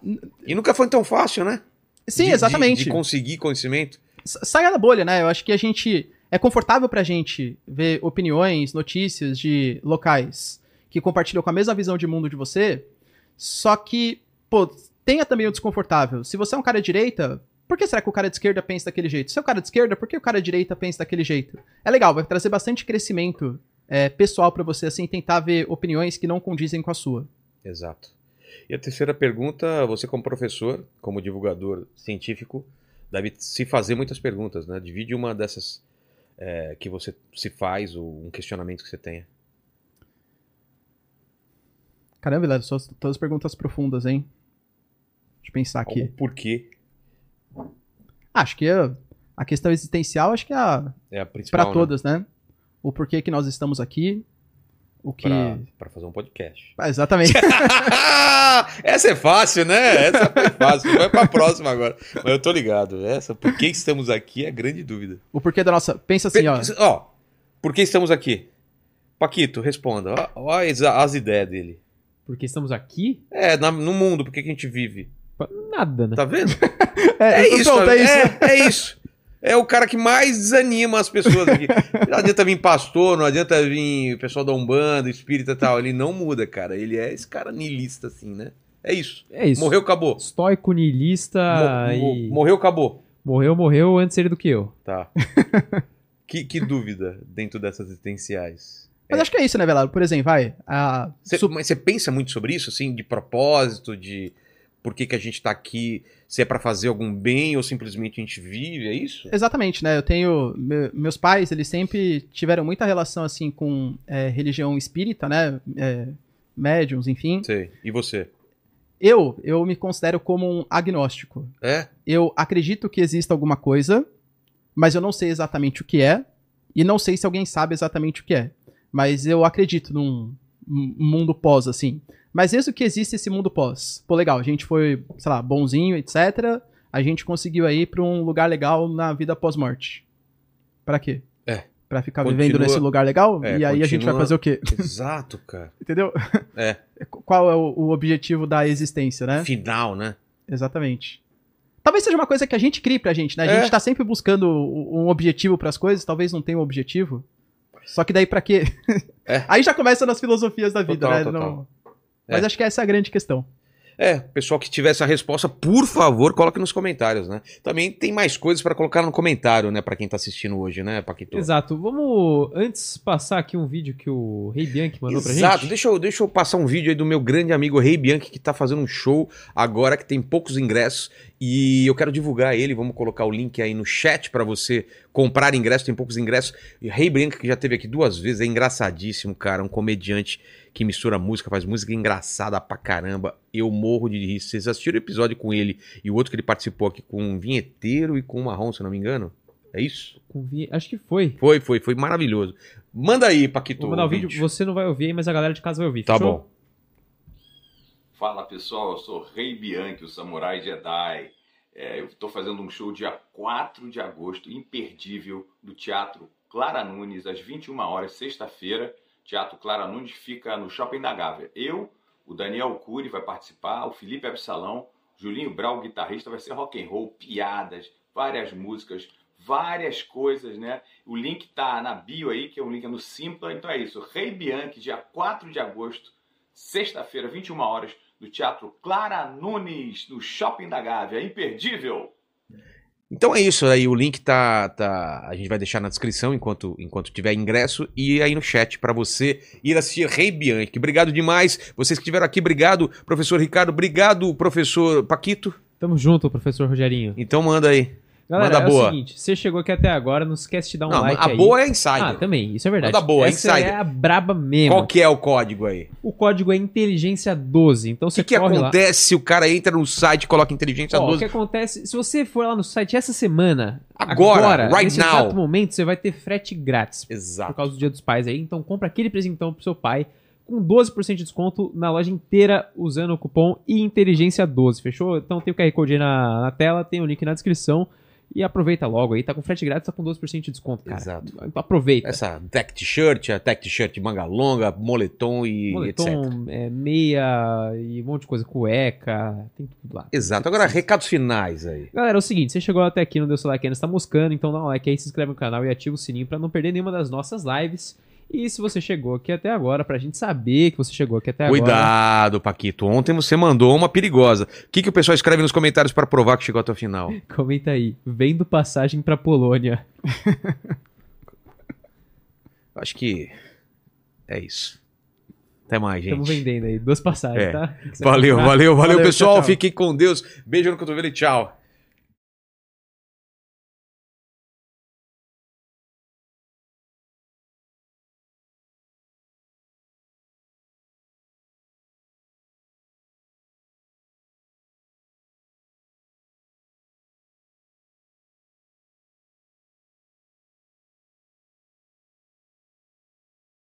E nunca foi tão fácil, né? Sim, De- de- exatamente. De, conseguir conhecimento. Saia da bolha, né? Eu acho que a gente... É confortável pra gente ver opiniões, notícias de locais que compartilham com a mesma visão de mundo de você, só que, pô, tenha também o desconfortável. Se você é um cara de direita, por que será que o cara de esquerda pensa daquele jeito? Se é o cara de esquerda, por que o cara de direita pensa daquele jeito? É legal, vai trazer bastante crescimento é, pessoal pra você, assim, tentar ver opiniões que não condizem com a sua. Exato. E a terceira pergunta, você como professor, como divulgador científico, deve se fazer muitas perguntas, né? Divide uma dessas é, que você se faz, ou um questionamento que você tenha. Caramba, Vilela, só todas perguntas profundas, hein? Deixa eu pensar aqui. O porquê Acho que a, a questão existencial, acho que é a, é a principal, pra todas, né? O porquê que nós estamos aqui, o que... Pra, pra fazer um podcast. Ah, exatamente. Essa é fácil, né? Essa foi fácil. Vai pra próxima agora. Mas eu tô ligado. Essa, por que estamos aqui é a grande dúvida. o porquê da nossa... Pensa assim, ó. Pe- ó, por que estamos aqui? Paquito, responda. Ó, ó as, as ideias dele. Porque estamos aqui? É, na- no mundo, por que, a gente vive? Nada, né? Tá vendo? É, É isso, pronto, tá- é isso. É, é isso. É o cara que mais desanima as pessoas aqui. Não adianta vir pastor, não adianta vir pessoal da Umbanda, espírita e tal. Ele não muda, cara. Ele é esse cara niilista, assim, né? É isso. É isso. Morreu, acabou. Estoico, niilista mo- e... Morreu, acabou. Morreu, morreu antes ele do que eu. Tá. que, que dúvida dentro dessas existenciais. Mas acho que é isso, né, Velado? Por exemplo, vai. A... Cê- su- Mas você pensa muito sobre isso, assim, de propósito, de por que, que a gente tá aqui, se é pra fazer algum bem ou simplesmente a gente vive, é isso? Exatamente, né? Eu tenho. me- meus pais, eles sempre tiveram muita relação, assim, com é, religião espírita, né? É, médiums, enfim. Sei. E você? Eu, eu me considero como um agnóstico. É? Eu acredito que exista alguma coisa, mas eu não sei exatamente o que é. E não sei se alguém sabe exatamente o que é. Mas eu acredito num um mundo pós, assim. Mas mesmo que exista esse mundo pós, pô, legal, a gente foi, sei lá, bonzinho, etc. A gente conseguiu aí pra um lugar legal na vida pós-morte. Pra quê? É. Pra ficar Continua- vivendo nesse lugar legal? É, e aí a gente vai continua- fazer o quê? Exato, cara. Entendeu? É. Qual é o, o objetivo da existência, né? Final, né? Exatamente. Talvez seja uma coisa que a gente crie pra gente, né? A É. gente tá sempre buscando um objetivo pras coisas, talvez não tenha um objetivo. Só que daí pra quê? É. Aí já começa nas filosofias da vida, Total, né? total. Não- Mas É. acho que essa é a grande questão. É, pessoal que tiver essa resposta, por favor, coloque nos comentários, né? Também tem mais coisas pra colocar no comentário, né, Pra quem tá assistindo hoje, né, Paquito? Exato. Vamos antes passar aqui um vídeo que o Rei Bianchi mandou pra Exato, gente. deixa eu, deixa eu passar um vídeo aí do meu grande amigo Rei Bianchi, que tá fazendo um show agora que tem poucos ingressos. E eu quero divulgar ele, vamos colocar o link aí no chat pra você comprar ingresso, tem poucos ingressos. E Rei Bianchi, que já teve aqui duas vezes, é engraçadíssimo, cara, um comediante que mistura música, faz música engraçada pra caramba. Eu morro de rir. Vocês assistiram o episódio com ele e o outro que ele participou aqui com um vinheteiro e com um marrom, se eu não me engano? É isso? Acho que foi. Foi, foi, foi maravilhoso. Manda aí, Paquito. Vou mandar o vídeo, vídeo. você não vai ouvir aí, mas a galera de casa vai ouvir. Tá fechou? bom. Fala pessoal, eu sou Rei Bianchi, o Samurai Jedi. É, eu estou fazendo um show dia 4 de agosto, imperdível, do Teatro Clara Nunes, às 21 horas, sexta-feira. Teatro Clara Nunes fica no Shopping da Gávea. Eu, o Daniel Cury vai participar, o Felipe Absalão, Julinho Brau, guitarrista, vai ser rock and roll, piadas, várias músicas, várias coisas, né? O link tá na bio aí, que é um link no Simpla. Então é isso, Rei Bianchi, dia 4 de agosto, sexta-feira, 21 horas, no Teatro Clara Nunes, no Shopping da Gávea. Imperdível! Então é isso aí, o link tá, tá a gente vai deixar na descrição enquanto enquanto tiver ingresso e aí no chat pra você ir assistir Rei Bianchi. Obrigado demais, vocês que estiveram aqui, obrigado, professor Ricardo, obrigado, professor Paquito. Tamo junto, professor Rogerinho. Então manda aí. Galera, Manda é boa. o seguinte, você chegou aqui até agora, não esquece de dar um Não, like a aí. boa é Insider. Ah, também, isso é verdade. Manda boa, Essa Insider. é a braba mesmo. Qual que é o código aí? O código é inteligência 12, então O você que, que corre lá. acontece se o cara entra no site e coloca inteligência Ó, o 12? que acontece, se você for lá no site essa semana, Agora, right nesse now. exato momento, você vai ter frete grátis. Por Exato. causa do Dia dos Pais aí, então compra aquele presentão pro seu pai com 12% de desconto na loja inteira usando o cupom inteligência12, fechou? Então tem o QR Code aí na, na tela, tem o link na descrição e aproveita logo aí, tá com frete grátis, tá com 12% de desconto, cara. Exato. Aproveita. Essa tech t-shirt, a tech t-shirt manga longa, moletom e etc. Moletom, é, meia e um monte de coisa, cueca, tem tudo lá. Exato. Agora, recados finais aí. Galera, é o seguinte, você chegou até aqui, não deu seu like ainda, está moscando, então dá um like aí, se inscreve no canal e ativa o sininho pra não perder nenhuma das nossas lives. E se você chegou aqui até agora, pra gente saber que você chegou aqui até agora... Cuidado, Paquito. Ontem você mandou uma perigosa. O que, que o pessoal escreve nos comentários pra provar que chegou até o final? Comenta aí, vendo passagem pra Polônia. Acho que é isso. Até mais, gente. Estamos vendendo aí, duas passagens, É. tá? Valeu, comprar? valeu, valeu, Valeu, pessoal. tchau, tchau. Fiquem com Deus. Beijo no cotovelo e tchau.